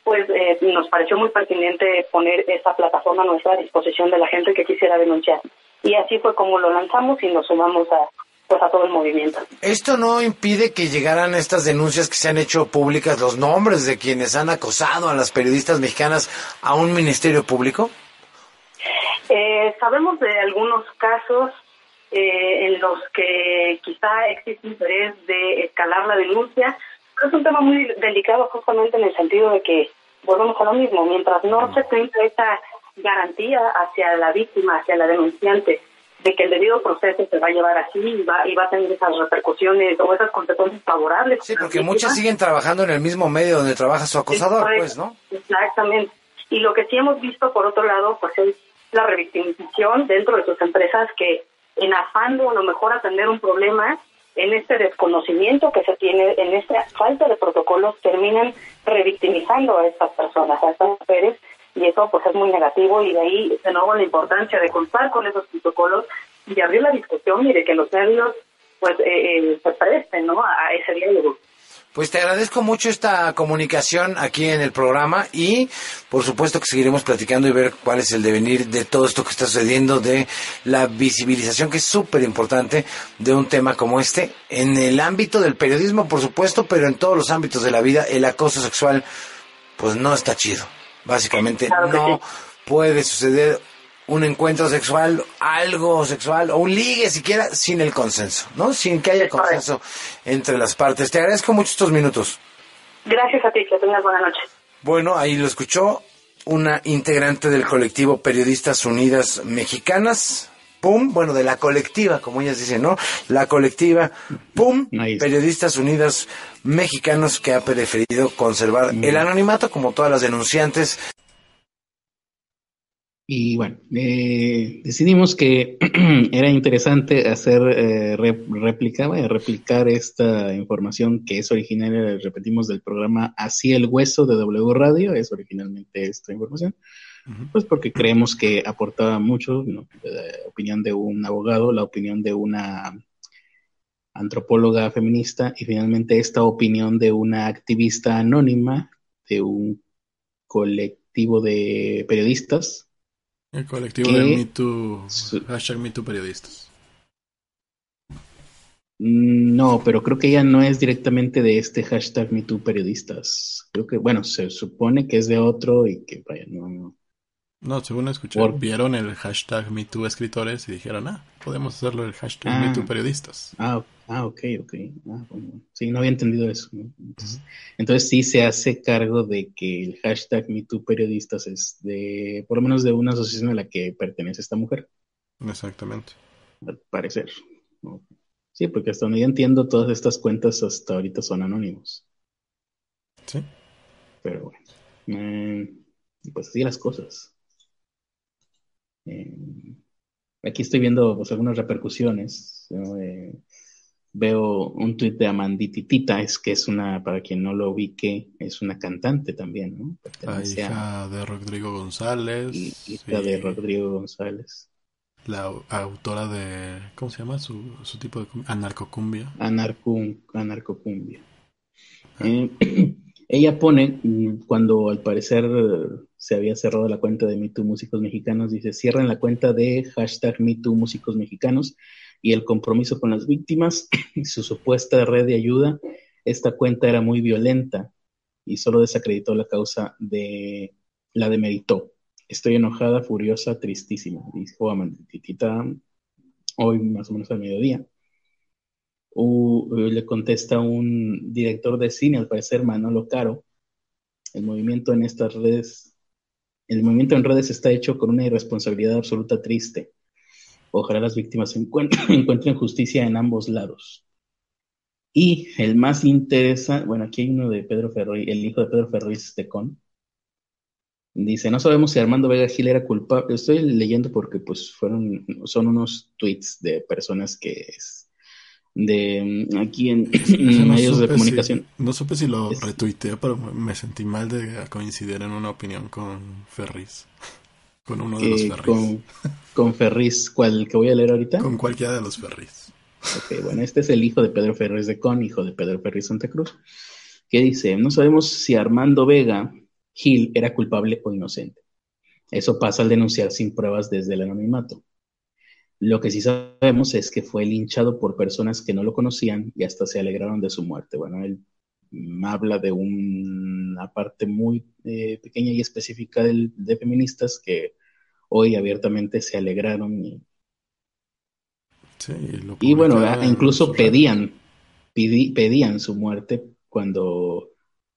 pues eh, nos pareció muy pertinente poner esa plataforma a nuestra disposición de la gente que quisiera denunciar. Y así fue como lo lanzamos y nos sumamos a, pues, a todo el movimiento. ¿Esto no impide que llegaran estas denuncias que se han hecho públicas, los nombres de quienes han acosado a las periodistas mexicanas a un ministerio público? Eh, sabemos de algunos casos eh, en los que quizá existe interés de escalar la denuncia, es un tema muy delicado justamente en el sentido de que volvemos a lo mismo, mientras no se tenga esa garantía hacia la víctima, hacia la denunciante, de que el debido proceso se va a llevar así y va, y va a tener esas repercusiones o esas consecuencias favorables. Sí, porque muchas siguen trabajando en el mismo medio donde trabaja su acosador, pues, ¿no? Exactamente. Y lo que sí hemos visto, por otro lado, pues es la revictimización dentro de sus empresas que en afán de a lo mejor atender un problema, en este desconocimiento que se tiene, en esta falta de protocolos, terminan revictimizando a estas personas, a estas mujeres, y eso pues es muy negativo y de ahí de nuevo la importancia de contar con esos protocolos y abrir la discusión y de que los medios pues eh, eh, se presten ¿no? a ese diálogo. Pues te agradezco mucho esta comunicación aquí en el programa y por supuesto que seguiremos platicando y ver cuál es el devenir de todo esto que está sucediendo, de la visibilización que es súper importante de un tema como este, en el ámbito del periodismo por supuesto, pero en todos los ámbitos de la vida, el acoso sexual pues no está chido. Básicamente no puede suceder un encuentro sexual, algo sexual o un ligue siquiera sin el consenso, ¿no? Sin que haya consenso entre las partes. Te agradezco mucho estos minutos. Gracias a ti, que tengas buena noche. Bueno, ahí lo escuchó una integrante del colectivo Periodistas Unidas Mexicanas. Pum, bueno, de la colectiva, como ellas dicen, ¿no? La colectiva, pum, Periodistas Unidas Mexicanos que ha preferido conservar el anonimato como todas las denunciantes y bueno, eh, decidimos que era interesante hacer eh, réplica, replicar esta información que es originaria, repetimos, del programa Así el Hueso de W Radio, es originalmente esta información, pues porque creemos que aportaba mucho, la opinión de un abogado, la opinión de una antropóloga feminista y finalmente esta opinión de una activista anónima de un colectivo de periodistas el colectivo de MeToo, hashtag MeToo periodistas. Mm, no, pero creo que ella no es directamente de este hashtag MeToo periodistas. Creo que, bueno, se supone que es de otro y que, vaya, no, no. No, según escuché, vieron el hashtag MeToo escritores y dijeron, ah, podemos hacerlo el hashtag ah, MeToo periodistas. Ah, ah ok, ok. Ah, sí, no había entendido eso. Entonces, sí se hace cargo de que el hashtag MeToo periodistas es de, por lo menos de una asociación a la que pertenece esta mujer. Exactamente. Al parecer. Sí, porque hasta donde yo entiendo, todas estas cuentas hasta ahorita son anónimos. Sí. Pero bueno. Eh, pues así las cosas. Eh, aquí estoy viendo pues, algunas repercusiones. Eh, veo un tuit de Amandititita, es que es una, para quien no lo ubique, es una cantante también, ¿no? La hija de Rodrigo González. hija de Rodrigo González. La autora de, ¿cómo se llama? Su, su tipo de anarcocumbia. anarcocumbia. Ah. Eh, ella pone, mm, cuando al parecer se había cerrado la cuenta de MeToo Músicos Mexicanos, dice, cierren la cuenta de hashtag MeToo Músicos Mexicanos y el compromiso con las víctimas y su supuesta red de ayuda. Esta cuenta era muy violenta y solo desacreditó la causa de la demeritó. Estoy enojada, furiosa, tristísima, dijo Amanditita hoy más o menos al mediodía. le contesta un director de cine, al parecer Manolo Caro, el movimiento en estas redes el movimiento en redes está hecho con una irresponsabilidad absoluta triste. Ojalá las víctimas encuentren justicia en ambos lados. Y el más interesante, bueno, aquí hay uno de Pedro Ferroy, el hijo de Pedro Ferroy de Con. Dice, no sabemos si Armando Vega Gil era culpable. Estoy leyendo porque pues fueron, son unos tweets de personas que de mm, aquí en, medios de comunicación. no supe si lo retuiteé, pero me sentí mal de coincidir en una opinión con Ferris. Con uno de los Ferris. Con, con Ferris, ¿cuál que voy a leer ahorita? Con cualquiera de los Ferris. Ok, bueno, este es el hijo de Pedro Ferris de Con, hijo de Pedro Ferris Santa Cruz, que dice, no sabemos si Armando Vega Gil era culpable o inocente. Eso pasa al denunciar sin pruebas desde el anonimato. Lo que sí sabemos es que fue linchado por personas que no lo conocían y hasta se alegraron de su muerte. Bueno, él habla de una parte muy eh, pequeña y específica de feministas que hoy abiertamente se alegraron y, y bueno, incluso pedían, pedían su muerte cuando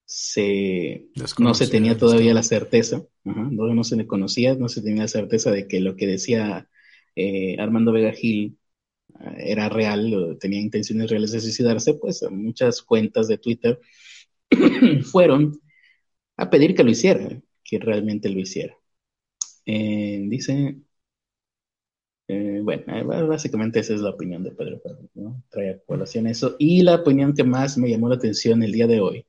se, no se tenía todavía la certeza, no, no se le conocía, no se tenía la certeza de que lo que decía eh, Armando Vega Gil eh, era real, tenía intenciones reales de suicidarse, pues muchas cuentas de Twitter fueron a pedir que lo hiciera, que realmente lo hiciera. Eh, dice, eh, bueno, básicamente esa es la opinión de Pedro Pablo. Trae a colación eso. Y la opinión que más me llamó la atención el día de hoy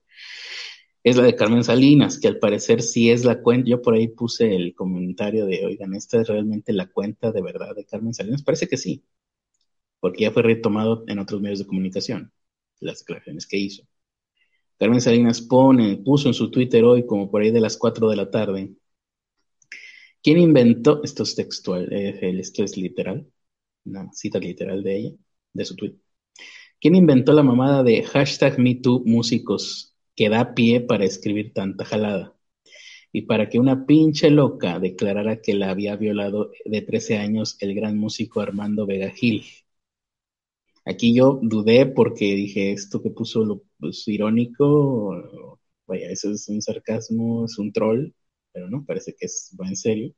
es la de Carmen Salinas, que al parecer sí es la cuenta. Yo por ahí puse el comentario de, oigan, ¿esta es realmente la cuenta de verdad de Carmen Salinas? Parece que sí, porque ya fue retomado en otros medios de comunicación, las declaraciones que hizo. Carmen Salinas pone, puso en su Twitter hoy, como por ahí de las 4 de la tarde, ¿quién inventó, esto es textual, eh, esto es literal, una cita literal de ella, de su tweet. ¿Quién inventó la mamada de hashtag MeTooMúsicos que da pie para escribir tanta jalada? Y para que una pinche loca declarara que la había violado de 13 años el gran músico Armando Vega Gil. Aquí yo dudé porque dije, esto que puso lo pues, irónico, vaya, eso es un sarcasmo, es un troll, pero no, parece que es en serio.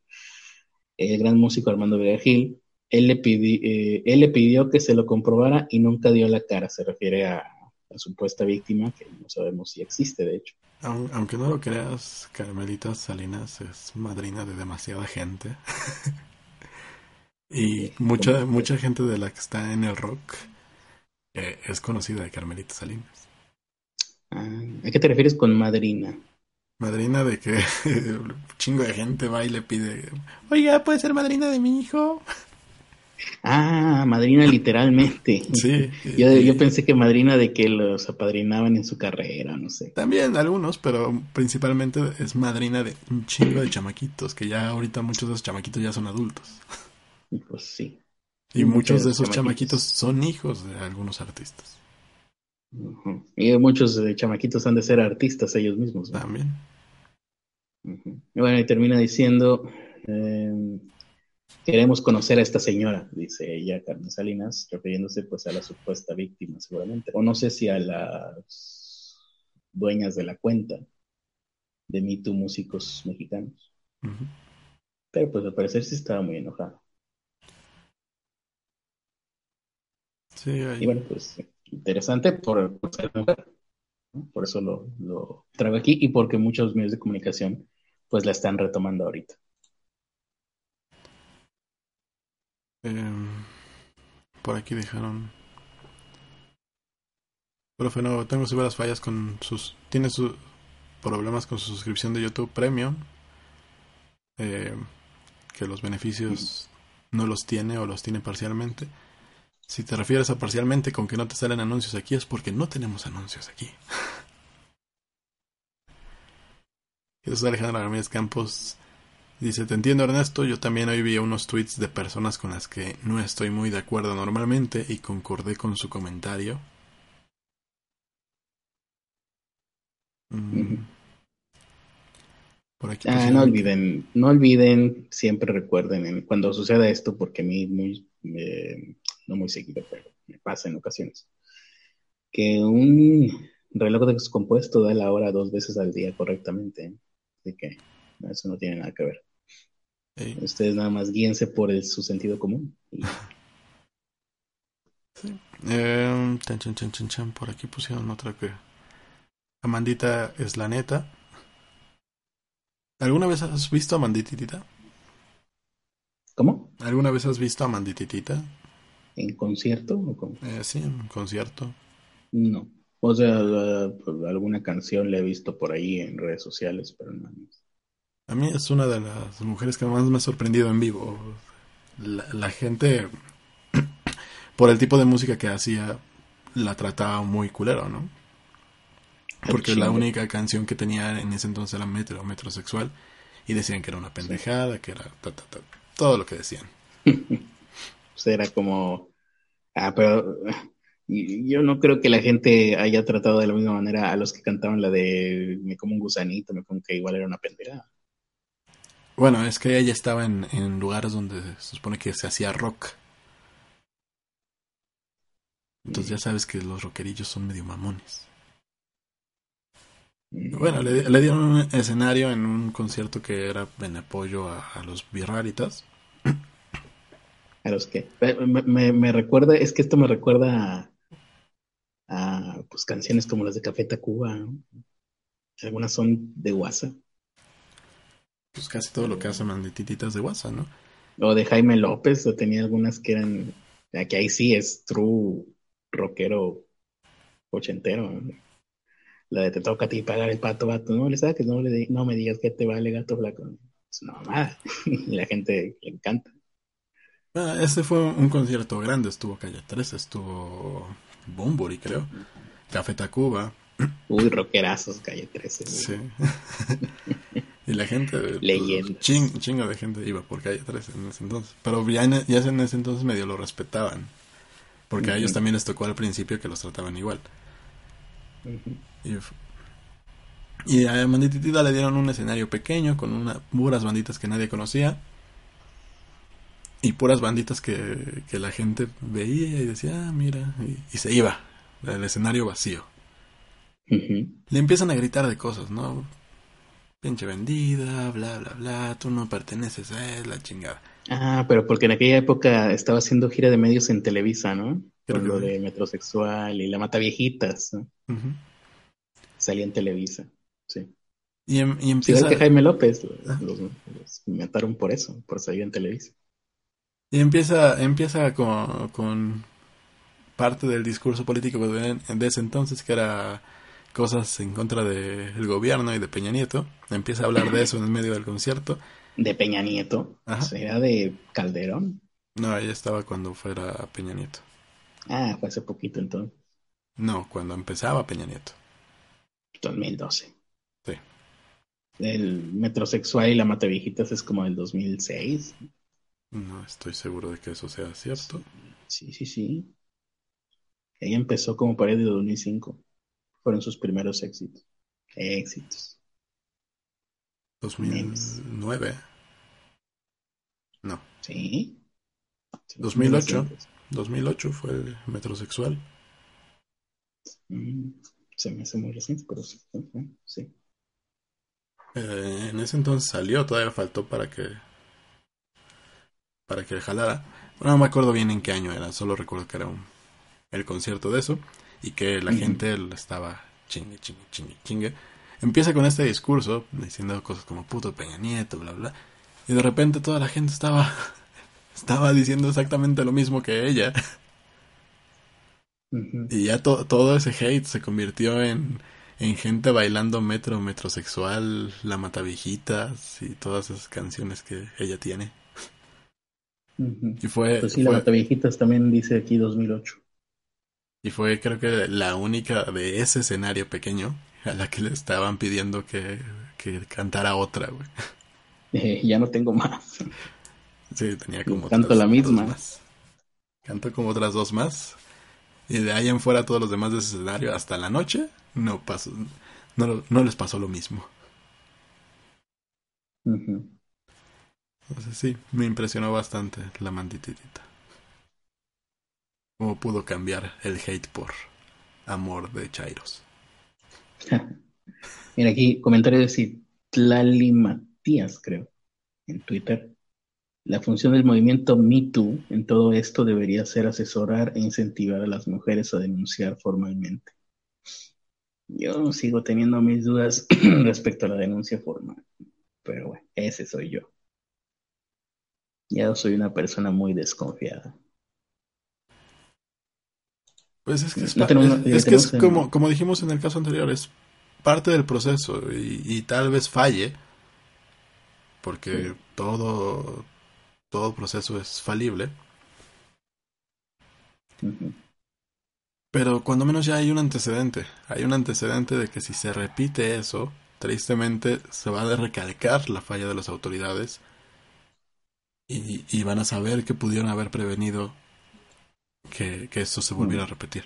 El gran músico Armando Vega Gil, le, eh, él le pidió que se lo comprobara y nunca dio la cara, se refiere a la supuesta víctima, que no sabemos si existe, de hecho. Aunque no lo creas, Carmelita Salinas es madrina de demasiada gente. y mucha, mucha gente de la que está en el rock eh, es conocida de Carmelita Salinas. Ah, ¿A qué te refieres con madrina? Madrina de que un chingo de gente va y le pide, oiga, ¿puede ser madrina de mi hijo? Ah, madrina literalmente. Sí. Yo, yo pensé que madrina de que los apadrinaban en su carrera, no sé. También algunos, pero principalmente es madrina de un chingo de chamaquitos, que ya ahorita muchos de esos chamaquitos ya son adultos. Pues sí. Y muchos de esos chamaquitos son hijos de algunos artistas. Y muchos de chamaquitos han de ser artistas ellos mismos. ¿no? También. Bueno, y termina diciendo, eh, queremos conocer a esta señora, dice ella, Carmen Salinas, refiriéndose pues a la supuesta víctima seguramente, o no sé si a las dueñas de la cuenta de Me Too Músicos Mexicanos. Pero pues al parecer sí estaba muy enojada. Sí, hay- Y bueno, pues interesante por, por ser mujer, ¿no? Por eso lo, lo traigo aquí y porque muchos medios de comunicación pues la están retomando ahorita. Em, por aquí dejaron. Profe, no, tengo severas fallas con sus. Tiene sus problemas con su suscripción de YouTube Premium. Em, que los beneficios no los tiene o los tiene parcialmente. Si te refieres a parcialmente con que no te salen anuncios aquí, es porque no tenemos anuncios aquí. Jesús Alejandro Ramírez Campos Dice, te entiendo Ernesto, yo también hoy vi unos tweets de personas con las que no estoy muy de acuerdo normalmente y concordé con su comentario. Mm. Por aquí Ah, no olviden, no olviden, siempre recuerden en- cuando suceda esto, porque a mí muy, eh, no muy seguido, pero me pasa en ocasiones, que un reloj descompuesto da la hora dos veces al día correctamente. Así que eso no tiene nada que ver. Ustedes nada más guíense por el- su sentido común. Y, em, chan, chan, chan, chan, chan, por aquí pusieron otra que... Amandita es la neta. ¿Alguna vez has visto a Amandititita? ¿Cómo? ¿Alguna vez has visto a Amandititita? ¿En concierto o cómo? Eh, sí, en concierto. No. O sea, la- alguna canción la he visto por ahí en redes sociales, pero no. A mí es una de las mujeres que más me ha sorprendido en vivo. La, la gente, por el tipo de música que hacía, la trataba muy culero, ¿no? Porque la única canción que tenía en ese entonces era metro, metrosexual, y decían que era una pendejada, que era ta, ta, ta, todo lo que decían. Pues era como, ah, pero yo no creo que la gente haya tratado de la misma manera a los que cantaban la de me como un gusanito, me como que igual era una pendejada. Bueno, es que ella estaba en, en lugares donde se supone que se hacía rock. Entonces ya sabes que los rockerillos son medio mamones. Bueno, le, dieron un escenario en un concierto que era en apoyo a, los Virraritas. A los que me, me, me recuerda, es que esto me recuerda a, pues canciones como las de Café Tacuba, algunas son de WhatsApp. Pues casi todo lo que hace Mandititas de WhatsApp, ¿no? O de Jaime López, o tenía algunas que eran, que ahí sí es true rockero ochentero. ¿no? La de te toca a ti pagar el pato, vato. No le saques, no, le no me digas que te vale gato flaco. Es una mamada. y la gente le encanta. Ah, ese fue un concierto grande. Estuvo Calle 13, estuvo Bumburi, creo. Café Tacuba. Uy, rockerazos, Calle 13. Sí. y la gente. Leyendas. Ching, chingo de gente iba por Calle 13 en ese entonces. Pero ya en, ya en ese entonces medio lo respetaban. Porque a ellos también les tocó al principio que los trataban igual. Y, y a Mandititida le dieron un escenario pequeño con una, puras banditas que nadie conocía. Y puras banditas que, que la gente veía y decía, ah, mira, y, y se iba. El escenario vacío. Le empiezan a gritar de cosas, ¿no? Pinche vendida, bla, bla, bla, tú no perteneces a él, la chingada. Ah, pero porque en aquella época estaba haciendo gira de medios en Televisa, ¿no? Creo lo sí. de metrosexual y la mata viejitas. ¿no? Salía en Televisa. Sí. Y, em- y Igual empieza, que Jaime López, Ah. los, los mataron por eso, por salir en Televisa. y empieza, empieza con, con parte del discurso político de, de ese entonces, que era cosas en contra del gobierno y de Peña Nieto. Empieza a hablar de eso en el medio del concierto. De Peña Nieto. Ajá. ¿Será de Calderón? No, ella estaba cuando fuera Peña Nieto. Ah, fue hace poquito entonces, No, cuando empezaba Peña Nieto. 2012. Sí. El metrosexual y la mata viejitas es como del 2006. No estoy seguro de que eso sea cierto. Sí, sí, sí. Ella empezó como pared de 2005. Fueron sus primeros éxitos. Éxitos. 2009. No, Sí. 2008. 2008 fue el metrosexual. Mm, se me hace muy reciente, pero sí. Eh, en ese entonces salió, todavía faltó para que para que jalara. Bueno, no me acuerdo bien en qué año era, solo recuerdo que era un, el concierto de eso y que la gente lo estaba chingue, chingue, chingue, chingue. Empieza con este discurso diciendo cosas como puto Peña Nieto, bla, bla. Y de repente toda la gente estaba estaba diciendo exactamente lo mismo que ella. Y ya to- todo ese hate se convirtió en, en gente bailando metro, metrosexual, la mataviejitas y todas esas canciones que ella tiene. Y fue, Pues sí, la fue- mata viejitas también dice aquí 2008. Y fue creo que la única de ese escenario pequeño a la que le estaban pidiendo que, que cantara otra, güey. Eh, ya no tengo más. Sí, tenía como Canto otras la misma. más. Cantó como otras dos más. Y de ahí en fuera todos los demás de ese escenario hasta la noche no pasó, no, no les pasó lo mismo. Entonces sí, me impresionó bastante la mandititita. Cómo pudo cambiar el hate por amor de Chairos. Mira aquí, comentario de Citlali Matías, creo, en Twitter. La función del movimiento Me Too en todo esto debería ser asesorar e incentivar a las mujeres a denunciar formalmente. Yo sigo teniendo mis dudas respecto a la denuncia formal, pero bueno, ese soy yo. Ya soy una persona muy desconfiada. Pues es que es, No pa- tenemos- es- es que es como, como dijimos en el caso anterior, es parte del proceso y, y tal vez falle, porque todo, todo proceso es falible, pero cuando menos ya hay un antecedente, hay un antecedente de que si se repite eso, tristemente se va a recalcar la falla de las autoridades y, y van a saber que pudieron haber prevenido que, que eso se volviera a repetir.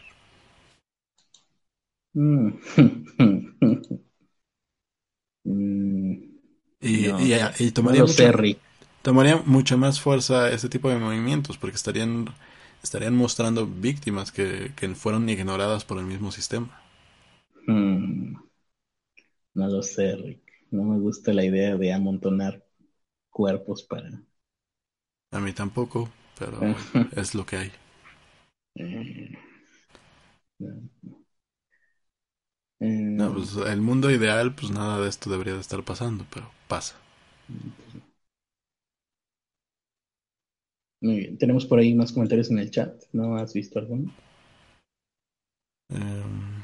Mm. Mm, Y, No, y- y no tomaría, mucho, sé, Rick. tomaría mucha más fuerza ese tipo de movimientos porque estarían, estarían mostrando víctimas que, que fueron ignoradas por el mismo sistema. Mm, No lo sé, Rick. No me gusta la idea de amontonar cuerpos para... A mí tampoco, pero es lo que hay. Eh, No, pues el mundo ideal, pues nada de esto debería de estar pasando, pero pasa. Muy bien. Tenemos por ahí más comentarios en el chat. ¿No has visto alguno? Em,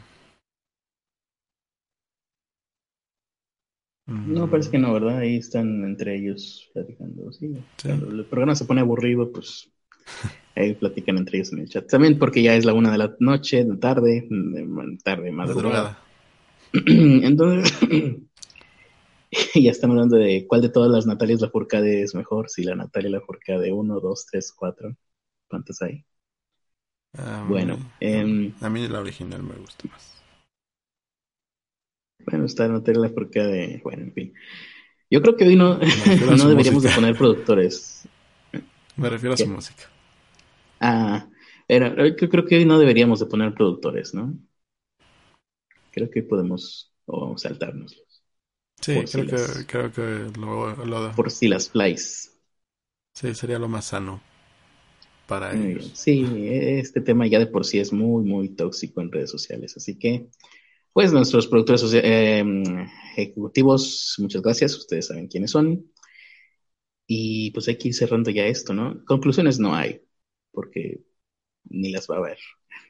No, mm, parece que no, ¿verdad? Ahí están entre ellos platicando. Sí. Sí. Cuando el programa se pone aburrido, pues ahí platican entre ellos en el chat. También porque ya es la una de la noche, de tarde, de tarde, madrugada. Entonces, ya están hablando de cuál de todas las Natalias Lafourcade es mejor. Si la Natalia Lafourcade 1, 2, 3, 4. ¿Cuántas hay? Em, Bueno, em, a mí la original me gusta más. Bueno, está Natalia Lafourcade. Bueno, en fin. Yo creo que hoy no, no deberíamos de poner productores. Me refiero a su música. Ah, era, yo creo que hoy no deberíamos de poner productores, ¿no? Creo que podemos o saltárnoslos. Sí, creo si que, las- creo que lo, lo- Por si las flies. sí, sería lo más sano para ellos. Sí, este tema ya de por sí es muy, muy tóxico en redes sociales. Así que, pues nuestros productores eh, ejecutivos, muchas gracias. Ustedes saben quiénes son. Y pues hay que ir cerrando ya esto, ¿no? Conclusiones no hay, porque ni las va a haber.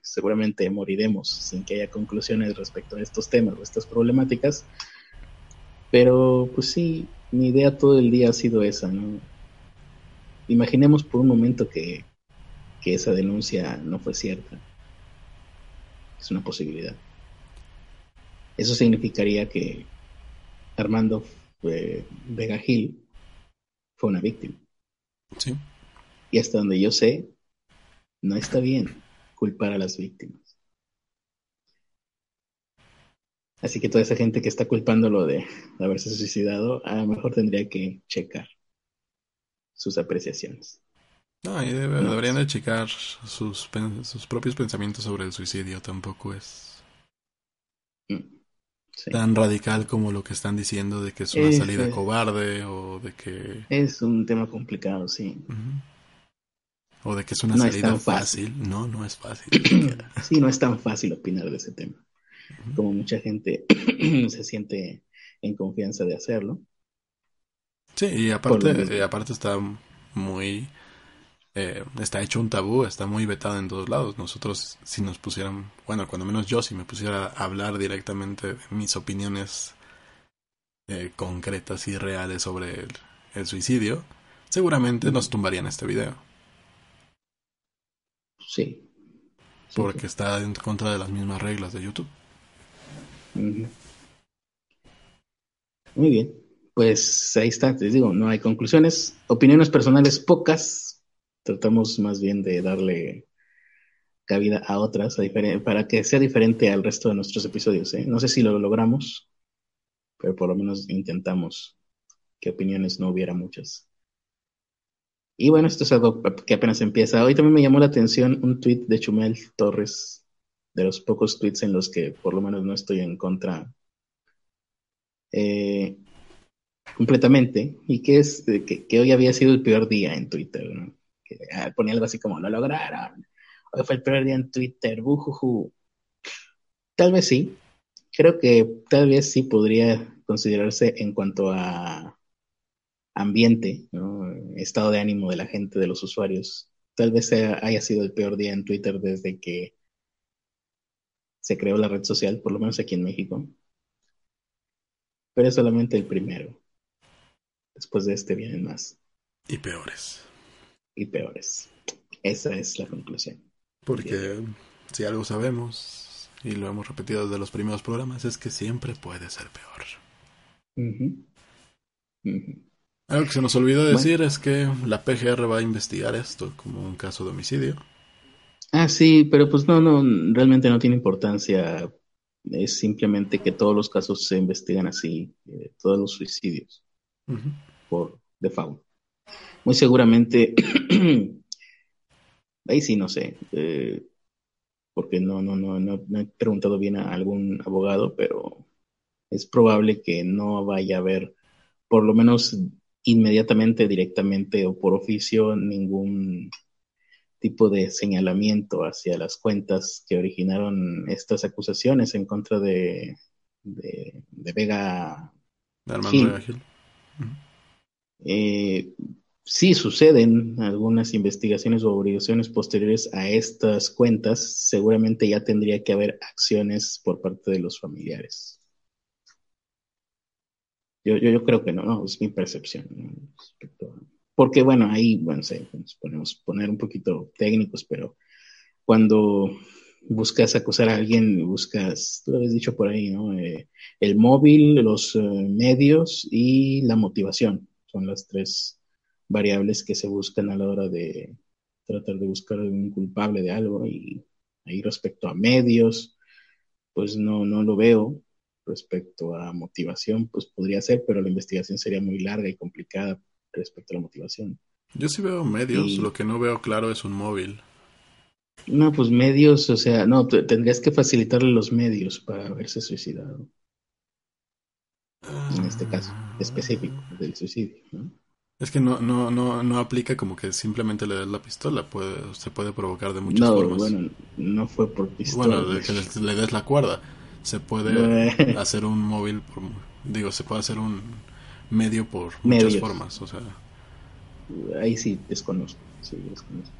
Seguramente moriremos sin que haya conclusiones respecto a estos temas o estas problemáticas. Pero, pues sí, mi idea todo el día ha sido esa, ¿no? Imaginemos por un momento que, que esa denuncia no fue cierta. Es una posibilidad. Eso significaría que Armando eh, Vega Gil fue una víctima. Sí. Y hasta donde yo sé, no está bien culpar a las víctimas. Así que toda esa gente que está culpándolo de, haberse suicidado, a lo mejor tendría que checar sus apreciaciones. No, y debe- No. deberían de checar sus, sus propios pensamientos sobre el suicidio. Tampoco es Mm, sí. tan radical como lo que están diciendo de que es una Es, salida cobarde o de que Es un tema complicado, sí. O de que es una No es salida tan fácil. fácil. No, no es fácil. Sí, no es tan fácil opinar de ese tema. Como mucha gente se siente en confianza de hacerlo. Sí, y aparte, y aparte está muy... eh, está hecho un tabú, está muy vetado en todos lados. Nosotros, si nos pusieran, bueno, cuando menos yo, si me pusiera a hablar directamente de mis opiniones eh, concretas y reales sobre el, el suicidio, seguramente nos tumbarían este video, Sí. Sí, porque está en contra de las mismas reglas de YouTube. Muy bien, pues ahí está, les digo, no hay conclusiones, opiniones personales pocas, tratamos más bien de darle cabida a otras a para que sea diferente al resto de nuestros episodios. ¿eh? No sé si lo logramos, pero por lo menos intentamos que opiniones no hubiera muchas. Y bueno, esto es algo que apenas empieza. Hoy también me llamó la atención un tuit de Chumel Torres, de los pocos tweets en los que por lo menos no estoy en contra eh, completamente, y que es que, que hoy había sido el peor día en Twitter, ¿no? Ah, ponía algo así como, lo lograron, hoy fue el peor día en Twitter, bujuju. Tal vez sí, creo que tal vez sí podría considerarse en cuanto a ambiente, ¿no? estado de ánimo de la gente, de los usuarios. Tal vez sea- haya sido el peor día en Twitter desde que se creó la red social, por lo menos aquí en México. Pero es solamente el primero. Después de este vienen más Y peores. y peores. Esa es la conclusión. Porque si algo sabemos, y lo hemos repetido desde los primeros programas, es que siempre puede ser peor. Ujú. Ujú. Algo que se nos olvidó decir es que la PGR va a investigar esto como un caso de homicidio. Ah, sí, pero pues no, no, realmente no tiene importancia. Es simplemente que todos los casos se investigan así, eh, todos los suicidios por default. Muy seguramente, ahí sí no sé, eh, porque no, no, no, no, no he preguntado bien a algún abogado, pero es probable que no vaya a haber, por lo menos inmediatamente, directamente o por oficio, ningún tipo de señalamiento hacia las cuentas que originaron estas acusaciones en contra de, de, Vega Gil. Eh, sí suceden algunas investigaciones o obligaciones posteriores a estas cuentas, seguramente ya tendría que haber acciones por parte de los familiares. Yo, yo, creo que no, no, es mi percepción. Porque bueno, ahí, bueno, sé, nos podemos poner un poquito técnicos, pero cuando buscas acusar a alguien, buscas, tú lo habías dicho por ahí, ¿no? Eh, el móvil, los eh, medios y la motivación. Son las tres variables que se buscan a la hora de tratar de buscar un culpable de algo. Y ahí respecto a medios, pues no, no lo veo. Respecto a motivación, pues podría ser, pero la investigación sería muy larga y complicada respecto a la motivación. Yo sí veo medios, lo que no veo claro es un móvil. No, pues medios, o sea, no, tendrías que facilitarle los medios para haberse suicidado. En este caso ah. específico del suicidio, Es que no, no, no, no aplica como que simplemente le des la pistola, puede, se puede provocar de muchas formas. No, bueno, no fue por pistola. Bueno, de que le, des la cuerda. Se puede hacer un móvil, por, digo, se puede hacer un medio por muchas formas, o sea. Ahí sí desconozco, sí desconozco.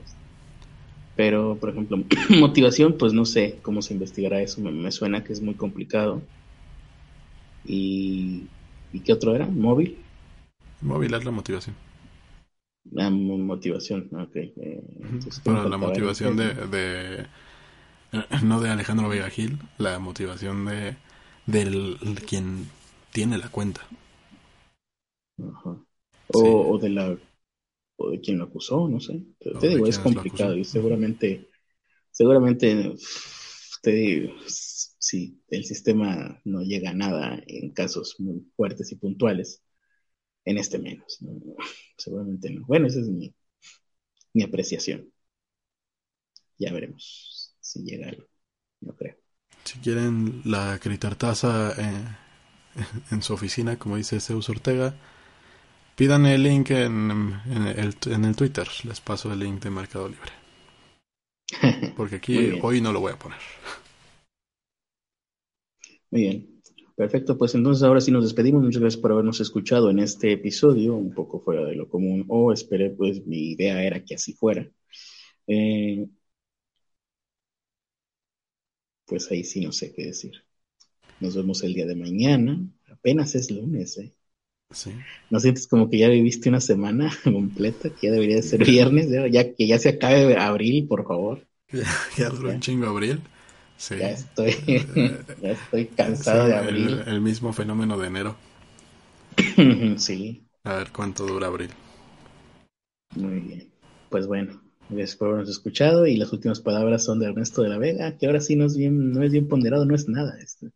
Pero, por ejemplo, motivación, pues no sé cómo se investigará eso. Me, suena que es muy complicado. Y, ¿Y qué otro era? ¿Móvil? Móvil es la motivación. La motivación, ok. Eh, bueno, la motivación de, de, No de Alejandro Vega Gil, la motivación de del quien tiene la cuenta. Ajá. O, o de la o de quien lo acusó, no sé. Te, digo, es complicado y seguramente, seguramente, te digo, si el sistema no llega a nada en casos muy fuertes y puntuales, en este menos. Seguramente no. Bueno, esa es mi, mi apreciación. Ya veremos si creo. Si quieren la critartaza eh, en su oficina, como dice Zeus Ortega, Pidan el link en, el, en el Twitter. Les paso el link de Mercado Libre. Porque aquí hoy no lo voy a poner. Muy bien. Perfecto, pues entonces ahora sí nos despedimos. Muchas gracias por habernos escuchado en este episodio, un poco fuera de lo común, o esperé, pues mi idea era que así fuera. Eh, pues ahí sí no sé qué decir. Nos vemos el día de mañana. Apenas es lunes, ¿eh? ¿No sientes como que ya viviste una semana completa? Que ya debería de ser viernes, ya que ya se acabe abril, por favor. Ya, duró un chingo abril. Sí. Ya estoy, ya estoy cansado de abril. El, mismo fenómeno de enero. sí. A ver cuánto dura abril. Muy bien. Pues bueno, gracias por habernos escuchado y las últimas palabras son de Ernesto de la Vega, que ahora sí no es bien, no es bien ponderado, no es nada. Este,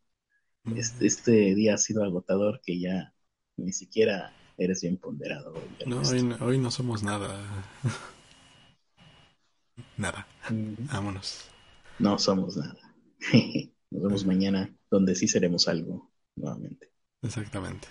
este, este día ha sido agotador que ya ni siquiera eres bien ponderado. no, hoy, no somos nada. nada. Vámonos. No somos nada. Nos vemos mañana, donde sí seremos algo nuevamente. Exactamente.